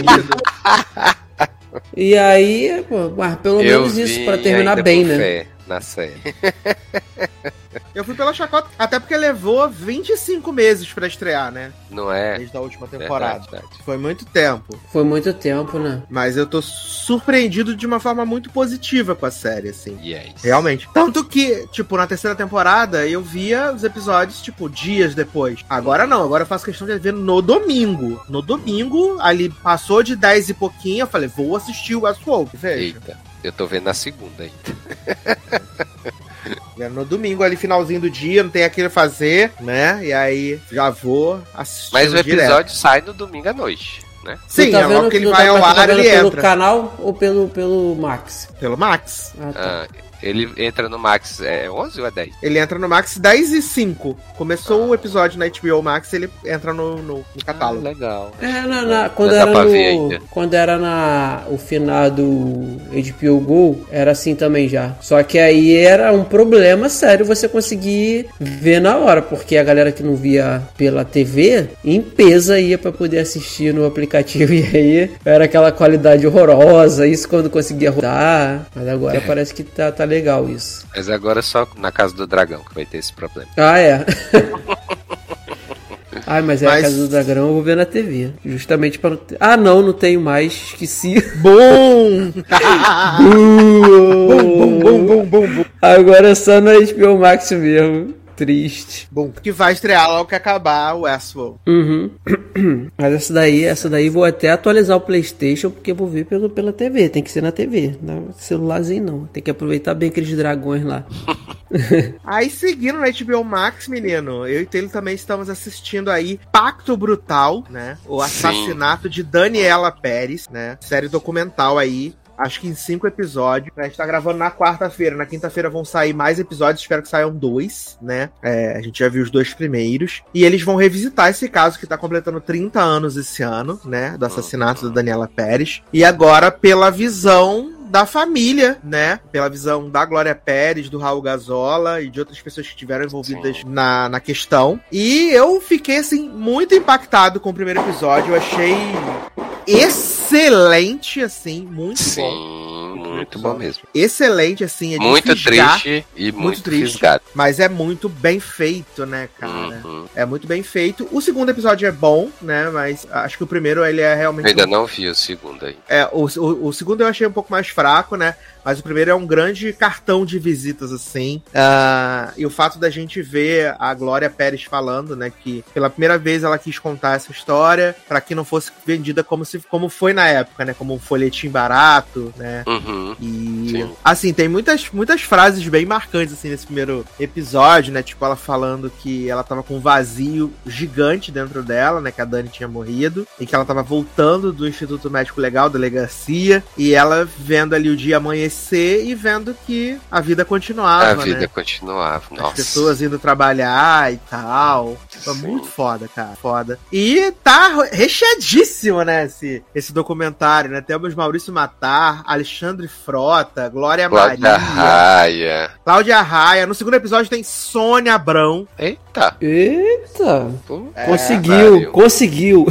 e aí, pô, mas pelo Eu menos isso, pra terminar bem, né? fé na série. eu fui pela chacota, até porque levou 25 meses pra estrear, né? Não é? Desde a última temporada. Verdade, verdade. Foi muito tempo. Foi muito tempo, né? Mas eu tô surpreendido de uma forma muito positiva com a série, assim. Yes. Realmente. Tanto que, tipo, na terceira temporada eu via os episódios, tipo, dias depois. Agora não, agora eu faço questão de ver no domingo. No domingo, ali passou de 10 e pouquinho, eu falei, vou assistir o Westworld. Veja. Eita, eu tô vendo na segunda ainda. É No domingo, ali, finalzinho do dia, não tem aquilo a fazer, né? E aí já vou assistir. Mas o episódio sai no domingo à noite, né? Sim, tá é logo que ele vai tá- ao tá ar, ele pelo entra. canal ou pelo, pelo Max? Pelo Max. Ah, tá. Ah, ele entra no Max é 11 ou é 10? Ele entra no Max 10 e 5. Começou o episódio na HBO Max, ele entra no, no, no Ah, catálogo. legal. É, na, na- quando, era no, quando era na o finado HBO Go, era assim também já. Só que aí era um problema sério você conseguir ver na hora, porque a galera que não via pela TV, em peso ia pra poder assistir no aplicativo e aí era aquela qualidade horrorosa, isso quando conseguia rodar. Mas agora É. parece que tá, tá legal isso. Mas agora só na casa do dragão que vai ter esse problema. Ah, é. Ai, mas é Mas- a Casa do Dragão, eu vou ver na TV. Justamente para não ter... Ah, não, não tenho mais. Esqueci. Bom! bum, bum, bum, bum, bum, bum. Agora é só no HBO Max mesmo. Triste. Bom, que vai estrear logo que acabar o Westworld. Uhum. Mas essa daí, essa daí vou até atualizar o Playstation, porque eu vou ver pelo, pela TV. Tem que ser na TV. No celularzinho não. Tem que aproveitar bem aqueles dragões lá. Aí, seguindo na HBO Max, menino, eu e Taylor também estamos assistindo aí Pacto Brutal, né? O assassinato de Daniela Pérez, né? Série documental aí. Acho que em cinco episódios. A gente tá gravando na quarta-feira. Na quinta-feira vão sair mais episódios. Espero que saiam dois, né? É, a gente já viu os dois primeiros. E eles vão revisitar esse caso que tá completando 30 anos esse ano, né? Do assassinato da Daniela Pérez. E agora pela visão da família, né? Pela visão da Glória Pérez, do Raul Gazola e de outras pessoas que estiveram envolvidas na, na questão. E eu fiquei, assim, muito impactado com o primeiro episódio. Eu achei excelente, assim, muito Sim, bom. muito bom mesmo. Excelente, assim, é Muito fisgar, triste e muito muito, triste. fisgado. Mas é muito bem feito, né, cara? Uhum. É muito bem feito. O segundo episódio é bom, né? Mas acho que o primeiro ele é Eu realmente. ainda não vi o segundo aí. É, o, o, o segundo eu achei um pouco mais fraco, né? Mas o primeiro é um grande cartão de visitas, assim. Ah, e o fato da gente ver a Glória Pérez falando, né? Que pela primeira vez ela quis contar essa história para que não fosse vendida como, se, como foi na época, né? Como um folhetim barato, né? Uhum. E Sim. assim, tem muitas, muitas frases bem marcantes assim nesse primeiro episódio, né? Tipo, ela falando que ela tava com um vazio gigante dentro dela, né? Que a Dani tinha morrido. E que ela tava voltando do Instituto Médico Legal, delegacia. E ela vendo ali o dia amanhecer e vendo que a vida continuava, a vida né? continuava. As Nossa. pessoas indo trabalhar e tal. Foi Sim. muito foda, cara. Foda. E tá recheadíssimo, né? Esse, esse documentário, né? Temos Maurício Matar, Alexandre Frota, Glória Cláudia Maria, Raia. Cláudia Raia. No segundo episódio tem Sônia Abrão. Eita. Eita! Pô, conseguiu, pariu. conseguiu.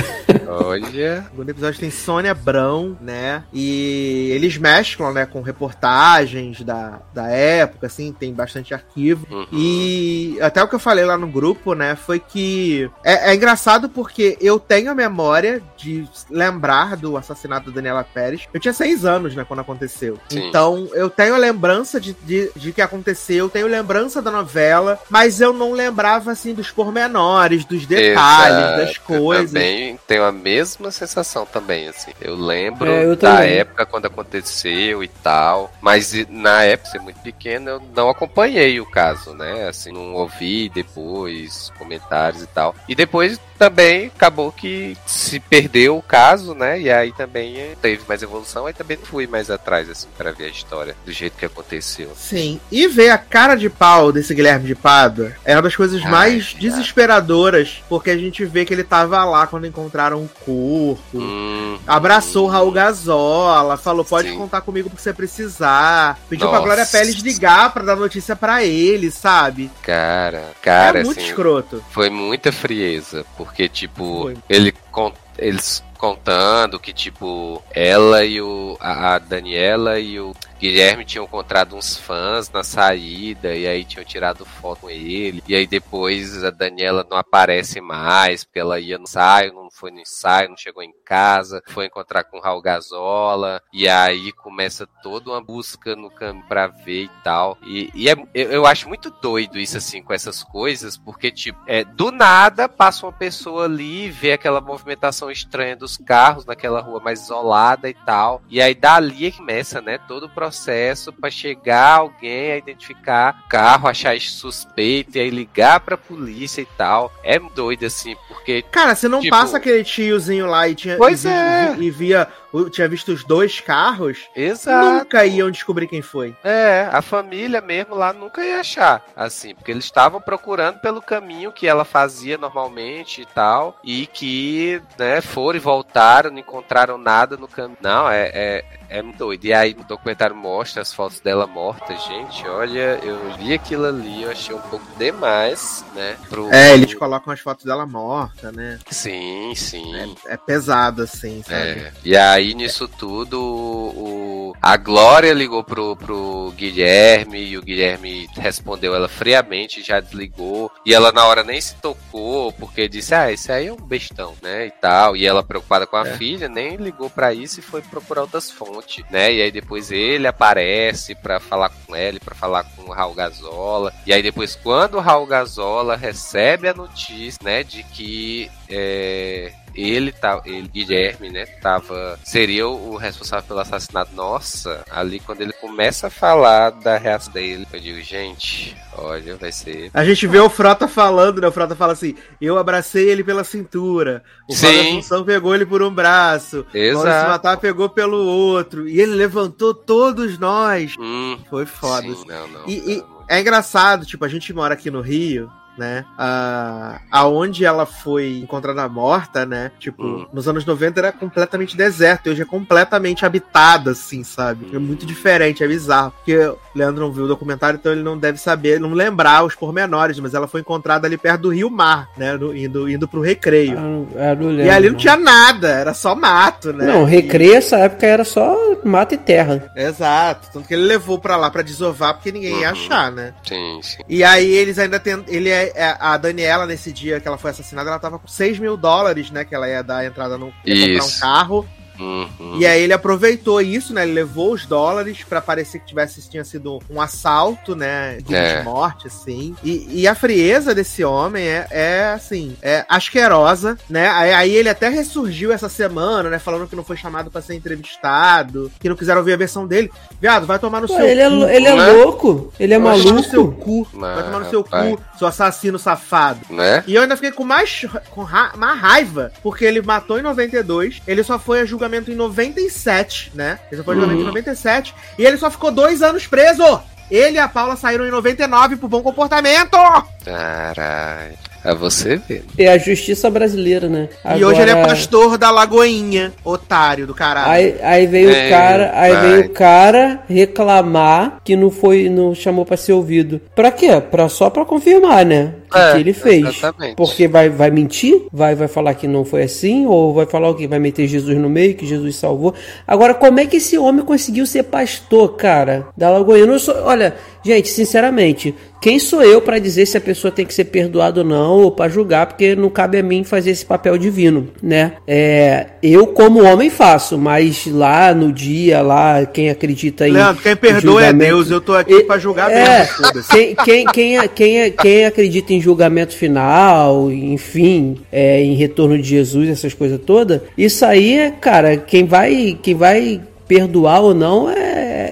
Olha. No segundo episódio tem Sônia Abrão, né? E eles mesclam, né? Com reportagens da, da época, assim. Tem bastante arquivo. Uhum. E até o que eu falei lá no grupo, né, foi que é, é engraçado porque eu tenho a memória de lembrar do assassinato da Daniela Pérez. Eu tinha seis anos, né, quando aconteceu. Sim. Então, eu tenho lembrança de, de, de que aconteceu, eu tenho lembrança da novela, mas eu não lembrava, assim, dos pormenores, dos detalhes, Exato. das coisas. Eu também tenho a mesma sensação também, assim. Eu lembro É, eu da época quando aconteceu e tal, mas e- na época, ser muito pequeno, eu não acompanhei o caso, né? Assim, não ouvi depois comentários e tal. E depois também acabou que se perdeu o caso, né? E aí também teve mais evolução, aí também não fui mais atrás, assim, pra ver a história do jeito que aconteceu. Sim, e ver a cara de pau desse Guilherme de Pádua é uma das coisas Ai, mais desesperadoras, porque a gente vê que ele tava lá quando encontraram o corpo, Hum, abraçou o Raul Gazola, falou, pode Sim. contar comigo porque você precisar, pediu pra Nossa. Glória Pérez ligar pra dar notícia pra ele, sabe? Cara, cara, é muito assim, escroto. Foi muita frieza, porque, tipo, Foi. ele con- eles contando que, tipo, ela e o. A, a Daniela e o Guilherme tinham encontrado uns fãs na saída, e aí tinham tirado foto com ele. E aí depois a Daniela não aparece mais, porque ela ia no ensaio, foi no ensaio, não chegou em casa, foi encontrar com o Raul Gazola, e aí começa toda uma busca no caminho pra ver e tal. E, e é- eu, eu acho muito doido isso, assim, com essas coisas, porque, tipo, é, do nada passa uma pessoa ali e vê aquela movimentação estranha dos carros naquela rua mais isolada e tal. E aí dali é que começa, né, todo o processo pra chegar alguém a identificar o carro, achar isso suspeito e aí ligar pra polícia e tal. É doido, assim, porque Cara, você não Tipo- passa aquele tiozinho lá e tinha Pois e, é. e via, tinha visto os dois carros, Exato. nunca iam descobrir quem foi. É, a família mesmo lá nunca ia achar, assim, porque eles estavam procurando pelo caminho que ela fazia normalmente e tal, e que, né, foram e voltaram, não encontraram nada no caminho. Não, é, é, é doido. E aí o documentário mostra as fotos dela morta, gente, olha, eu vi aquilo ali, eu achei um pouco demais, né, pro... É, eles colocam as fotos dela morta, né? Sim, sim. É pesado, assim, sabe? É, e aí nisso tudo, o, a Glória ligou pro, pro Guilherme e o Guilherme respondeu ela friamente, já desligou. E ela na hora nem se tocou, porque disse, ah, esse aí é um bestão, né? E tal. E ela preocupada com a É. filha, nem ligou pra isso e foi procurar outras fontes, né? E aí depois ele aparece pra falar com ela, pra falar com o Raul Gazola. E aí depois, quando o Raul Gazola recebe a notícia, né, de que é, ele tá, ele, Guilherme, né, tava, seria o responsável pelo assassinato. Nossa, ali quando ele começa a falar da reação dele, eu digo, gente, olha, vai ser. A gente vê o Frota falando, né? O Frota fala assim: eu abracei ele pela cintura. O Sim. Assunção pegou ele por um braço. Maurício Exato. Matar pegou pelo outro. E ele levantou todos nós. Hum, Foi foda. sim, não, não, E, pelo e é engraçado, tipo, a gente mora aqui no Rio, né? Ah, aonde ela foi encontrada morta, né? Tipo, Hum. nos anos 90 era completamente deserto, e hoje é completamente habitada, assim, sabe? É muito diferente, é bizarro. Porque o Leandro não viu o documentário, então ele não deve saber, não lembrar os pormenores, mas ela foi encontrada ali perto do Rio Mar, né? no- indo, indo pro recreio. Ah, não- não e ali não tinha nada, era só mato, né? Não, recreio essa época era só mato e terra. Exato, tanto que ele levou pra lá pra desovar porque ninguém ia Uhum. achar, né? Sim, sim. E aí eles ainda tentam. Ele é, é- a Daniela, nesse dia que ela foi assassinada, ela tava com 6 mil dólares, né? Que ela ia dar entrada no. Ia comprar um carro. Uhum. E aí ele aproveitou isso, né? Ele levou os dólares pra parecer que tivesse tinha sido um assalto, né? De É. morte, assim. E, e a frieza desse homem é, é assim, é asquerosa, né? Aí, aí ele até ressurgiu essa semana, né? Falando que não foi chamado pra ser entrevistado, que não quiseram ouvir a versão dele. Viado, vai tomar no Pô, seu ele, é, cu. ele é né? louco, ele é Vai tomar no seu maluco. cu. Vai tomar no seu Vai. cu, seu assassino safado. Né? E eu ainda fiquei com mais, com ra mais raiva, porque ele matou em 92, ele só foi a julgamento em 97, né? Ele só foi a julgamento em 97, e ele só ficou dois anos preso! Ele e a Paula saíram em 99 por bom comportamento! Caralho. É você ver. É a justiça brasileira, né? E hoje ele é Agora- pastor da Lagoinha, otário do caralho. Aí, aí veio É, o cara, aí vai. veio o cara reclamar que não foi, não chamou pra ser ouvido. Pra quê? Pra, só pra confirmar, né? Que, É, que ele fez. exatamente. Porque vai, vai mentir? Vai, vai falar que não foi assim? Ou vai falar o que? Vai meter Jesus no meio, que Jesus salvou? Agora, como é que esse homem conseguiu ser pastor, cara? Da Lagoinha? Eu não sou, olha, gente, sinceramente, quem sou eu pra dizer se a pessoa tem que ser perdoada ou não, ou pra julgar, porque não cabe a mim fazer esse papel divino, né? É, eu, como homem, faço, mas lá no dia, lá, quem acredita em. Leandro, quem perdoa é Deus, eu tô aqui E- pra julgar é, mesmo, quem, quem, quem, quem, quem acredita em julgamento final, enfim, é, em retorno de Jesus, essas coisas todas, isso aí cara, quem vai, quem vai perdoar ou não é,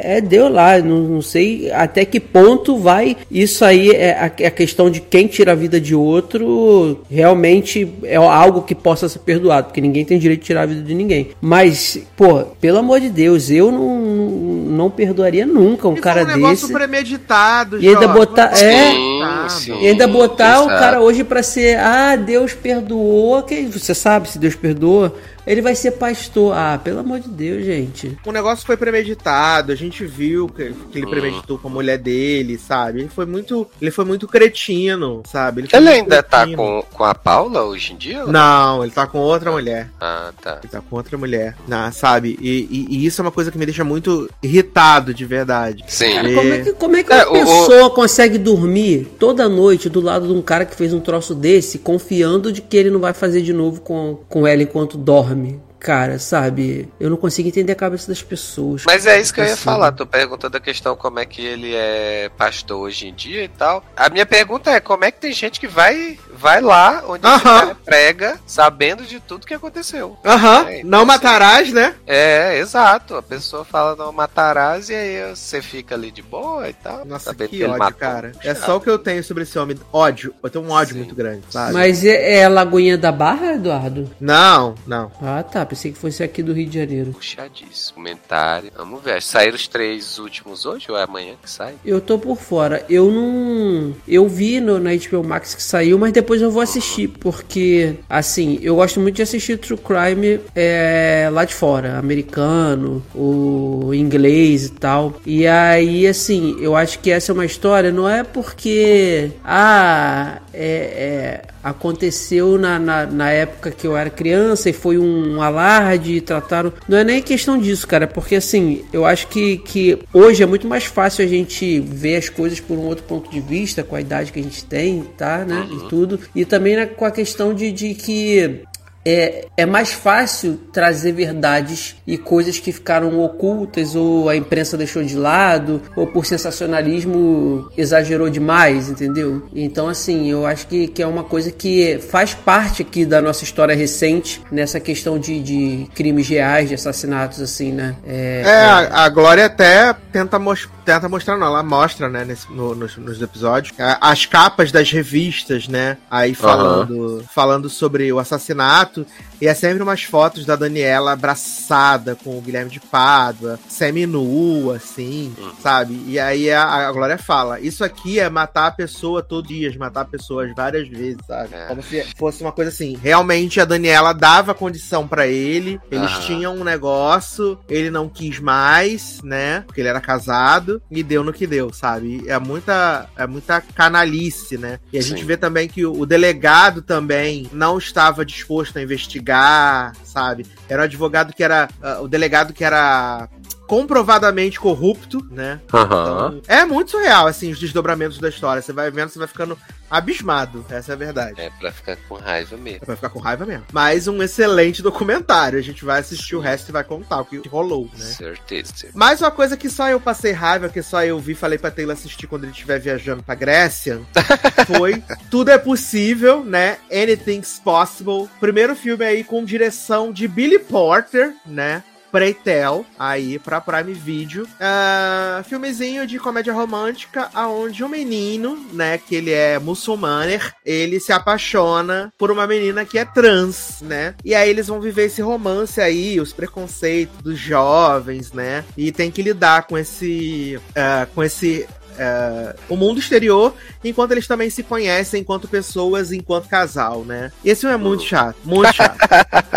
é Deus lá. Não, não sei até que ponto vai. Isso aí é a, é a questão de quem tira a vida de outro realmente é algo que possa ser perdoado, porque ninguém tem direito de tirar a vida de ninguém. Mas, pô, pelo amor de Deus, eu não, não perdoaria nunca um E cara foi um negócio desse. premeditado, E ainda Jorge, botar- é. premeditado. Sim, sim. E ainda botar o cara hoje pra ser, ah, Deus perdoou, que você sabe se Deus perdoa, ele vai ser pastor. Ah, pelo amor de Deus, gente. O negócio foi premeditado, a gente viu que, que ele Hum. premeditou com a mulher dele, sabe? Ele foi muito, ele foi muito cretino, sabe? Ele muito ainda tá cretino. com, com a Paula hoje em dia? ou Não, ele tá com outra mulher. Ah, tá. Ele tá com outra mulher, né, sabe? E, e- e isso é uma coisa que me deixa muito irritado, de verdade. Sim. Ver- Como é que, como é que É, uma o- pessoa consegue dormir toda noite do lado de um cara que fez um troço desse, confiando de que ele não vai fazer de novo com, com ela enquanto dorme? army Cara, sabe? Eu não consigo entender a cabeça das pessoas. Mas é isso que eu ia Assim. falar. Tu perguntou da questão como é que ele é pastor hoje em dia e tal. A minha pergunta é como é que tem gente que vai, vai lá onde Aham. cara prega sabendo de tudo que aconteceu. Aham, É, não matarás, né? É, exato. A pessoa fala não matarás e aí você fica ali de boa e tal. Nossa, que ele ódio, matou. cara. É só o que eu tenho sobre esse homem. Ódio. Eu tenho um ódio Sim. muito grande, sabe? Mas é, é a Lagoinha da Barra, Eduardo? Não, não. Ah, tá. Pensei que fosse aqui do Rio de Janeiro. Puxadíssimo. Comentário. Vamos ver. Saíram os três últimos hoje ou é amanhã que sai? Eu tô por fora. Eu não. Eu vi no, na HBO Max que saiu, mas depois eu vou assistir. Porque, assim, eu gosto muito de assistir True Crime é, lá de fora, americano, o inglês e tal. E aí, assim, eu acho que essa é uma história, não é porque. Ah, é. é, aconteceu na, na, na época que eu era criança e foi um alarde e trataram. Não é nem questão disso, cara, porque assim, eu acho que, que hoje é muito mais fácil a gente ver as coisas por um outro ponto de vista, com a idade que a gente tem, tá, né? E tudo. E também com a questão de, de que é, é mais fácil trazer verdades e coisas que ficaram ocultas ou a imprensa deixou de lado ou por sensacionalismo exagerou demais, entendeu? Então, assim, eu acho que, que é uma coisa que faz parte aqui da nossa história recente nessa questão de, de crimes reais, de assassinatos, assim, né? É, É, a, a Glória até tenta, mos- tenta mostrar, não, ela mostra, né, nesse- no- nos, nos episódios, as capas das revistas, né, aí falando, falando sobre o assassinato, e é sempre umas fotos da Daniela abraçada com o Guilherme de Pádua, semi-nua, assim, sabe? E aí a, a Glória fala, isso aqui é matar a pessoa todo dia, matar pessoas várias vezes, sabe? É. Como se fosse uma coisa assim, realmente a Daniela dava condição pra ele, eles Aham. tinham um negócio, ele não quis mais, né? Porque ele era casado e deu no que deu, sabe? É muita, é muita canalice, né? E a Sim. gente vê também que o, o delegado também não estava disposto a investigar, sabe? Era um advogado que era. ah, o delegado que era comprovadamente corrupto, né? Aham. Então, é muito surreal, assim, os desdobramentos da história. Você vai vendo, você vai ficando abismado. Essa é a verdade. É pra ficar com raiva mesmo. Vai ficar com raiva mesmo. Mas um excelente documentário. A gente vai assistir o resto e vai contar o que rolou, né? Certeza. Mais uma coisa que só eu passei raiva, que só eu vi, falei pra Taylor assistir quando ele estiver viajando pra Grécia, foi Tudo é Possível, né? Anything's Possible. Primeiro filme aí com direção de Billy Porter, né? Preitel, aí pra Prime Video. Ah, filmezinho de comédia romântica, aonde um menino, né, que ele é muçulmaner, ele se apaixona por uma menina que é trans, né? E aí eles vão viver esse romance aí, os preconceitos dos jovens, né? E tem que lidar com esse, ah, com esse é, o mundo exterior, enquanto eles também se conhecem enquanto pessoas, enquanto casal, né? E esse filme é muito chato, muito chato.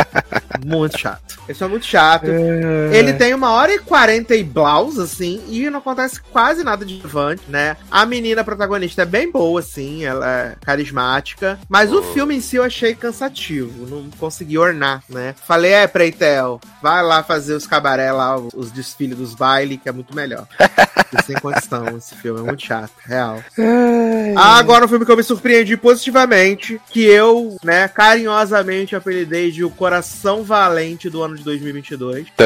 muito chato. Esse filme é muito chato. Ele tem uma hora e quarenta e blaus, assim, e não acontece quase nada de relevante, né? A menina protagonista é bem boa, assim, ela é carismática. Mas o filme em si eu achei cansativo. Não consegui ornar, né? Falei, é, Preitel, vai lá fazer os cabaré lá, os desfiles dos bailes, que é muito melhor. Sem condição, esse filme é muito chato, real. Ah, agora um filme que eu me surpreendi positivamente, que eu, né, carinhosamente apelidei de O Coração Valente do ano de 2022. Tá.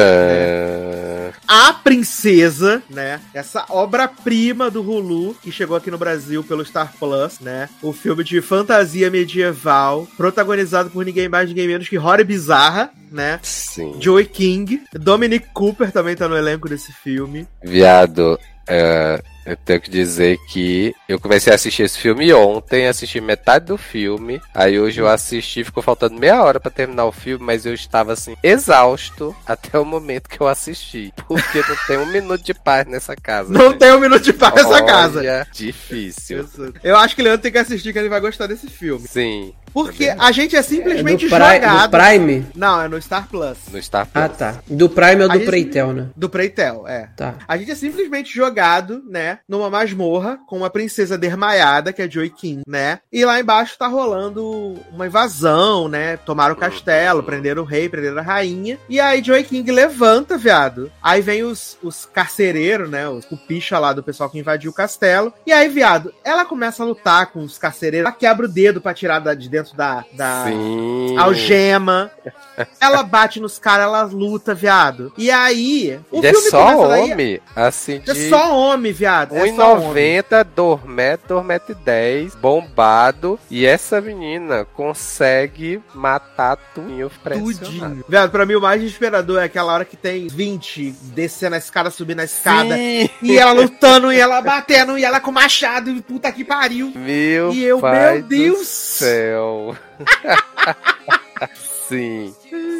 A Princesa, né? Essa obra-prima do Hulu, que chegou aqui no Brasil pelo Star Plus, né? O filme de fantasia medieval, protagonizado por ninguém mais, ninguém menos que Rory Bizarra, né? Sim. Joey King, Dominic Cooper também tá no elenco desse filme. Viado, é, eu tenho que dizer que eu comecei a assistir esse filme ontem, assisti metade do filme, aí hoje eu assisti, ficou faltando meia hora pra terminar o filme, mas eu estava assim, exausto até o momento que eu assisti, porque não tem um minuto de paz nessa casa. Não gente. tem um minuto de paz nessa Olha, casa. Difícil. Eu acho que o Leandro tem que assistir, que ele vai gostar desse filme. Sim, Porque a gente é É simplesmente Pri- jogado. do Prime? Não, é no Star Plus. no Star Plus. Ah, tá. Do Prime é o A do Preitel, né? Do Preitel, é. Tá. A gente é simplesmente jogado, né, numa masmorra com uma princesa dermaiada, que é Joy King, né? E lá embaixo tá rolando uma invasão, né? Tomaram o castelo, prenderam o rei, prenderam a rainha. E aí Joy King levanta, viado. Aí vem os, os carcereiros, né? Os cupicha lá do pessoal que invadiu o castelo. E aí, viado, ela começa a lutar com os carcereiros. Ela quebra o dedo pra tirar da- de dentro da, da Sim. algema. Ela bate nos caras, ela luta, viado. E aí, o E é filme só começa daí- homem, assim, de... é só homem, viado. Homem. 1,90, dormete, dormete 10, bombado. E essa menina consegue matar tudinho. Tudinho. Viado, pra mim o mais desesperador é aquela hora que tem 20 descendo a escada, subindo a escada. Sim. E ela lutando, e ela batendo, e ela com machado, e puta que pariu. Meu E eu, meu Deus. do céu. sim,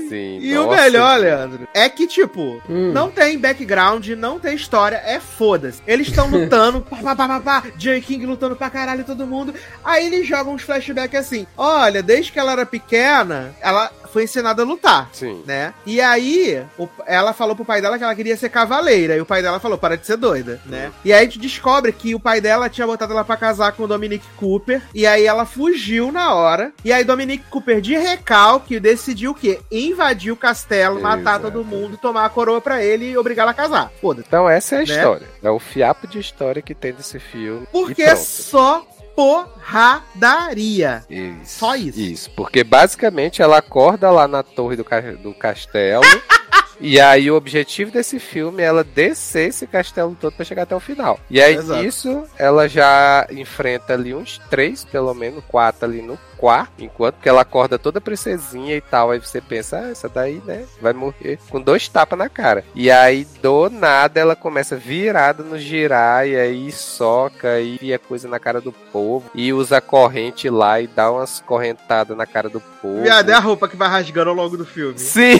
sim. E o nossa, melhor, gente. Leandro, é que, tipo, Hum. não tem background, não tem história, é foda-se. Eles estão lutando, pá, pá, pá, pá, pá, Jay King lutando pra caralho todo mundo. Aí eles jogam uns flashbacks assim: olha, desde que ela era pequena, ela foi ensinada a lutar. Sim. Né? E aí, o- ela falou pro pai dela que ela queria ser cavaleira. E o pai dela falou: para de ser doida, né? E aí a gente descobre que o pai dela tinha botado ela pra casar com o Dominic Cooper. E aí ela fugiu na hora. E aí Dominic Cooper, de recalque, decidiu o quê? Invadir o castelo, matar Exato. todo mundo, tomar a coroa pra ele e obrigá-la a casar. Foda-se. Então essa é a Né? história. É o fiapo de história que tem desse filme. Porque é só porradaria. Isso. Só isso. Isso, porque basicamente ela acorda lá na torre do, ca- do castelo. e aí o objetivo desse filme é ela descer esse castelo todo pra chegar até o final. E aí Exato. nisso ela já enfrenta ali uns três, pelo menos, quatro ali no quarto, enquanto que ela acorda toda princesinha e tal. Aí você pensa, ah, essa daí, né, vai morrer com dois tapas na cara. E aí do nada ela começa virada no girar e aí soca e via coisa na cara do povo e usa a corrente lá e dá umas correntadas na cara do povo. Viado, é a roupa que vai rasgando ao longo do filme. Sim!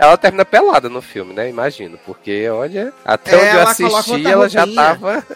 ela termina pelada no filme, né? Imagino. Porque, olha, até É, onde eu assisti, ela já tava.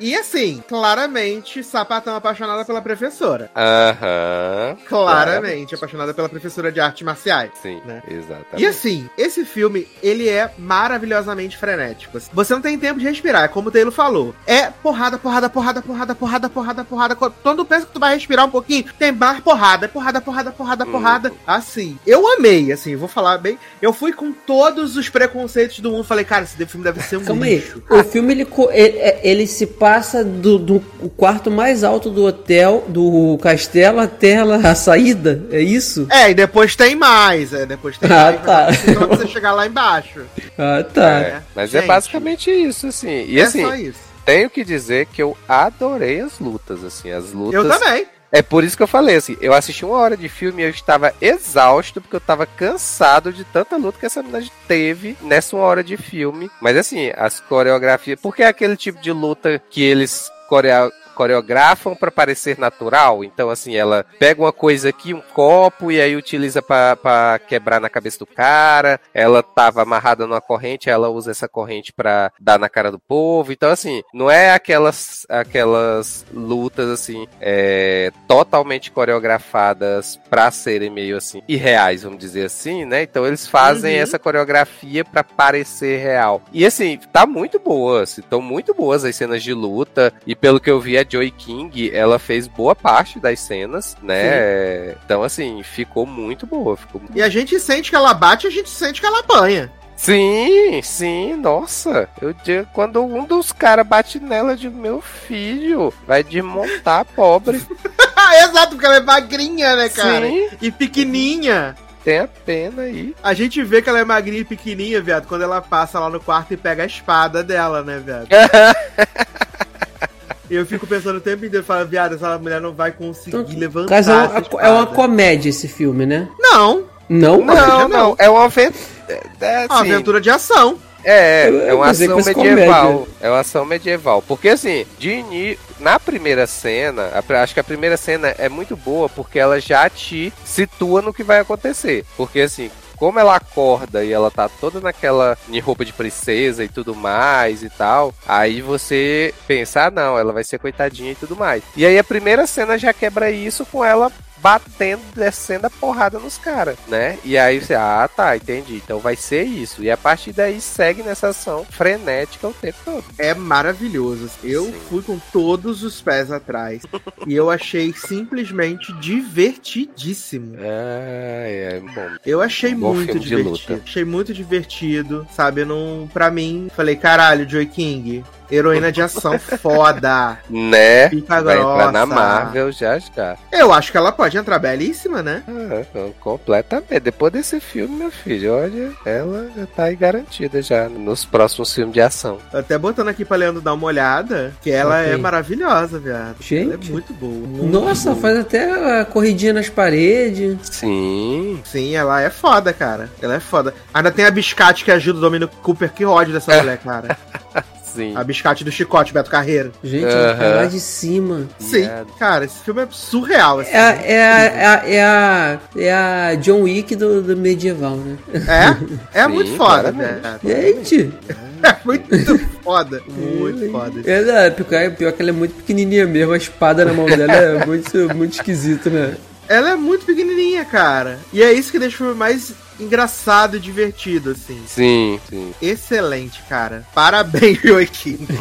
E assim, claramente, sapatão apaixonada pela professora. Aham. Claramente apaixonada pela professora de artes marciais. Sim, Né? exatamente. E assim, esse filme, ele é maravilhosamente frenético. Você não tem tempo de respirar, é como o Taylor falou. É porrada, porrada, porrada, porrada, porrada, porrada, porrada. Quando pensa que tu vai respirar um pouquinho, tem mais porrada, porrada, porrada, porrada, Hum. porrada. Assim, eu amei, assim, vou falar bem. Eu fui com todos os preconceitos do mundo. Falei, cara, esse filme deve ser um Calma aí. lixo. O filme ele, ele, é- ele se passa do, do quarto mais alto do hotel, do castelo até a saída. É isso? É, e depois tem mais, é, depois tem Ah, mais. tá. Então você chegar lá embaixo. Ah, tá. É, mas é Gente. basicamente isso, assim. E é assim, só isso. tenho que dizer que eu adorei as lutas, assim. As lutas. Eu também. É por isso que eu falei, assim, eu assisti uma hora de filme e eu estava exausto, porque eu estava cansado de tanta luta que essa menina teve nessa uma hora de filme. Mas assim, as coreografias. Porque é aquele tipo de luta que eles corea- coreografam pra parecer natural. Então, assim, ela pega uma coisa aqui, um copo, e aí utiliza pra, pra quebrar na cabeça do cara. Ela tava amarrada numa corrente, ela usa essa corrente pra dar na cara do povo. Então, assim, não é aquelas, aquelas lutas, assim, é, totalmente coreografadas pra serem meio, assim, irreais, vamos dizer assim, né? Então, eles fazem Uhum. essa coreografia pra parecer real. E, assim, tá muito boa, assim, estão muito boas as cenas de luta. E pelo que eu vi, a Joy King, ela fez boa parte das cenas, né? Então, assim, ficou muito boa. Ficou... E a gente sente que ela bate, a gente sente que ela apanha. Sim, sim, nossa. Eu digo, quando um dos caras bate nela, eu digo, meu filho, vai desmontar, pobre. Exato, porque ela é magrinha, né, cara? Sim, E pequenininha. tenha pena aí. A gente vê que ela é magrinha e pequenininha, viado, quando ela passa lá no quarto e pega a espada dela, né, viado? E eu fico pensando o tempo inteiro, falo, viado, essa mulher não vai conseguir Então, levantar Caso é uma, é uma comédia esse filme, né? Não, Não? Não, Não, não. não, é uma aventura. É, é uma assim, aventura de ação. É, é eu uma ação medieval. comédia. É uma ação medieval. Porque assim, de ini... na primeira cena, acho que a primeira cena é muito boa porque ela já te situa no que vai acontecer. Porque assim. Como ela acorda e ela tá toda naquela em roupa de princesa e tudo mais e tal, aí você pensa, ah, não, ela vai ser coitadinha e tudo mais. E aí a primeira cena já quebra isso com ela batendo, descendo a porrada nos caras, né? E aí você, ah, tá, entendi. Então vai ser isso. E a partir daí segue nessa ação frenética o tempo todo. É maravilhoso. Eu Sim. fui com todos os pés atrás. e eu achei simplesmente divertidíssimo. É, é bom. Eu achei Um muito divertido. Achei muito divertido, sabe? Eu não, pra mim, falei, caralho, Joy King, heroína de ação foda. Né? Fica Vai entrar na. Marvel já já. Eu acho que ela pode entrar belíssima, né? Ah, completamente. Depois desse filme, meu filho, olha, ela já tá aí garantida já nos próximos filmes de ação. Tô Até botando aqui pra Leandro dar uma olhada, que ela Ok. é maravilhosa, viado. Gente. Ela é muito boa. muito Nossa, boa. faz até a corridinha nas paredes. Sim. Sim, ela é foda, cara. Ela é foda. Ainda tem a Biscate que ajuda o Dominic Cooper, que ódio dessa mulher, cara. Sim. A Biscate do Chicote, Beto Carreiro. Gente, ela cai Aham. lá de cima. Sim, Yeah. cara, esse filme é surreal, assim. É, a- é, a, é, a, é, a, é a John Wick do, do medieval, né? É? É Sim, muito foda, velho. Gente! É muito foda. Muito foda. É, não, pior, pior que ela é muito pequenininha mesmo, a espada na mão dela é muito, muito esquisito, né? Ela é muito pequenininha, cara. E é isso que deixa o filme mais engraçado e divertido, assim. Sim, sim. Excelente, cara. Parabéns, Joaquim.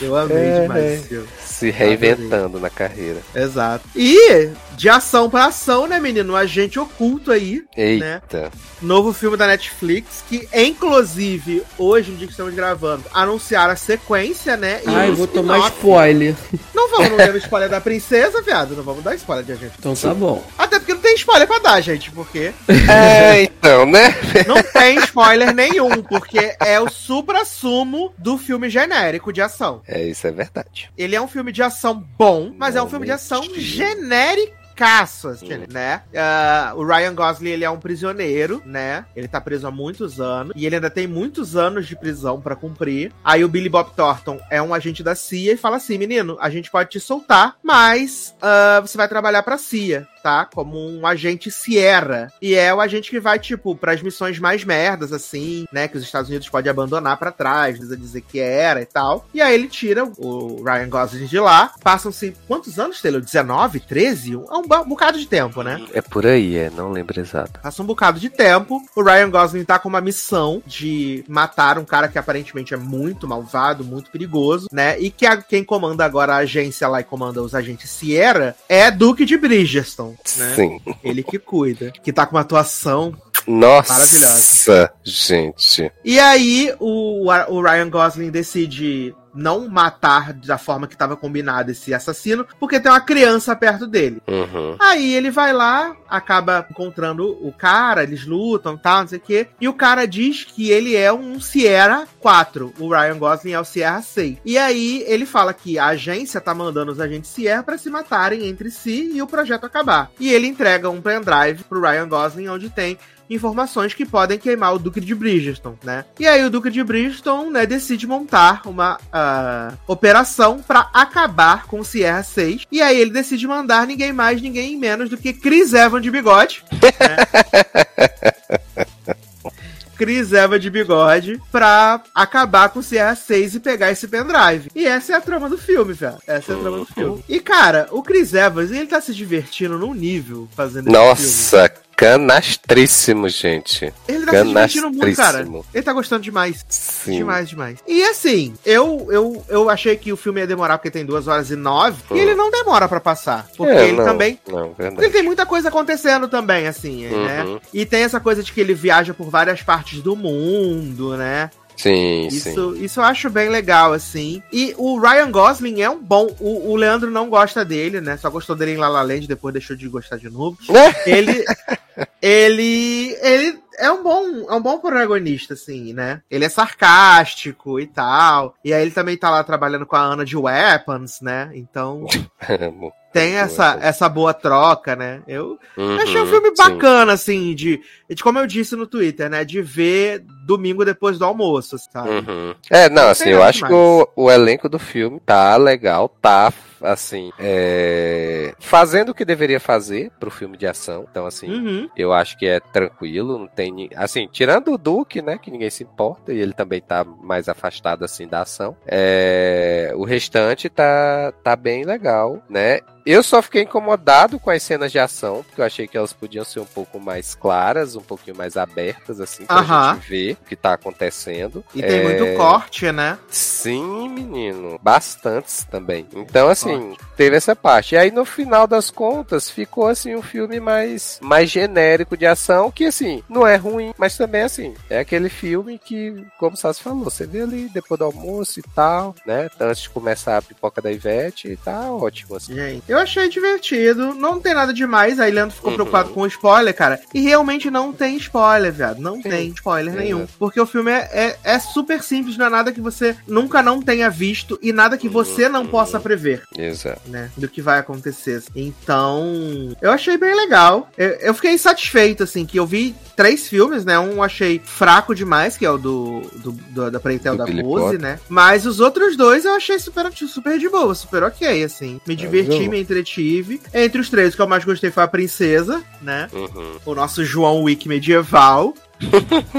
Eu amei É, demais é. Se reinventando na carreira. Exato. E de ação pra ação, né, menino? Um agente oculto aí. Eita. Novo filme da Netflix, que inclusive, hoje, no dia que estamos gravando, anunciaram a sequência, né? e Ai, vou tomar spoiler. Não vamos, não spoiler da princesa, viado. Não vamos dar spoiler de agente. Então tá bom. Até porque spoiler pra dar, gente, porque É, então, né? não tem spoiler nenhum, porque é o supra-sumo do filme genérico de ação. É, isso é verdade. Ele é um filme de ação bom, mas é um filme de ação genérico. assim, né? Ah, o Ryan Gosling, ele é um prisioneiro, né? Ele tá preso há muitos anos. E ele ainda tem muitos anos de prisão pra cumprir. Aí o Billy Bob Thornton é um agente da CIA e fala assim, menino, a gente pode te soltar, mas ah, você vai trabalhar pra CIA, tá? Como um agente Sierra. E é o agente que vai, tipo, pras missões mais merdas, assim, né? Que os Estados Unidos podem abandonar pra trás, dizer que era e tal. E aí ele tira o Ryan Gosling de lá. Passam-se quantos anos, Taylor? 19, 13? É um bocado de tempo, né? É por aí, é, não lembro exato. Passa um bocado de tempo. O Ryan Gosling tá com uma missão de matar um cara que aparentemente é muito malvado, muito perigoso, né? E que a- quem comanda agora a agência lá e comanda os agentes Sierra é Duke de Bridgestone, né? Sim. Ele que cuida. Que tá com uma atuação. Nossa, gente. E aí o, o Ryan Gosling decide não matar da forma que estava combinado esse assassino, porque tem uma criança perto dele. Uhum. Aí ele vai lá, acaba encontrando o cara, eles lutam e tal, não sei o quê. E o cara diz que ele é um Sierra 4. O Ryan Gosling é o Sierra 6. E aí ele fala que a agência tá mandando os agentes Sierra pra se matarem entre si e o projeto acabar. E ele entrega um pendrive pro Ryan Gosling onde tem informações que podem queimar o Duque de Bridgestone, né? E aí o Duque de Bridgestone, né, decide montar uma, essa operação pra acabar com o Sierra 6. E aí ele decide mandar ninguém mais, ninguém menos do que Chris Evans de bigode. né? Chris Evans de bigode pra acabar com o Sierra 6 e pegar esse pendrive. E essa é a trama do filme, velho. Essa é a trama do filme. E, cara, o Chris Evans, ele tá se divertindo num nível fazendo esse filme. Nossa, canastríssimo, gente. Ele tá se divertindo muito, cara. Canastríssimo. Ele tá gostando demais. Sim. Demais, demais. E assim, eu, eu, eu achei que o filme ia demorar porque tem duas horas e nove. E Hum. ele não demora pra passar. Porque É, ele não, também. Não, verdade. Ele tem muita coisa acontecendo também, assim, né? Uhum. E tem essa coisa de que ele viaja por várias partes do mundo, né? Sim, sim. Isso, isso eu acho bem legal, assim. E o Ryan Gosling é um bom. O, o Leandro não gosta dele, né? Só gostou dele em La La Land, depois deixou de gostar de novo. Ele. Ele. Ele é um bom, é um bom protagonista, assim, né? Ele é sarcástico e tal. E aí ele também tá lá trabalhando com a Ana de Weapons, né? Então tem essa, essa boa troca, né? Eu Uhum, achei um filme sim. bacana, assim, de, de. Como eu disse no Twitter, né? De ver domingo depois do almoço, sabe? Uhum. É, não, Não assim, eu acho que demais. o, o elenco do filme tá legal, tá, assim, é, fazendo o que deveria fazer pro filme de ação. Então, assim, Uhum. eu acho que é tranquilo, não tem, assim, tirando o Duke, né, que ninguém se importa, e ele também tá mais afastado, assim, da ação. É, o restante tá, tá bem legal, né. Eu só fiquei incomodado com as cenas de ação, porque eu achei que elas podiam ser um pouco mais claras, um pouquinho mais abertas, assim, pra Aham. gente ver que tá acontecendo. E tem É, muito corte, né? Sim, menino. Bastantes também. Então, assim, teve essa parte. E aí, no final das contas, ficou, assim, um filme mais, mais genérico de ação, que, assim, não é ruim, mas também, assim, é aquele filme que, como o Sassi falou, você vê ali depois do almoço e tal, né? Antes de começar a pipoca da Ivete, e tá ótimo, assim. Gente, eu achei divertido. Não tem nada demais. Aí Leandro ficou Uhum. preocupado com o spoiler, cara. E realmente não tem spoiler, viado. Não Sim. tem spoiler Exato. Porque o filme é, é, é super simples, não é nada que você nunca não tenha visto e nada que você não Uhum. possa prever. Exato. né, do que vai acontecer. Então, eu achei bem legal. Eu, eu fiquei satisfeito, assim, que eu vi três filmes, né? Um eu achei fraco demais, que é o do, do, do- da Preitel da Billy Pose, Potter. né? Mas os outros dois eu achei super, super de boa, super ok, assim. Me diverti, viu? me entretive. Entre os três, o que eu mais gostei foi a Princesa, né? Uhum. O nosso João Wick medieval.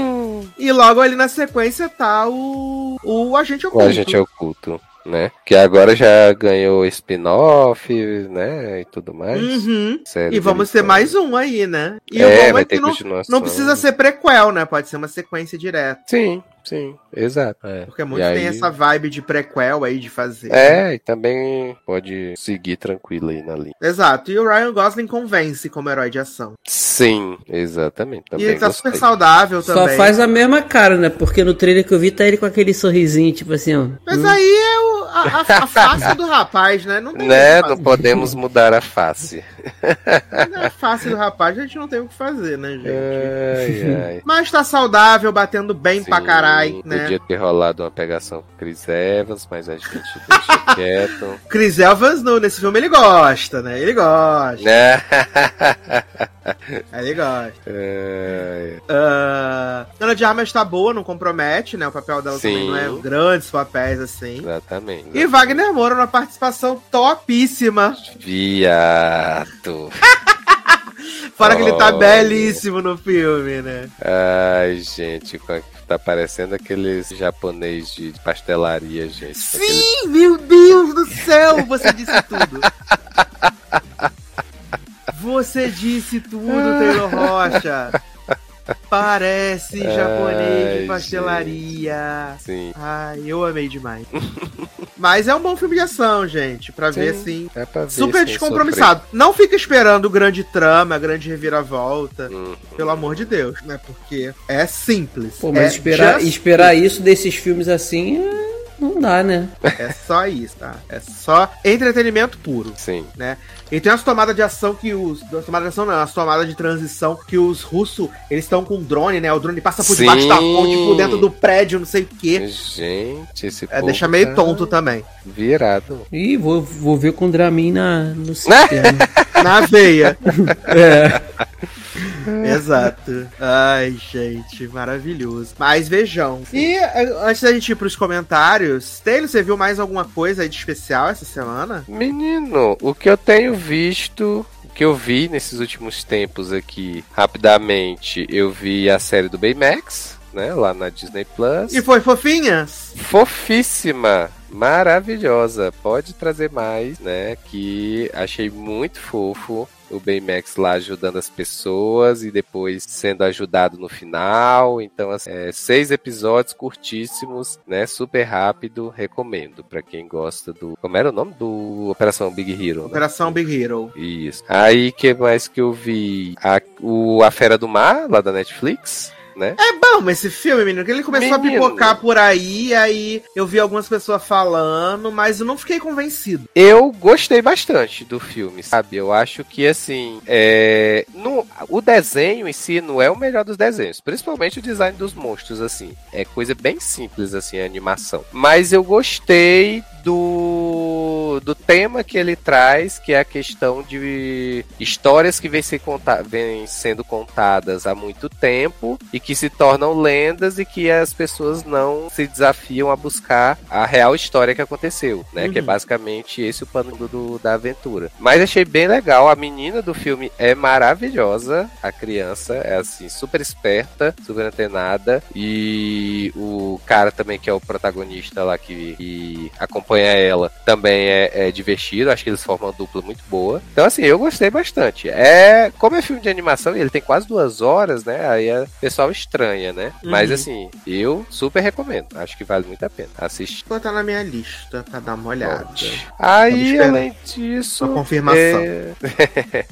e logo ali na sequência tá o, o Agente O Oculto. Agente Oculto, né? Que agora já ganhou spin-off, né? E tudo mais. Uhum. E vamos ter mais um aí, né? E o É, bom vai é ter que não precisa ser prequel, né? Pode ser uma sequência direta. Sim, sim, exato. É. Porque E muitos têm aí- essa vibe de prequel aí de fazer. É, e também pode seguir tranquilo aí na linha. Exato. E o Ryan Gosling convence como herói de ação. Sim, exatamente. e Também ele tá gostei. super saudável Só também. faz a mesma cara, né? Porque no trailer que eu vi tá ele com aquele sorrisinho, tipo assim, ó. Mas aí é o- a, a- a face do rapaz, né? Não tem Né? Não podemos mudar a face. A face do rapaz a gente não tem o que fazer, né, gente? Ai, ai. Mas tá saudável, batendo bem pra Sim, caralho, né? Podia ter rolado uma pegação com Chris Evans, mas a gente deixa quieto. Chris Evans no, nesse filme ele gosta, né? Ele gosta. Né? Ele gosta. Ai, Ah, Ana de Armas tá boa, não compromete, né? O papel dela também Sim. não é grandes papéis assim. exatamente. E Wagner Moura numa participação topíssima. Viado. Fora que ele tá belíssimo no filme, né? Ai, gente, tá parecendo aqueles japonês de pastelaria, gente. aquele- Sim, meu Deus do céu, você disse tudo. Você disse tudo, Taylor Rocha. Parece japonês Ai, de pastelaria. Sim, Ai, eu amei demais. Mas é um bom filme de ação, gente, pra ver Sim, assim. é pra ver Super descompromissado. Não fica esperando grande trama, grande reviravolta. sofrer. Hum. Pelo amor de Deus, né? Porque é simples. Pô, mas é esperar, just- esperar isso desses filmes assim é- não dá, né? É só isso, tá? É só entretenimento puro, Sim. né? E tem umas tomadas de ação que os. As tomadas de ação não, as tomadas de transição que os russos, eles estão com drone, né? O drone passa por Sim. debaixo da ponte, por dentro do prédio, não sei o quê. Gente, esse É, deixa meio tá tonto também. Virado. Ih, vou, vou ver com o Dramin na, no sistema. Na veia. é. Exato. Ai, gente, maravilhoso. Mas vejam. E eh, antes da gente ir pros comentários, Taylor, você viu mais alguma coisa aí de especial essa semana? Menino, o que eu tenho visto o que eu vi nesses últimos tempos aqui, rapidamente, eu vi a série do Baymax, né, lá na Disney Plus. E foi fofinhas? Fofíssima, maravilhosa. Pode trazer mais, né, que achei muito fofo o Baymax lá ajudando as pessoas e depois sendo ajudado no final. Então, assim, é, seis episódios curtíssimos, né? Super rápido, recomendo para quem gosta do. Como era o nome do Operação Big Hero? Né? Operação Big Hero. Isso. Aí que mais que eu vi? A, o A Fera do Mar, lá da Netflix né? É bom esse filme, menino, que ele começou menino. a pipocar por aí, aí eu vi algumas pessoas falando, mas eu não fiquei convencido. Eu gostei bastante do filme, sabe? Eu acho que, assim, é... no... o desenho em si não é o melhor dos desenhos, principalmente o design dos monstros, assim. É coisa bem simples, assim, a animação. Mas eu gostei do, do tema que ele traz, que é a questão de histórias que vêm, conta, vêm sendo contadas há muito tempo e que se tornam lendas e que as pessoas não se desafiam a buscar a real história que aconteceu, né? Uhum. Que é basicamente esse o pano do, da aventura. Mas achei bem legal. A menina do filme é maravilhosa. A criança é assim, super esperta, super antenada. E o cara também, que é o protagonista lá que, que acompanha acompanha ela também é, é, divertido. Acho que eles formam uma dupla muito boa. Então, assim, eu gostei bastante. É, como é filme de animação e ele tem quase duas horas, né? Aí o pessoal estranha, né? Uhum. Mas, assim, eu super recomendo. Acho que vale muito a pena assistir. Vou botar na minha lista pra dar uma olhada. Aí, além disso. Uma confirmação. É...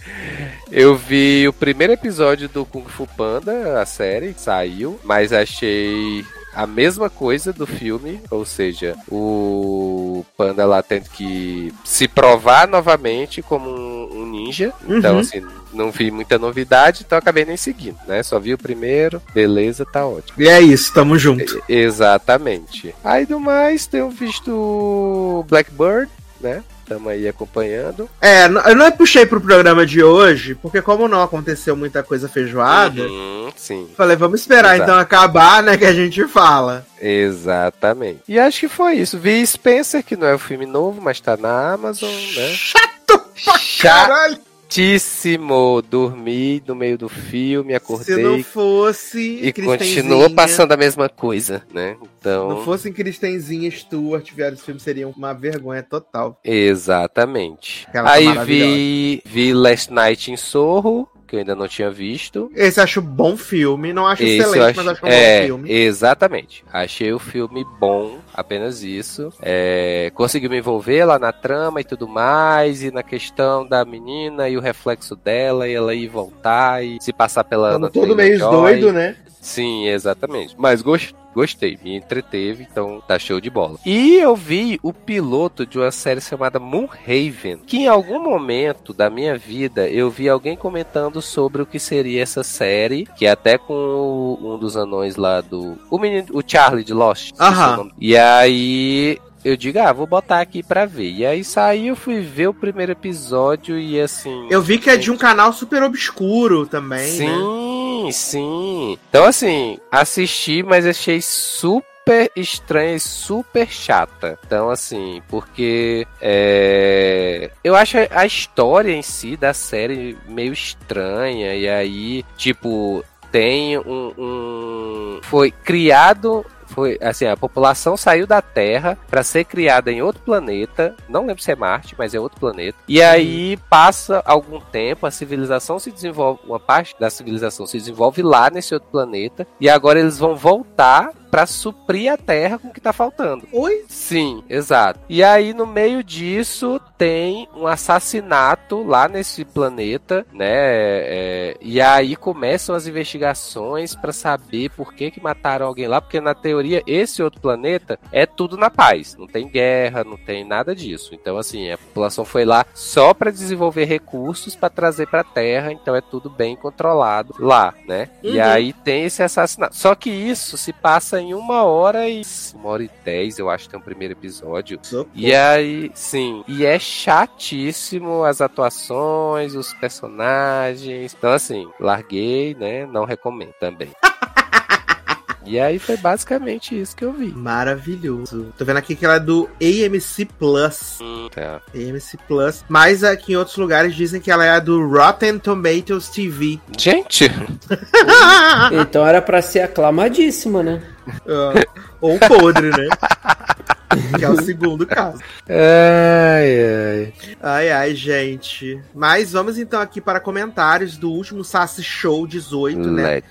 eu vi o primeiro episódio do Kung Fu Panda, a série, saiu, mas achei a mesma coisa do filme, ou seja, o Panda lá tendo que se provar novamente como um, ninja. Então, uhum. assim, não vi muita novidade, então acabei nem seguindo, né? Só vi o primeiro, beleza, tá ótimo. E é isso, tamo junto. E, exatamente. Aí do mais, tenho visto Blackbird, né? Estamos aí acompanhando. É, eu não puxei pro programa de hoje, porque como não aconteceu muita coisa feijoada, uhum, sim. falei, vamos esperar Exato. então acabar, né, que a gente fala. Exatamente. E acho que foi isso. Vi Spencer, que não é o um filme novo, mas tá na Amazon, né? Chato pra caralho! Chatíssimo. Dormi no meio do filme, acordei. Se não fosse. E continuou passando a mesma coisa, né? Então. Não fossem Cristenzinha e Stuart, esse filme seria uma vergonha total. Exatamente. Aquela Aí vi, vi Last Night em Sorro, que eu ainda não tinha visto. Esse acho bom filme, não acho Esse excelente, acho, mas acho um é, bom filme. Exatamente. Achei o filme bom, apenas isso. É, consegui me envolver lá na trama e tudo mais, e na questão da menina e o reflexo dela, e ela ir voltar e se passar pela. Todo meio doido, né? Sim, exatamente. Mas gostei gostei, me entreteve, então tá show de bola. E eu vi o piloto de uma série chamada Moonhaven, que em algum momento da minha vida eu vi alguém comentando sobre o que seria essa série, que é até com o, um dos anões lá do. O menino, o Charlie de Lost. Aham. E aí eu digo, ah, vou botar aqui pra ver. E aí saiu, fui ver o primeiro episódio e assim. Eu vi que é de um canal super obscuro também. Sim, né? Sim. Então, assim, assisti, mas achei super estranha e super chata. Então, assim, porque é... eu acho a história em si da série meio estranha. E aí, tipo, tem um. um... Foi criado foi assim, a população saiu da Terra para ser criada em outro planeta, não lembro se é Marte, mas é outro planeta. E aí passa algum tempo, a civilização se desenvolve, uma parte da civilização se desenvolve lá nesse outro planeta, e agora eles vão voltar para suprir a Terra com o que tá faltando. Oi? Sim, exato. E aí no meio disso tem um assassinato lá nesse planeta, né? É, e aí começam as investigações para saber por que que mataram alguém lá, porque na teoria esse outro planeta é tudo na paz, não tem guerra, não tem nada disso. Então assim, a população foi lá só para desenvolver recursos para trazer para Terra, então é tudo bem controlado lá, né? Uhum. E aí tem esse assassinato. Só que isso se passa passa em uma hora e. Uma hora e dez, eu acho que tem o primeiro episódio. Socorro. E aí, sim. E é chatíssimo as atuações, os personagens. Então, assim, larguei, né? Não recomendo também. E aí foi basicamente isso que eu vi. Maravilhoso. Tô vendo aqui que ela é do AMC Plus. Tá. AMC Plus. Mas aqui em outros lugares dizem que ela é a do Rotten Tomatoes TV. Gente, Então era pra ser aclamadíssima, né? Ah, ou podre, né? que é o segundo caso. ai, ai. Ai, ai, gente. Mas vamos então aqui para comentários do último Sassy Show 18, né?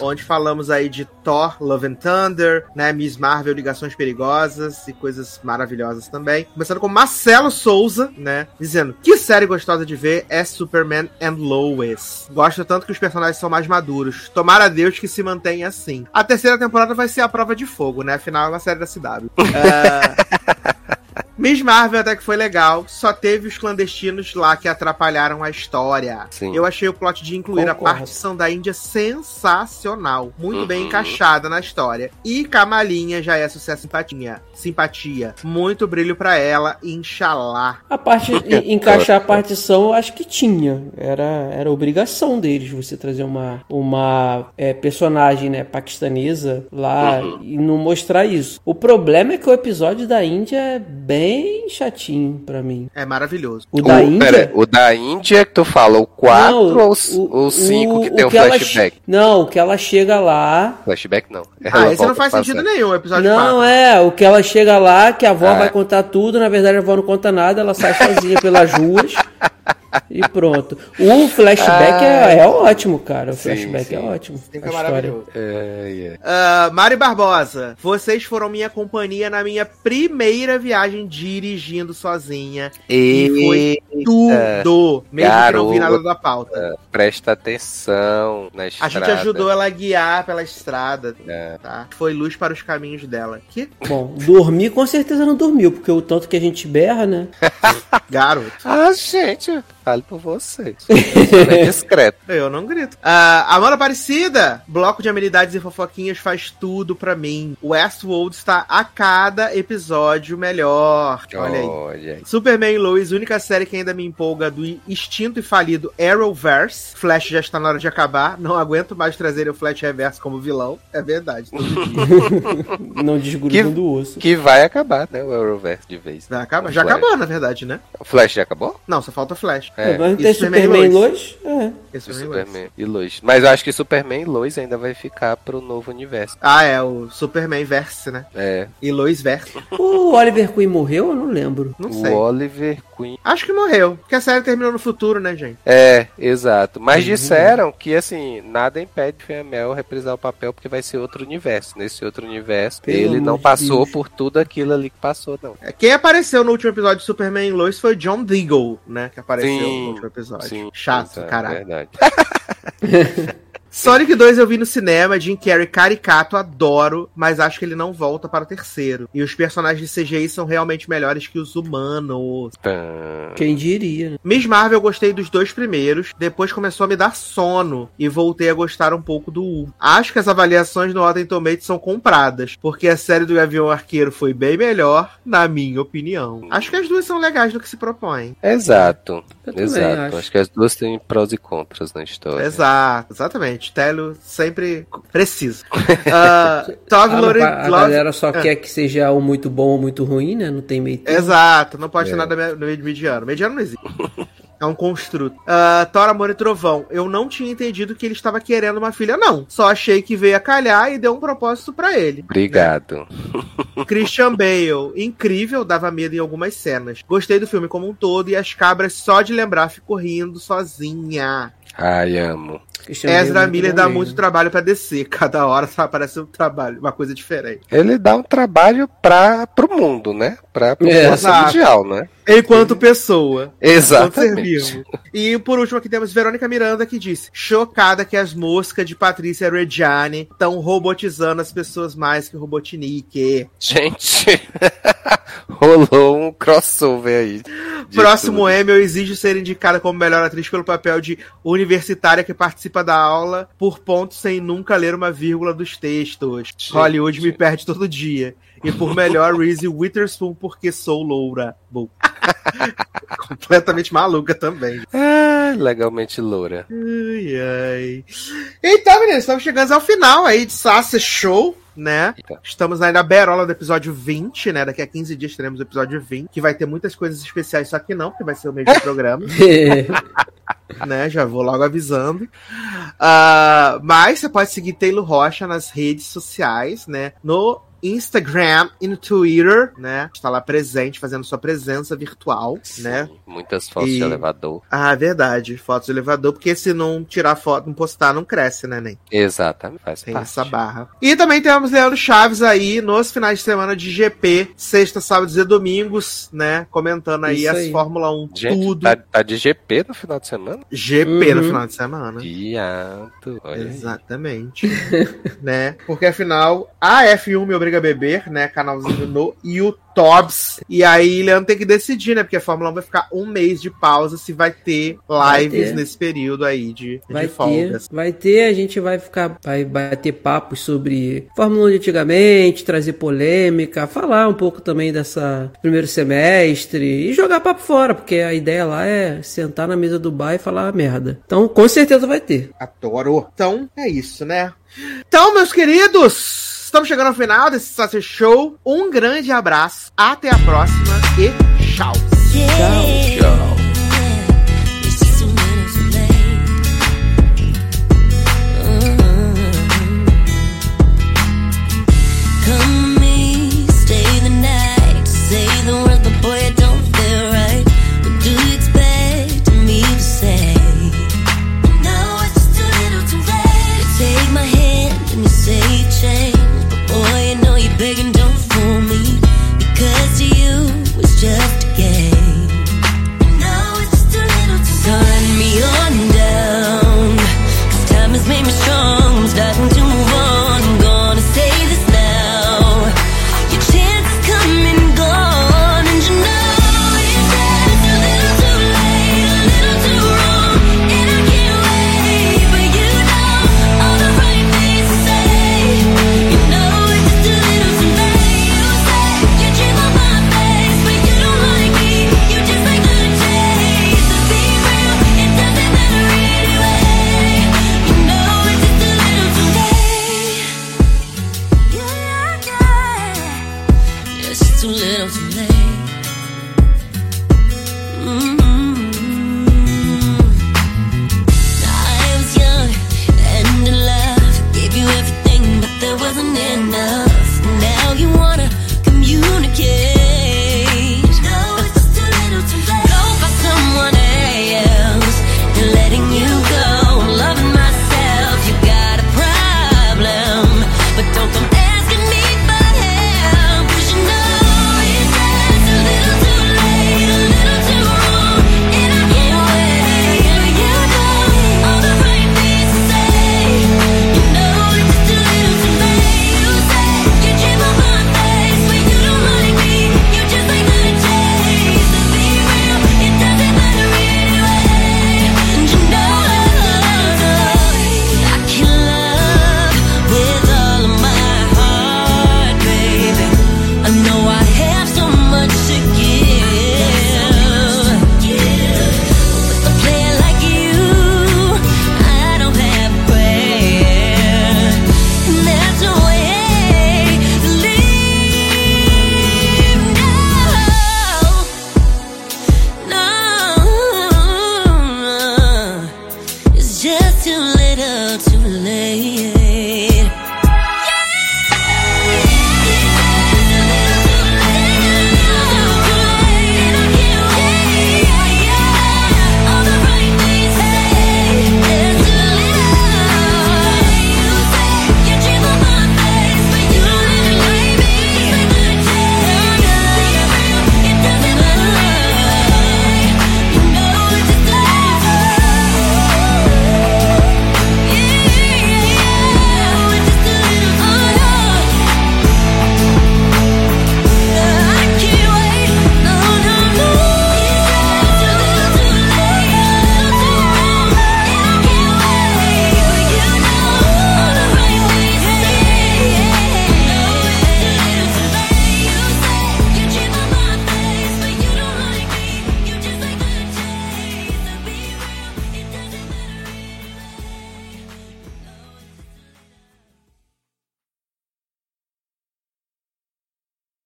Onde falamos aí de Thor, Love and Thunder, né? Miss Marvel, Ligações Perigosas e coisas maravilhosas também. Começando com Marcelo Souza, né? Dizendo: Que série gostosa de ver é Superman and Lois. Gosto tanto que os personagens são mais maduros. Tomara a Deus que se mantenha assim. A terceira temporada vai ser a prova de fogo, né? Afinal, é uma série da CW. É, Miss Marvel até que foi legal, só teve os clandestinos lá que atrapalharam a história. Sim. Eu achei o plot de incluir a Concordo. partição da Índia sensacional, muito bem Uhum. encaixada na história. E Kamalinha já é sucesso simpatia, simpatia. Muito brilho pra ela, inshallah. A parte encaixar a partição, eu acho que tinha. Era, era obrigação deles você trazer uma, uma é, personagem né, paquistanesa lá e não mostrar isso. O problema é que o episódio da Índia é bem chatinho pra mim. É maravilhoso. O da o, Índia. pera, o da Índia que tu fala, o 4 ou o 5 que tem o, ela flashback? che- Não, o que ela chega lá. Flashback não. Ah, Ela esse não faz sentido passado. nenhum, o episódio Não, 4. é, o que ela chega lá, que a avó Ah. vai contar tudo, na verdade a avó não conta nada, ela sai sozinha pelas ruas e pronto. O flashback é, é ótimo, cara. O Sim, flashback sim. é ótimo. Sim, a história. maravilhoso. É, é. Mari Barbosa, vocês foram minha companhia na minha primeira viagem dirigindo sozinha. E foi tudo, mesmo que não vi nada garoto. da pauta. Presta atenção na A estrada. gente ajudou ela a guiar pela estrada, É. tá? Foi luz para os caminhos dela. Que Bom, dormir com certeza não dormiu, porque o tanto que a gente berra, né? garoto. Ah, gente, fale por vocês. Sou bem discreto. Eu não grito. Ah, Amanda Aparecida, bloco de amenidades e fofoquinhas faz tudo pra mim. Westworld está a cada episódio melhor. Olha aí. Olha aí. Superman e Lois, única série que ainda me empolga do extinto e falido Arrowverse. Flash já está na hora de acabar. Não aguento mais trazer o Flash Reverso como vilão. É verdade. Não desgrudando Que- do osso. Que vai acabar, né? O Euroverse de vez. Vai acabar? Já Flash. acabou, na verdade, né? O Flash já acabou? Não, só falta Flash. É. Mas não E tem Superman e Superman e Lois? É. O o Lois. Superman e Lois. Mas eu acho que Superman e Lois ainda vai ficar pro novo universo. Ah, é, o Superman Verse, né? É. E Lois Verse. O Oliver Queen morreu? Eu não lembro. Não o sei. Oliver Queen. Acho que morreu. Porque a série terminou no futuro, né, gente? É, exato. Mas disseram que, assim, nada impede Fiamel reprisar o papel porque vai ser outro universo. Nesse outro universo, Pelo ele não passou Deus. por tudo aquilo ali que passou, não. É, Quem apareceu no último episódio de Superman e Lois foi John Deagle, né? Que apareceu Sim, no último episódio. Sim, Chato, é caralho. Verdade. Sonic 2 eu vi no cinema, Jim Carrey caricato, adoro, mas acho que ele não volta para o terceiro. E os personagens de CGI são realmente melhores que os humanos. Tã. Quem diria, né? Miss Marvel eu gostei dos dois primeiros, depois começou a me dar sono e voltei a gostar um pouco do U. Acho que as avaliações no Rotten Tomatoes são compradas, porque a série do Gavião Arqueiro foi bem melhor, na minha opinião. Acho que as duas são legais no que se propõem. Exato. Exato. acho. Acho. que as duas têm prós e contras na história. Exato, exatamente. Télio sempre preciso. Uh, Ah, mas a Love- galera só Ah. quer que seja ou muito bom ou muito ruim, né? Não tem meio termo. Exato, não pode É. ter nada no meio de mediano. Mediano não existe. É um construto. Uh, Thor, Amor e Trovão. Eu não tinha entendido que ele estava querendo uma filha, não. Só achei que veio a calhar e deu um propósito pra ele. Obrigado. Christian Bale. Incrível, dava medo em algumas cenas. Gostei do filme como um todo e as cabras, só de lembrar, ficou rindo sozinha. Ai, amo. Christian Bale é Ezra muito Miller dá mesmo. muito trabalho pra descer. Cada hora só aparece um trabalho, uma coisa diferente. Ele dá um trabalho para pro mundo, né? Pra É, população exato. mundial, né? Enquanto pessoa. Enquanto ser Exatamente. vivo. E por último aqui temos Verônica Miranda que disse: chocada que as moscas de Patrícia Reggiani estão robotizando as pessoas mais que Robotnik. Gente, rolou um crossover aí. Próximo tudo. Emmy, eu exijo ser indicada como melhor atriz pelo papel de universitária que participa da aula por pontos sem nunca ler uma vírgula dos textos. Gente. Hollywood me perde todo dia. E por melhor, Reese Witherspoon, porque sou loura. Bom. Completamente maluca também. Ah, legalmente loura. Ai, ai. Então, meninas, estamos chegando ao final aí de Sasha Show. Né? Estamos aí na berola do episódio 20, né? Daqui a 15 dias teremos o episódio 20, que vai ter muitas coisas especiais, só que não, porque vai ser o mesmo programa. né? Já vou logo avisando. Ah, mas você pode seguir Taylor Rocha nas redes sociais, né? No Instagram e no Twitter, né? Está lá presente, fazendo sua presença virtual, né? Sim, Muitas fotos E- de elevador. Ah, verdade. Fotos do elevador, porque se não tirar foto, não postar, não cresce, né, nem? Exatamente, faz Tem parte. essa barra. E também temos Leandro Chaves aí nos finais de semana de GP, sexta, sábados e domingos, né? Comentando aí Isso as aí. Fórmula 1 Gente, tudo. tá, tá de GP no final de semana? GP no Uhum. final de semana. Aí. Exatamente. né? Porque afinal, a F1 me obriga a beber, né? Canalzinho no YouTubes. E aí, Leandro tem que decidir, né? Porque a Fórmula 1 vai ficar um mês de pausa se vai ter Vai lives ter. nesse período aí de, Vai de ter, folgas. vai ter, a gente vai ficar, vai bater papos sobre Fórmula 1 de antigamente, trazer polêmica, falar um pouco também dessa primeiro semestre e jogar papo fora, porque a ideia lá é sentar na mesa do bar e falar merda. Então, com certeza vai ter. Adoro. Então, é isso, né? Então, meus queridos, estamos chegando ao final desse Sacer Show. Um grande abraço, até a próxima e tchau. Yeah. Tchau. It's